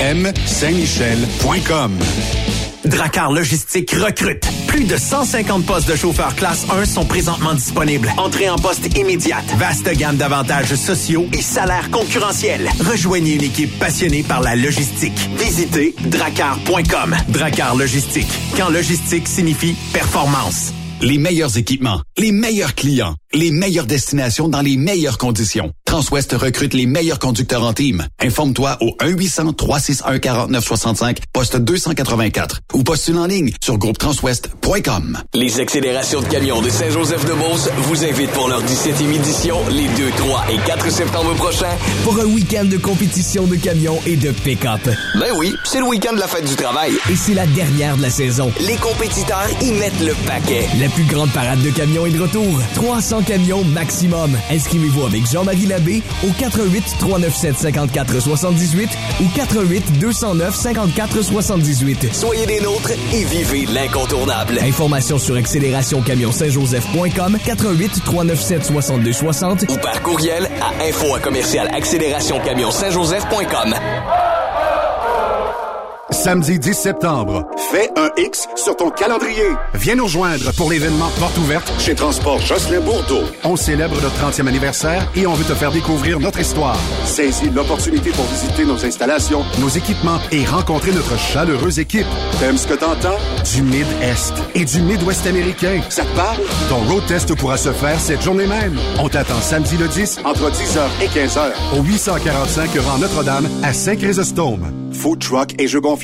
REM Saint-Michel.com. Dracar Logistique recrute. Plus de 150 postes de chauffeurs classe 1 sont présentement disponibles. Entrée en poste immédiate. Vaste gamme d'avantages sociaux et salaires concurrentiels. Rejoignez une équipe passionnée par la logistique. Visitez dracar.com. Dracar Logistique. Quand logistique signifie performance. Les meilleurs équipements, les meilleurs clients, les meilleures destinations dans les meilleures conditions. Transwest recrute les meilleurs conducteurs en team. Informe-toi au 1-800-361-4965, poste 284 ou postule en ligne sur groupetranswest.com. Les accélérations de camions de Saint-Joseph-de-Beauce vous invitent pour leur 17e édition les 2, 3 et 4 septembre prochains. Pour un week-end de compétition de camions et de pick-up. Ben oui, c'est le week-end de la fête du travail. Et c'est la dernière de la saison. Les compétiteurs y mettent le paquet. La plus grande parade de camions est de retour. 300 camions maximum. Inscrivez-vous avec Jean-Marie Au 88 397 54 78 ou 88 209 54 78. Soyez des nôtres et vivez l'incontournable. Informations sur accélérationcamionsaintjoseph.com 88 397 62 60 ou par courriel à info à commercial accélérationcamionsaintjoseph.com. Samedi 10 septembre, fais un X sur ton calendrier. Viens nous rejoindre pour l'événement Porte ouverte chez Transport Jocelyn Bourdeau. On célèbre notre 30e anniversaire et on veut te faire découvrir notre histoire. Saisis l'opportunité pour visiter nos installations, nos équipements et rencontrer notre chaleureuse équipe. T'aimes ce que t'entends? Du Mid-Est et du Mid-Ouest américain. Ça te parle? Ton road test pourra se faire cette journée même. On t'attend samedi le 10 entre 10h et 15h au 845 rang Notre-Dame à Saint-Chrysostome. Food truck et jeux gonflables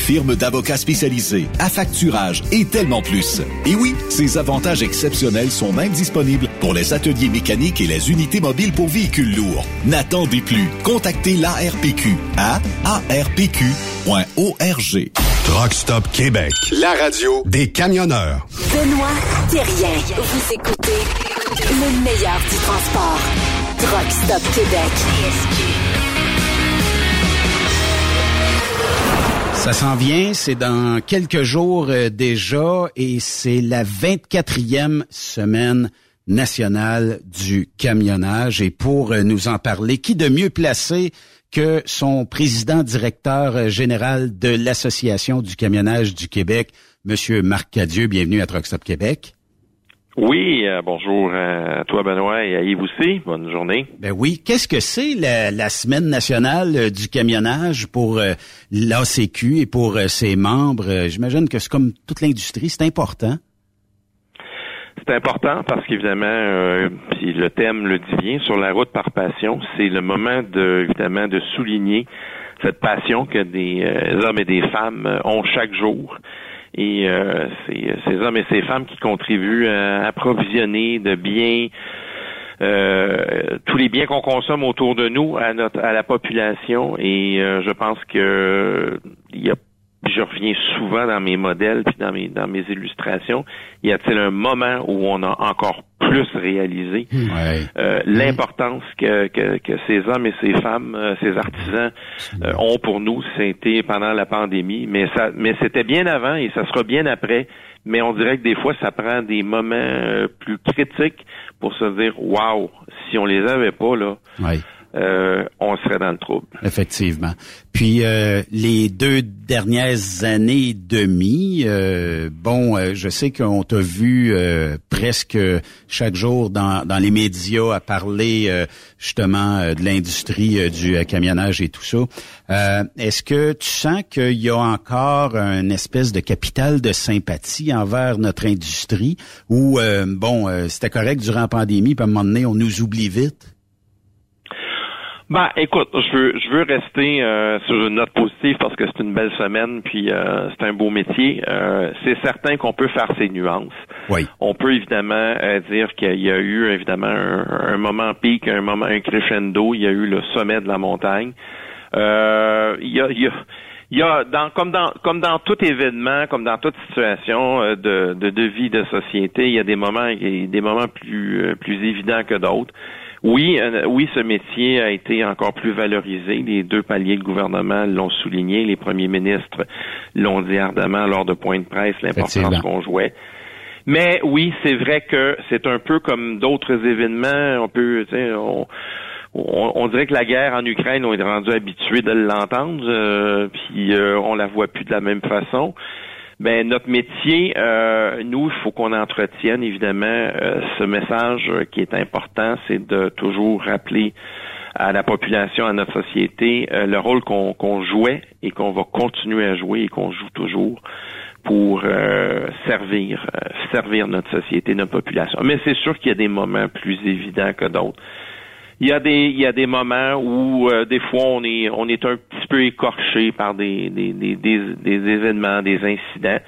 firme d'avocats spécialisés, affacturage et tellement plus. Et oui, ces avantages exceptionnels sont même disponibles pour les ateliers mécaniques et les unités mobiles pour véhicules lourds. N'attendez plus. Contactez l'ARPQ à arpq.org. Truck Stop Québec. La radio des camionneurs. Benoît Thérien. Vous écoutez le meilleur du transport. Truck Stop Québec. Ça s'en vient, c'est dans quelques jours euh, déjà et c'est la 24e semaine nationale du camionnage. Et pour euh, nous en parler, qui de mieux placé que son président directeur euh, général de l'Association du camionnage du Québec, Monsieur Marc Cadieux? Bienvenue à Truck Stop Québec. Oui, euh, bonjour à toi Benoît et à Yves aussi. Bonne journée. Ben oui. Qu'est-ce que c'est la, la, semaine nationale euh, du camionnage pour euh, l'ACQ et pour euh, ses membres? Euh, J'imagine que c'est comme toute l'industrie, c'est important. C'est important parce qu'évidemment, euh, puis le thème le dit bien, sur la route par passion, c'est le moment de évidemment de souligner cette passion que des euh, hommes et des femmes euh, ont chaque jour. Et euh, c'est ces hommes et ces femmes qui contribuent à approvisionner de biens euh, tous les biens qu'on consomme autour de nous à notre à la population. Et euh, je pense que il y a je reviens souvent dans mes modèles puis dans mes dans mes illustrations. Y a-t-il un moment où on a encore plus réalisé euh, l'importance que, que, que ces hommes et ces femmes, euh, ces artisans euh, ont pour nous, c'était pendant la pandémie, mais ça mais c'était bien avant et ça sera bien après. Mais on dirait que des fois, ça prend des moments euh, plus critiques pour se dire Waouh, si on les avait pas là. Euh, on serait dans le trouble. Effectivement. Puis euh, les deux dernières années et demie, euh, bon, je sais qu'on t'a vu presque chaque jour dans, les médias à parler justement de l'industrie du camionnage et tout ça. Est-ce que tu sens qu'il y a encore une espèce de capital de sympathie envers notre industrie ou bon, c'était correct durant la pandémie, puis à un moment donné, on nous oublie vite? Ben, écoute, je veux, je veux rester euh, sur une note positive parce que c'est une belle semaine, puis euh, c'est un beau métier. Euh, c'est certain qu'on peut faire ces nuances. Oui. On peut évidemment euh, dire qu'il y a eu évidemment un, un, moment pic, un moment un crescendo. Il y a eu le sommet de la montagne. Euh, il y a, il y a il y a dans comme dans comme dans tout événement, comme dans toute situation euh, de, de, de vie de société, il y a des moments des moments plus plus évidents que d'autres. Oui, euh, oui, ce métier a été encore plus valorisé. Les deux paliers de gouvernement l'ont souligné. Les premiers ministres l'ont dit ardemment lors de points de presse l'importance qu'on jouait. Mais oui, c'est vrai que c'est un peu comme d'autres événements. On peut, tu sais, on, on, on, dirait que la guerre en Ukraine, on est rendu habitué de l'entendre, euh, puis euh, on la voit plus de la même façon. Ben notre métier, euh, nous, il faut qu'on entretienne évidemment euh, ce message qui est important, c'est de toujours rappeler à la population, à notre société, euh, le rôle qu'on jouait et qu'on va continuer à jouer et qu'on joue toujours pour euh, servir, servir notre société, notre population. Mais c'est sûr qu'il y a des moments plus évidents que d'autres. Il y a des il y a des moments où euh, des fois on est on est un petit peu écorché par des des, des, des, des événements, des incidents.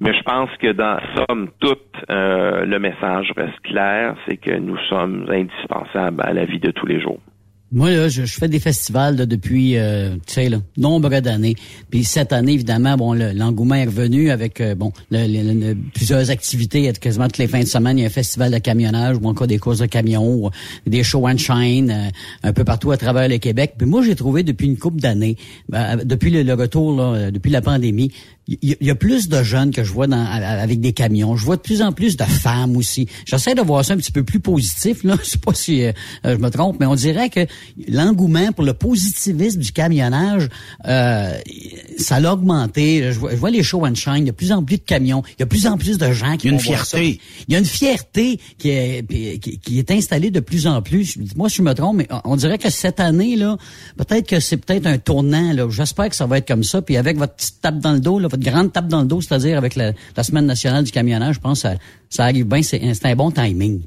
Mais je pense que dans somme toute, euh, le message reste clair, c'est que nous sommes indispensables à la vie de tous les jours. Moi, là, je, je, fais des festivals là, depuis, euh, tu sais, là, nombre d'années. Puis cette année, évidemment, bon, l'engouement est revenu avec, euh, bon, plusieurs activités. Quasiment toutes les fins de semaine, il y a un festival de camionnage ou encore des courses de camions, des show and shine, euh, un peu partout à travers le Québec. Puis moi, j'ai trouvé depuis une couple d'années, ben, depuis le, le, retour, là, depuis la pandémie, il y, a plus de jeunes que je vois dans, avec des camions. Je vois de plus en plus de femmes aussi. J'essaie de voir ça un petit peu plus positif. Là, je sais pas si euh, je me trompe, mais on dirait que l'engouement pour le positivisme du camionnage, euh, ça a augmenté. Je vois, je vois, les show and shine. Il y a de plus en plus de camions. Il y a de plus en plus de gens qui. Il y a une fierté. Il y a une fierté qui est, qui, qui est installée de plus en plus. Moi, je me trompe, mais on dirait que cette année là, peut-être que c'est peut-être un tournant. J'espère que ça va être comme ça. Puis avec votre petite tape dans le dos, là, grande tape dans le dos, c'est-à-dire avec la, semaine nationale du camionnage, je pense que ça, ça arrive bien, c'est un bon timing.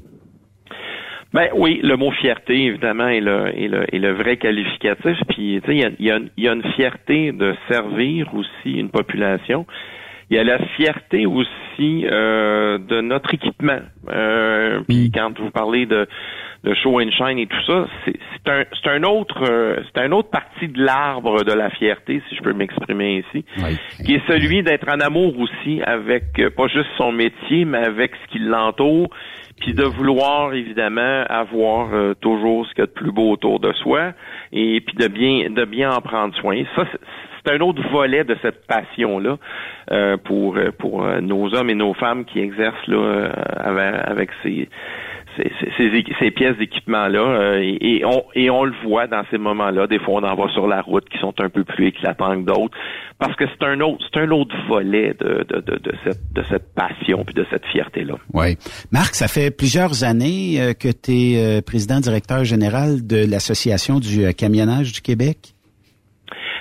Ben oui, le mot fierté, évidemment, est le, est le, est le vrai qualificatif. Puis, tu sais, il y a, y, a, y a, une fierté de servir aussi une population. Il y a la fierté aussi euh, de notre équipement. Euh, puis quand vous parlez de, de show and shine et tout ça, c'est un, c'est un autre, euh, c'est un autre partie de l'arbre de la fierté, si je peux m'exprimer ici, qui est celui d'être en amour aussi avec euh, pas juste son métier, mais avec ce qui l'entoure puis de vouloir évidemment avoir euh, toujours ce qu'il y a de plus beau autour de soi et puis de bien de bien en prendre soin. Ça c'est un autre volet de cette passion là euh, pour pour euh, nos hommes et nos femmes qui exercent là avec, avec ces ces, pièces d'équipement-là. Euh, et, on, et on le voit dans ces moments-là. Des fois, on en va sur la route qui sont un peu plus éclatants que d'autres. Parce que c'est un autre, c'est un autre volet de, de, de, de, cette, de cette passion puis de cette fierté-là. Oui. Marc, ça fait plusieurs années euh, que tu es euh, président directeur général de l'Association du camionnage du Québec?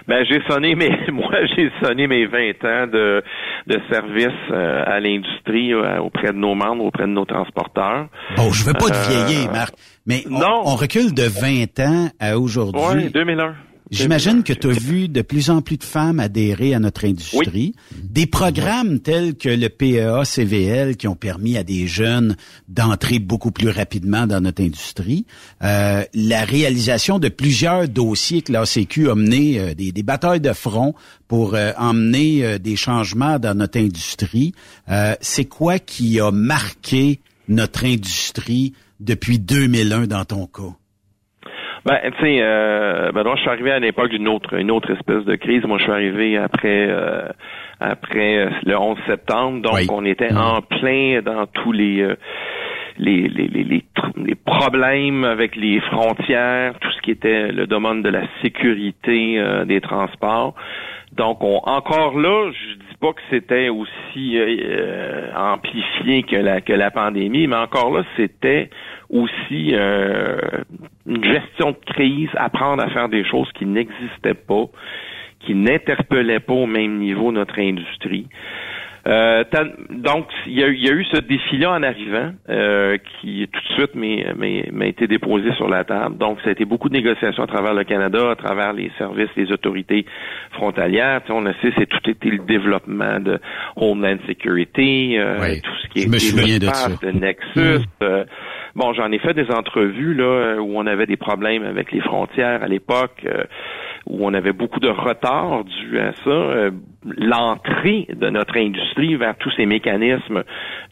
Ben j'ai sonné mes moi j'ai sonné mes 20 ans de de service euh, à l'industrie euh, auprès de nos membres, auprès de nos transporteurs. Bon, je veux pas te euh, vieillir, Marc, mais non. on, recule de 20 ans à aujourd'hui. Oui, 2001. J'imagine que tu as vu de plus en plus de femmes adhérer à notre industrie. Des programmes tels que le PEA-CVL qui ont permis à des jeunes d'entrer beaucoup plus rapidement dans notre industrie. Euh, la réalisation de plusieurs dossiers que l'ACQ a mené, euh, des, batailles de front pour euh, emmener des changements dans notre industrie. C'est quoi qui a marqué notre industrie depuis 2001 dans ton cas? Ben, tu sais, euh, ben, moi, je suis arrivé à l'époque d'une autre, une autre espèce de crise. Moi, je suis arrivé après, euh, après euh, le 11 septembre, donc on était en plein dans tous les, euh, les, les, les, les, problèmes avec les frontières, tout ce qui était le domaine de la sécurité des transports. Donc, on, encore là, je dis pas que c'était aussi amplifié que la que la pandémie, mais encore là, c'était aussi euh, une gestion de crise, apprendre à faire des choses qui n'existaient pas, qui n'interpellaient pas au même niveau notre industrie. Euh, donc, il y, a, eu ce défi-là en arrivant, euh, qui tout de suite m'a été déposé sur la table. Donc, ça a été beaucoup de négociations à travers le Canada, à travers les services, les autorités frontalières. on le sait, c'est tout été le développement de Homeland Security, tout ce qui est de, de Nexus. Mm. Bon, j'en ai fait des entrevues là où on avait des problèmes avec les frontières à l'époque, euh, où on avait beaucoup de retard dû à ça. Euh, l'entrée de notre industrie vers tous ces mécanismes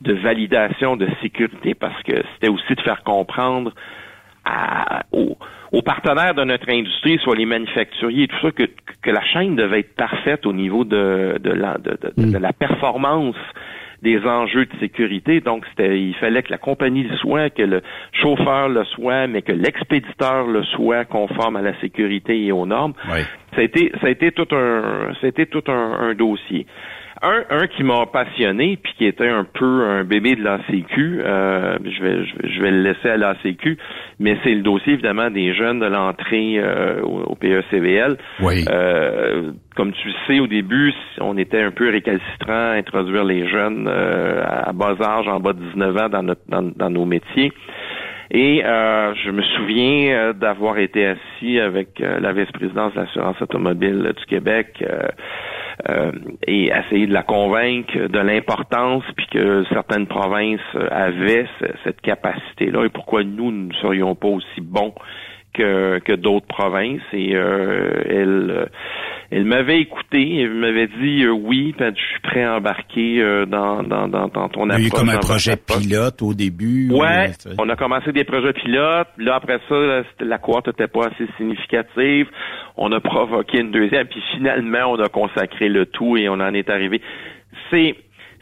de validation de sécurité, parce que c'était aussi de faire comprendre aux, partenaires de notre industrie, soit les manufacturiers et tout ça, que, que la chaîne devait être parfaite au niveau de, de, la, de, de la performance des enjeux de sécurité. Donc, c'était, il fallait que la compagnie le soit, que le chauffeur le soit, mais que l'expéditeur le soit conforme à la sécurité et aux normes. Ça a été, ça a été tout un, ça a été tout un dossier. Un, un qui m'a passionné, puis qui était un peu un bébé de l'ACQ, euh, je, vais, je, vais le laisser à l'ACQ, mais c'est le dossier évidemment des jeunes de l'entrée euh, au, PECVL. Oui. Euh, comme tu le sais, au début, on était un peu récalcitrant à introduire les jeunes euh, à bas âge, en bas de 19 ans, dans, notre, dans, nos métiers. Et euh, je me souviens d'avoir été assis avec la vice-présidence de l'assurance automobile du Québec euh, et essayer de la convaincre de l'importance, puis que certaines provinces avaient cette capacité-là, et pourquoi nous ne serions pas aussi bons que, que d'autres provinces. Et euh, elle, elle m'avait écouté, elle m'avait dit euh, oui, je suis prêt à embarquer euh, dans, dans, dans, dans ton approche. Il y a eu comme un projet pilote au début. Ouais, on a commencé des projets pilotes. Là, après ça, la cohorte n'était pas assez significative. On a provoqué une deuxième, puis finalement, on a consacré le tout et on en est arrivé. C'est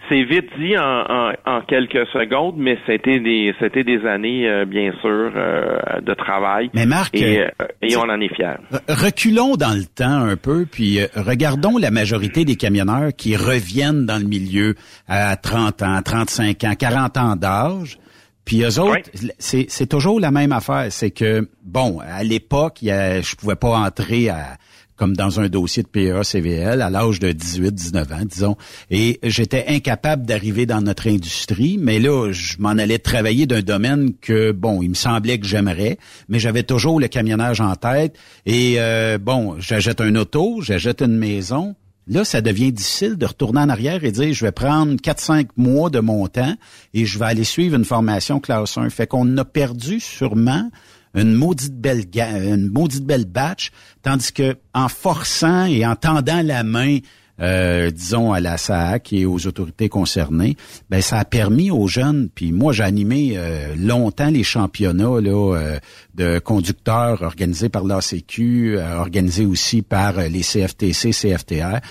c'est vite dit en, en, quelques secondes, mais c'était des c'était des années euh, bien sûr euh, de travail. Mais Marc, et, euh, et on en est fiers. Reculons dans le temps un peu, puis regardons la majorité des camionneurs qui reviennent dans le milieu à 30 ans, 35 ans, 40 ans d'âge. Puis eux autres, c'est toujours la même affaire. C'est que, bon, à l'époque, je pouvais pas entrer à comme dans un dossier de PEA-CVL, à l'âge de 18-19 ans, disons. Et j'étais incapable d'arriver dans notre industrie, mais là, je m'en allais travailler d'un domaine que, bon, il me semblait que j'aimerais, mais j'avais toujours le camionnage en tête. Et, euh, bon, j'achète un auto, j'achète une maison, Là, ça devient difficile de retourner en arrière et dire, je vais prendre 4-5 mois de mon temps et je vais aller suivre une formation classe 1. Fait qu'on a perdu sûrement une maudite belle une maudite belle batch, tandis que en forçant et en tendant la main euh, disons à la SAC et aux autorités concernées, ben ça a permis aux jeunes. Puis moi, j'ai animé euh, longtemps les championnats là, euh, de conducteurs organisés par l'ACQ, organisés aussi par les CFTC, CFTR.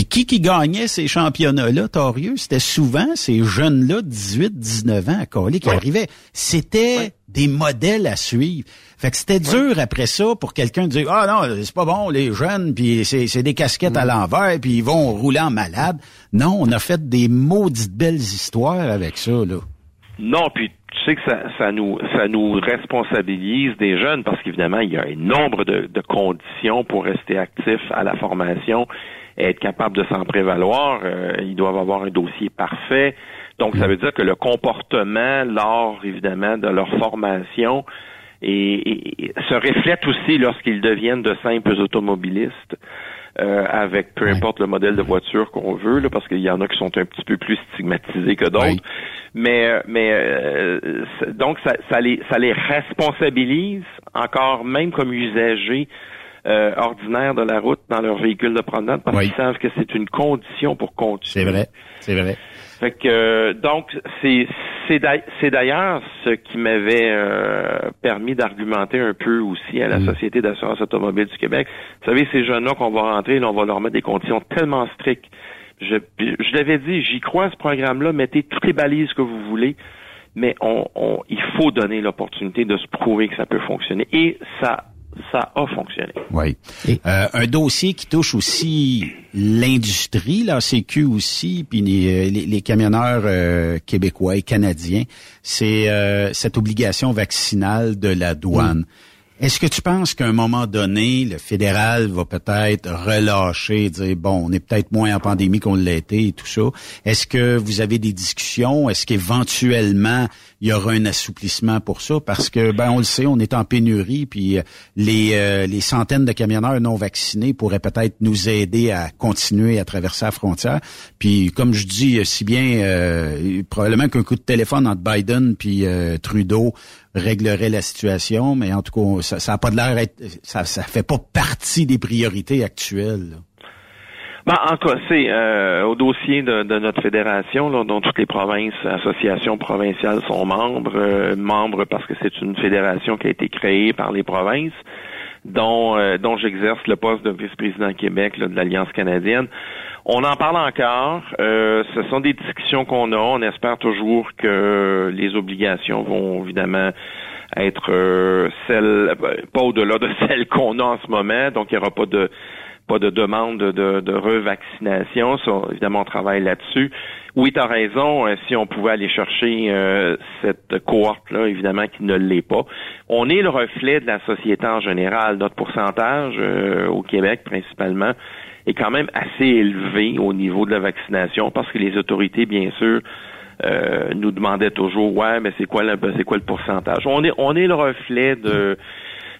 Puis qui qui gagnait ces championnats-là, Torieux? C'était souvent ces jeunes-là, 18, 19 ans, à Calais, qui arrivaient. C'était des modèles à suivre. Fait que c'était dur après ça pour quelqu'un de dire ah non c'est pas bon les jeunes puis c'est des casquettes à l'envers puis ils vont rouler en malade. Non, on a fait des maudites belles histoires avec ça là. Non, puis tu sais que ça, ça nous ça nous responsabilise des jeunes parce qu'évidemment il y a un nombre de, de conditions pour rester actif à la formation être capable de s'en prévaloir. Euh, ils doivent avoir un dossier parfait. Donc, ça veut dire que le comportement lors, évidemment, de leur formation et, se reflète aussi lorsqu'ils deviennent de simples automobilistes. Euh, avec peu importe le modèle de voiture qu'on veut, là, parce qu'il y en a qui sont un petit peu plus stigmatisés que d'autres. Mais, mais euh, donc ça, ça, les, ça les responsabilise encore même comme usagers euh, ordinaires de la route dans leur véhicule de promenade parce qu'ils savent que c'est une condition pour continuer. C'est vrai, c'est vrai. Fait que euh, donc c'est c'est d'ailleurs ce qui m'avait euh, permis d'argumenter un peu aussi à la mm. Société d'assurance automobile du Québec. Vous savez, ces jeunes-là qu'on va rentrer, là, on va leur mettre des conditions tellement strictes. Je, je l'avais dit, j'y crois à ce programme-là, mettez toutes les balises que vous voulez, mais on, on il faut donner l'opportunité de se prouver que ça peut fonctionner. Et ça ça a fonctionné. Oui. Euh, un dossier qui touche aussi l'industrie, la CQ aussi, puis les, les, camionneurs euh, québécois et canadiens, c'est euh, cette obligation vaccinale de la douane. Est-ce que tu penses qu'à un moment donné, le fédéral va peut-être relâcher, dire bon, on est peut-être moins en pandémie qu'on été et tout ça? Est-ce que vous avez des discussions? Est-ce qu'éventuellement il y aura un assouplissement pour ça? Parce que ben on le sait, on est en pénurie, puis euh, les euh, les centaines de camionneurs non vaccinés pourraient peut-être nous aider à continuer à traverser la frontière. Puis comme je dis si bien, euh, probablement qu'un coup de téléphone entre Biden puis Trudeau réglerait la situation, mais en tout cas, ça, ça a pas de l'air ça, ça fait pas partie des priorités actuelles. Ben, en cas, c'est euh, au dossier de, notre fédération, là, dont toutes les provinces, associations provinciales sont membres, euh, membres parce que c'est une fédération qui a été créée par les provinces, dont, euh, dont j'exerce le poste de vice-président Québec de l'Alliance canadienne. On en parle encore. Euh, ce sont des discussions qu'on a. On espère toujours que les obligations vont évidemment être euh, celles, ben, pas au-delà de celles qu'on a en ce moment. Donc, il n'y aura pas de pas de demande de, revaccination. évidemment, on travaille là-dessus. Oui, tu as raison. Euh, si on pouvait aller chercher cette cohorte-là, évidemment, qui ne l'est pas. On est le reflet de la société en général. Notre pourcentage au Québec, principalement, est quand même assez élevé au niveau de la vaccination parce que les autorités, bien sûr, euh, nous demandaient toujours ouais, mais c'est quoi le c'est quoi le pourcentage? On est on est le reflet de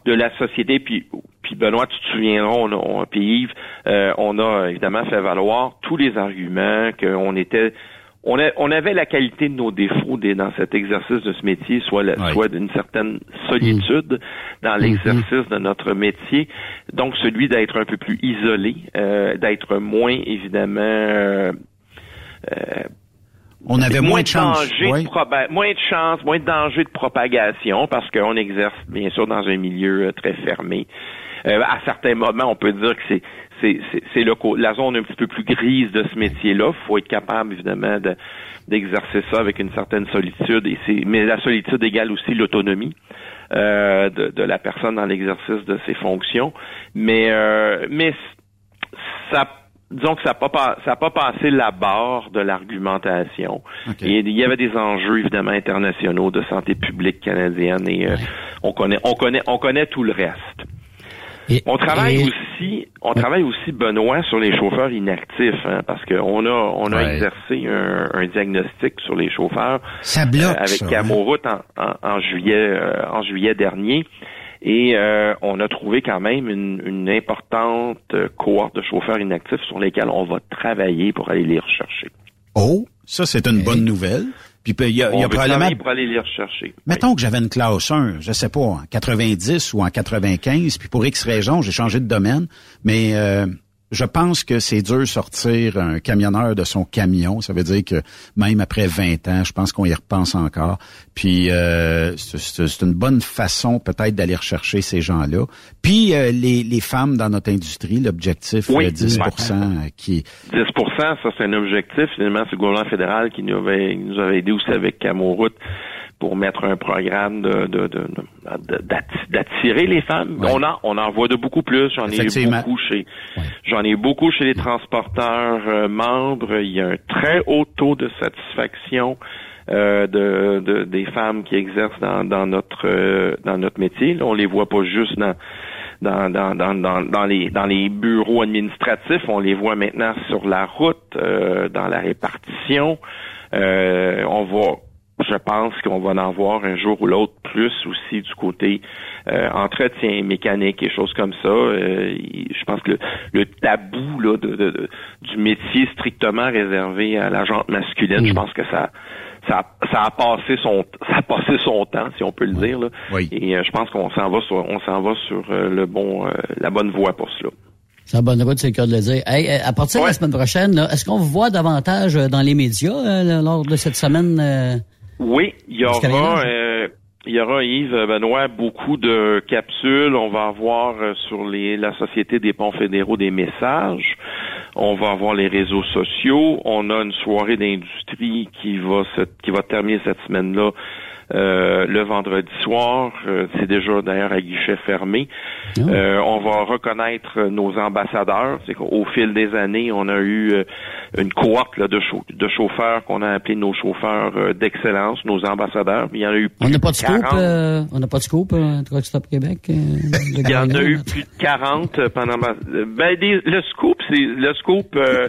de la société. Puis, puis Benoît, tu te souviendras, on, on puis Yves, euh, on a évidemment fait valoir tous les arguments qu'on était on, on, avait la qualité de nos défauts dans cet exercice de ce métier, soit, soit d'une certaine solitude dans l'exercice de notre métier, donc celui d'être un peu plus isolé, euh, d'être moins évidemment euh, euh on avait moins, de chance. moins de chance, moins de danger de propagation parce qu'on exerce bien sûr dans un milieu très fermé. Euh, à certains moments, on peut dire que c'est c'est la zone un petit peu plus grise de ce métier-là. Il faut être capable, évidemment, d'exercer ça avec une certaine solitude. Et mais la solitude égale aussi l'autonomie euh, de, la personne dans l'exercice de ses fonctions. Mais, euh, mais ça disons que ça n'a pas, ça pas passé la barre de l'argumentation. Et il y avait des enjeux évidemment internationaux de santé publique canadienne et euh, on connaît, on connaît, on connaît tout le reste. On travaille et- aussi, on travaille aussi Benoît sur les chauffeurs inactifs, hein, parce qu'on a on a Ouais. exercé un, un diagnostic sur les chauffeurs Ça bloque, euh, avec ça, hein? Camoroute en, en, en juillet euh, en juillet dernier. Et euh, on a trouvé quand même une, une importante cohorte de chauffeurs inactifs sur lesquels on va travailler pour aller les rechercher. Oh, ça, c'est une bonne nouvelle. Puis, il y a, y a probablement... pour aller les rechercher. Mettons que j'avais une classe 1, je sais pas, en 90 ou en 95, puis pour X raisons, j'ai changé de domaine, mais euh, je pense que c'est dur sortir un camionneur de son camion. Ça veut dire que même après 20 ans, je pense qu'on y repense encore. Puis euh, c'est- une bonne façon peut-être d'aller rechercher ces gens-là. Puis euh, les, les femmes dans notre industrie, l'objectif Oui, euh, 10 ouais. euh, qui 10% ça c'est un objectif. Finalement, c'est le gouvernement fédéral qui nous avait, nous avait aidé aussi avec Camoroute pour mettre un programme de, de, de- de- d'atti- d'attirer les femmes. On en on en voit de beaucoup plus. J'en ai beaucoup chez j'en ai beaucoup chez les transporteurs euh, membres. Il y a un très haut taux de satisfaction. euh, de, de- des femmes qui exercent dans, dans notre euh, dans notre métier. Là, on les voit pas juste dans dans, dans, dans, dans, dans les dans les bureaux administratifs, on les voit maintenant sur la route, euh, dans la répartition. Euh, on va je pense qu'on va en voir un jour ou l'autre plus aussi du côté euh, entretien mécanique et choses comme ça. Euh, je pense que le, le tabou là, de, de- de- du métier strictement réservé à la jante masculine, je pense que ça ça, ça a passé son ça a passé son temps, si on peut le dire. Là. Et euh, je pense qu'on s'en va sur on s'en va sur euh, le bon euh, la bonne voie pour cela. C'est la bonne route, c'est le cas de le dire. Hey, à partir de la semaine prochaine, est-ce qu'on vous voit davantage dans les médias euh, là, lors de cette semaine? Oui, il y aura, euh, il y aura Yves Benoît beaucoup de capsules. On va avoir euh, sur les, la Société des ponts fédéraux des messages. On va avoir les réseaux sociaux. On a une soirée d'industrie qui va se, qui va terminer cette semaine-là. Euh, le vendredi soir, Euh, c'est déjà d'ailleurs à guichet fermé. Euh, on va reconnaître nos ambassadeurs. C'est qu'au fil des années, on a eu une cohorte là, de, de chauffeurs qu'on a appelé nos chauffeurs d'excellence, nos ambassadeurs. Il y en a eu plus On n'a pas de scoop, 40. euh, on n'a pas de scoop, euh, Truck Stop Québec? Il y en a eu plus de 40 pendant ma... Ben, des- le scoop, c'est le scoop, euh,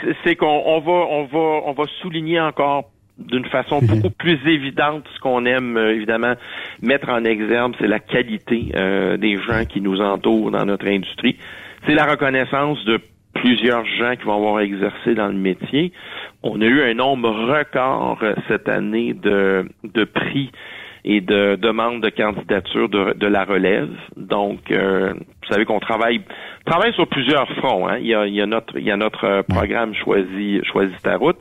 c'est- c'est qu'on on va, on va, on va souligner encore d'une façon beaucoup plus évidente ce qu'on aime euh, évidemment mettre en exergue, c'est la qualité euh, des gens qui nous entourent dans notre industrie. C'est la reconnaissance de plusieurs gens qui vont avoir exercé dans le métier. On a eu un nombre record euh, cette année de, de prix et de demandes de candidature de, de la relève. Donc, euh, vous savez qu'on travaille travaille sur plusieurs fronts. Hein. Il, y a, il y a notre il y a notre euh, programme choisi choisis ta route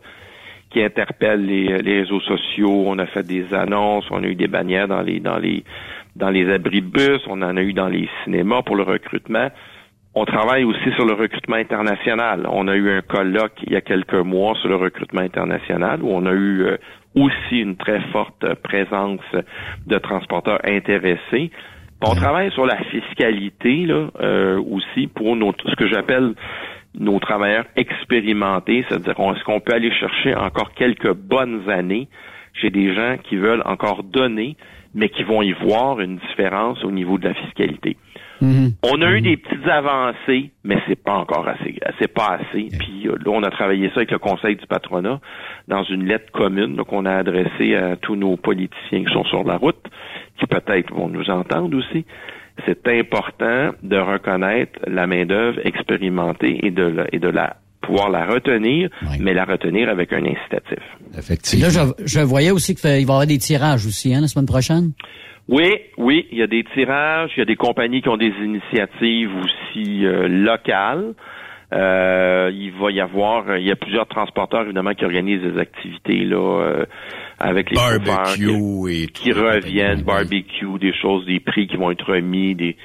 qui interpelle les, les réseaux sociaux. On a fait des annonces, on a eu des bannières dans les dans les dans les abris bus, on en a eu dans les cinémas pour le recrutement. On travaille aussi sur le recrutement international. On a eu un colloque il y a quelques mois sur le recrutement international où on a eu euh, aussi une très forte présence de transporteurs intéressés. On travaille sur la fiscalité là euh, aussi pour nos, ce que j'appelle nos travailleurs expérimentés, c'est-à-dire est-ce qu'on peut aller chercher encore quelques bonnes années chez des gens qui veulent encore donner, mais qui vont y voir une différence au niveau de la fiscalité? On a eu des petites avancées, mais c'est pas encore assez, c'est pas assez. Puis euh, là, on a travaillé ça avec le Conseil du patronat dans une lettre commune qu'on a adressée à tous nos politiciens qui sont sur la route, qui peut-être vont nous entendre aussi. C'est important de reconnaître la main d'œuvre expérimentée et de la, et de la pouvoir la retenir, mais la retenir avec un incitatif. Puis Là, je, je voyais aussi qu'il va y avoir des tirages aussi, hein, la semaine prochaine. Oui, oui, il y a des tirages, il y a des compagnies qui ont des initiatives aussi euh, locales. Euh, il va y avoir, euh, il y a plusieurs transporteurs évidemment qui organisent des activités là euh, avec les qui, et qui reviennent, barbecue, des choses, des prix qui vont être remis, des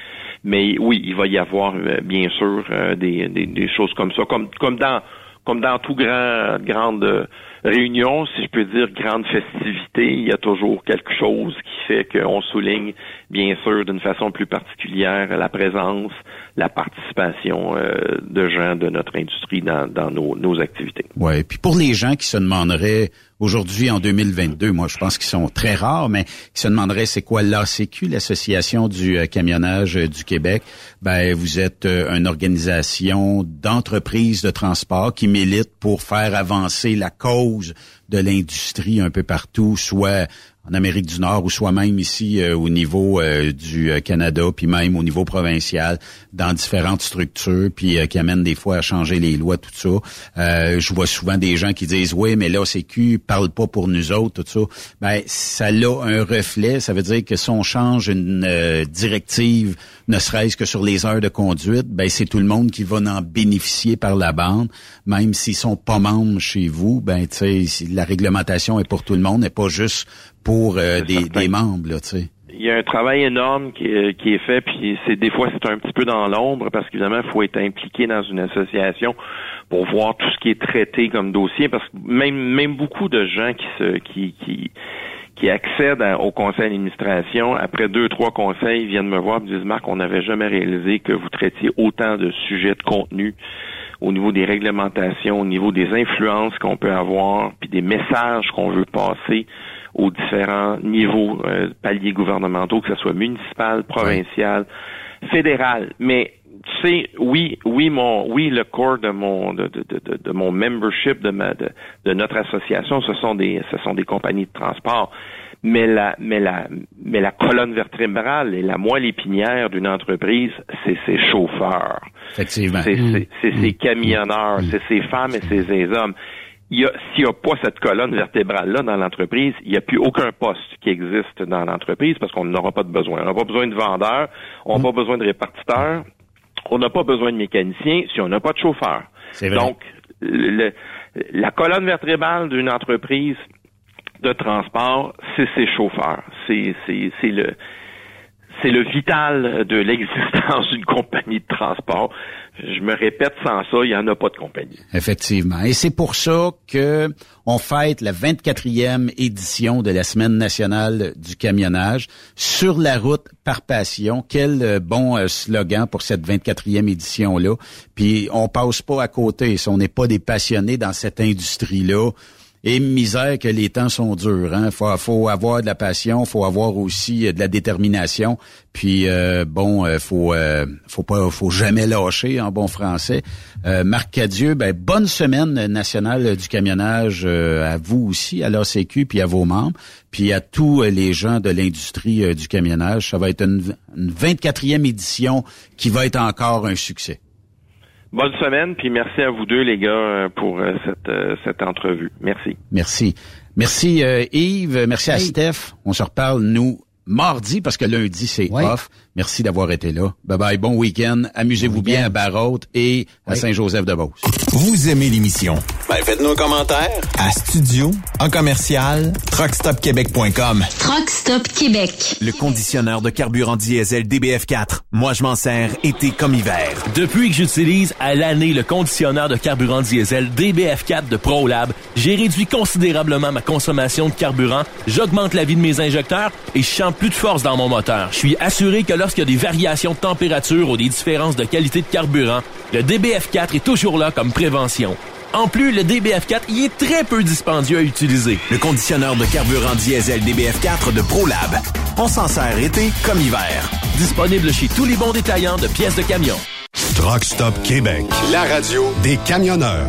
mais oui, il va y avoir euh, bien sûr euh, des, des, des choses comme ça, comme comme dans comme dans tout grand grande réunion, si je peux dire grande festivité, il y a toujours quelque chose qui fait qu'on souligne, bien sûr, d'une façon plus particulière, la présence, la participation euh, de gens de notre industrie dans, dans nos, nos activités. Ouais. Puis pour les gens qui se demanderaient aujourd'hui en 2022, moi je pense qu'ils sont très rares, mais qui se demanderaient c'est quoi l'ACQ, l'association du euh, camionnage euh, du Québec. Ben vous êtes euh, une organisation d'entreprises de transport qui milite pour faire avancer la cause de l'industrie un peu partout, soit en Amérique du Nord ou soit même ici euh, au niveau euh, du euh, Canada, puis même au niveau provincial, dans différentes structures, puis qui amènent des fois à changer les lois, tout ça. je vois souvent des gens qui disent oui, mais là CQ parle pas pour nous autres, tout ça. Ben ça a un reflet. Ça veut dire que si on change une directive, ne serait-ce que sur les heures de conduite, ben c'est tout le monde qui va en bénéficier par la bande, même s'ils sont pas membres chez vous. Ben la réglementation est pour tout le monde, et pas juste pour euh, des, des, membres, là, tu sais. Il y a un travail énorme qui est, qui est fait, puis c'est des fois c'est un petit peu dans l'ombre parce qu'évidemment il faut être impliqué dans une association pour voir tout ce qui est traité comme dossier, parce que même même beaucoup de gens qui se qui qui qui accèdent au conseil d'administration, après deux, trois conseils, viennent me voir et me disent Marc, on n'avait jamais réalisé que vous traitiez autant de sujets de contenu au niveau des réglementations, au niveau des influences qu'on peut avoir, puis des messages qu'on veut passer aux différents niveaux euh, paliers gouvernementaux, que ce soit municipal, provincial, fédéral. Mais tu sais, oui, oui, mon, oui, le corps de mon, de, de, de, de mon membership de ma, de, de notre association, ce sont des, ce sont des compagnies de transport. Mais la, mais la, mais la colonne vertébrale et la moelle épinière d'une entreprise, c'est ses chauffeurs. Effectivement. C'est mmh. ses mmh. camionneurs, mmh. c'est ses femmes et ses hommes s'il n'y a pas cette colonne vertébrale-là dans l'entreprise, il n'y a plus aucun poste qui existe dans l'entreprise parce qu'on n'aura pas de besoin. On n'a pas besoin de vendeurs, on n'a pas besoin de répartiteurs, on n'a pas besoin de mécaniciens si on n'a pas de chauffeur. Donc, la colonne vertébrale d'une entreprise de transport, c'est ses chauffeurs. C'est, c'est le c'est le vital de l'existence d'une compagnie de transport. Je me répète, sans ça, il n'y en a pas de compagnie. Effectivement. Et c'est pour ça que on fête la 24e édition de la Semaine nationale du camionnage sur la route par passion. Quel euh, bon euh, slogan pour cette 24e édition-là. Puis on passe pas à côté. Si on n'est pas des passionnés dans cette industrie-là, et misère que les temps sont durs. Hein. Faut, faut avoir de la passion, faut avoir aussi euh, de la détermination. Puis euh, bon, euh, faut euh, faut pas, faut jamais lâcher en bon français. Marc Cadieux, ben bonne semaine nationale du camionnage à vous aussi, à l'ACQ, puis à vos membres, puis à tous les gens de l'industrie du camionnage. Ça va être une, une 24e édition qui va être encore un succès. Bonne semaine, puis merci à vous deux, les gars, euh, pour euh, cette, euh, cette entrevue. Merci. Merci. Merci Yves, merci à Steph. On se reparle, nous, mardi, parce que lundi, c'est off. Merci d'avoir été là. Bye bye, bon week-end. Amusez-vous bien à Barraute et à Saint-Joseph-de-Beauce. Vous aimez l'émission? Ben, faites-nous un commentaire. À studio, en commercial, truckstopquebec.com. Truckstop Québec. Le conditionneur de carburant diesel DBF4. Moi, je m'en sers été comme hiver. Depuis que j'utilise à l'année le conditionneur de carburant diesel DBF4 de ProLab, j'ai réduit considérablement ma consommation de carburant, j'augmente la vie de mes injecteurs et je sens plus de force dans mon moteur. Je suis assuré que lorsqu'il y a des variations de température ou des différences de qualité de carburant, le DBF4 est toujours là comme prévention. En plus, le DBF4 y est très peu dispendieux à utiliser. Le conditionneur de carburant diesel DBF4 de ProLab. On s'en sert été comme hiver. Disponible chez tous les bons détaillants de pièces de camion. Truck Stop Québec. La radio des camionneurs.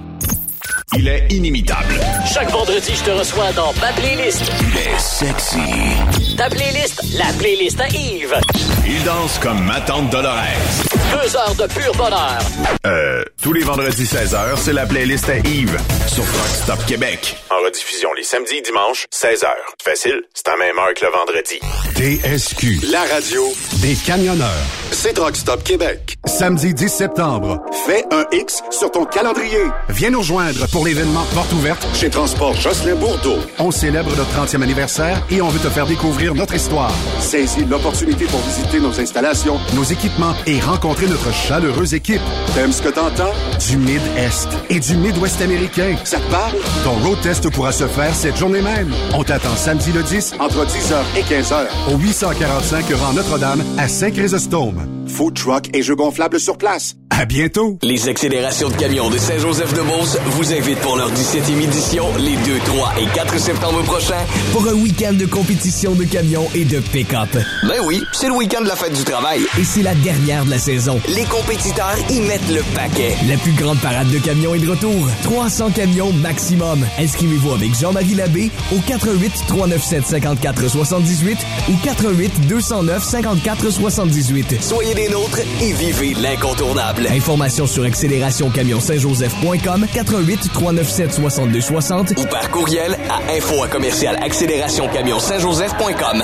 Il est inimitable. Chaque vendredi, je te reçois dans ma playlist. Il est sexy. Ta playlist, la playlist à Yves. Il danse comme ma tante Dolores. Deux heures de pur bonheur. Euh, tous les vendredis 16h, c'est la playlist à Yves sur Rock Stop Québec. En rediffusion les samedis et dimanches, 16h. Facile, c'est à même heure que le vendredi. TSQ. La radio des camionneurs. C'est Rock Stop Québec. Samedi 10 septembre. Fais un X sur ton calendrier. Viens nous rejoindre pour l'événement Porte ouverte chez Transport Jocelyn Bourdeau. On célèbre notre 30e anniversaire et on veut te faire découvrir notre histoire. Saisis l'opportunité pour visiter nos installations, nos équipements et rencontrer notre chaleureuse équipe. T'aimes ce que t'entends? Du Mid-Est et du Mid-Ouest américain. Ça te parle? Ton road test pourra se faire cette journée même. On t'attend samedi le 10 entre 10h et 15h au 845 rang Notre-Dame à Saint-Chrysostome. Food truck et jeux gonflables sur place. À bientôt! Les accélérations de camions de Saint-Joseph-de-Beauce vous invitent pour leur 17e édition les 2, 3 et 4 septembre prochains. Pour un week-end de compétition de camions et de pick-up. Ben oui, c'est le week-end de la fête du travail. Et c'est la dernière de la saison. Les compétiteurs y mettent le paquet. La plus grande parade de camions est de retour. 300 camions maximum. Inscrivez-vous avec Jean-Marie Labbé au 88 397 54 78 ou 88 209 54 78. Soyez des nôtres et vivez l'incontournable. Informations sur accélérationcamion-saint-joseph.com 88 397 62 60 ou par courriel à info à commercial accélérationcamion-saint-joseph.com.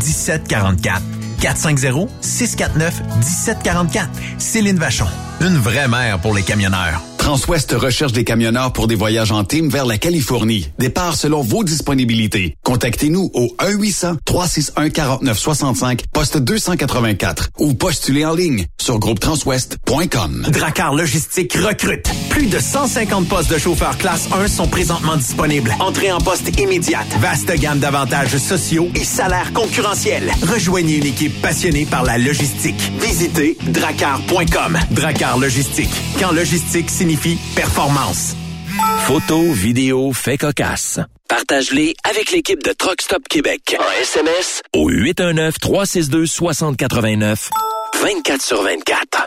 1744. 450-649-1744. Céline Vachon. Une vraie mère pour les camionneurs. Transwest recherche des camionneurs pour des voyages en team vers la Californie. Départ selon vos disponibilités. Contactez-nous au 1-800-361-4965, poste 284 ou postulez en ligne sur groupetranswest.com. Dracar Logistique recrute. Plus de 150 postes de chauffeurs classe 1 sont présentement disponibles. Entrée en poste immédiate. Vaste gamme d'avantages sociaux et salaires concurrentiels. Rejoignez une équipe passionnée par la logistique. Visitez dracar.com. Dracar Logistique. Quand logistique signifie performance. Photos, vidéos, faits cocasse. Partage-les avec l'équipe de Truck Stop Québec. En SMS au 819-362-6089. 24 sur 24.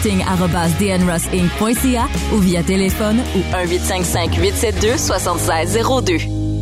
recruiting.dnrossinc.ca ou via téléphone ou 1-855-872-7602.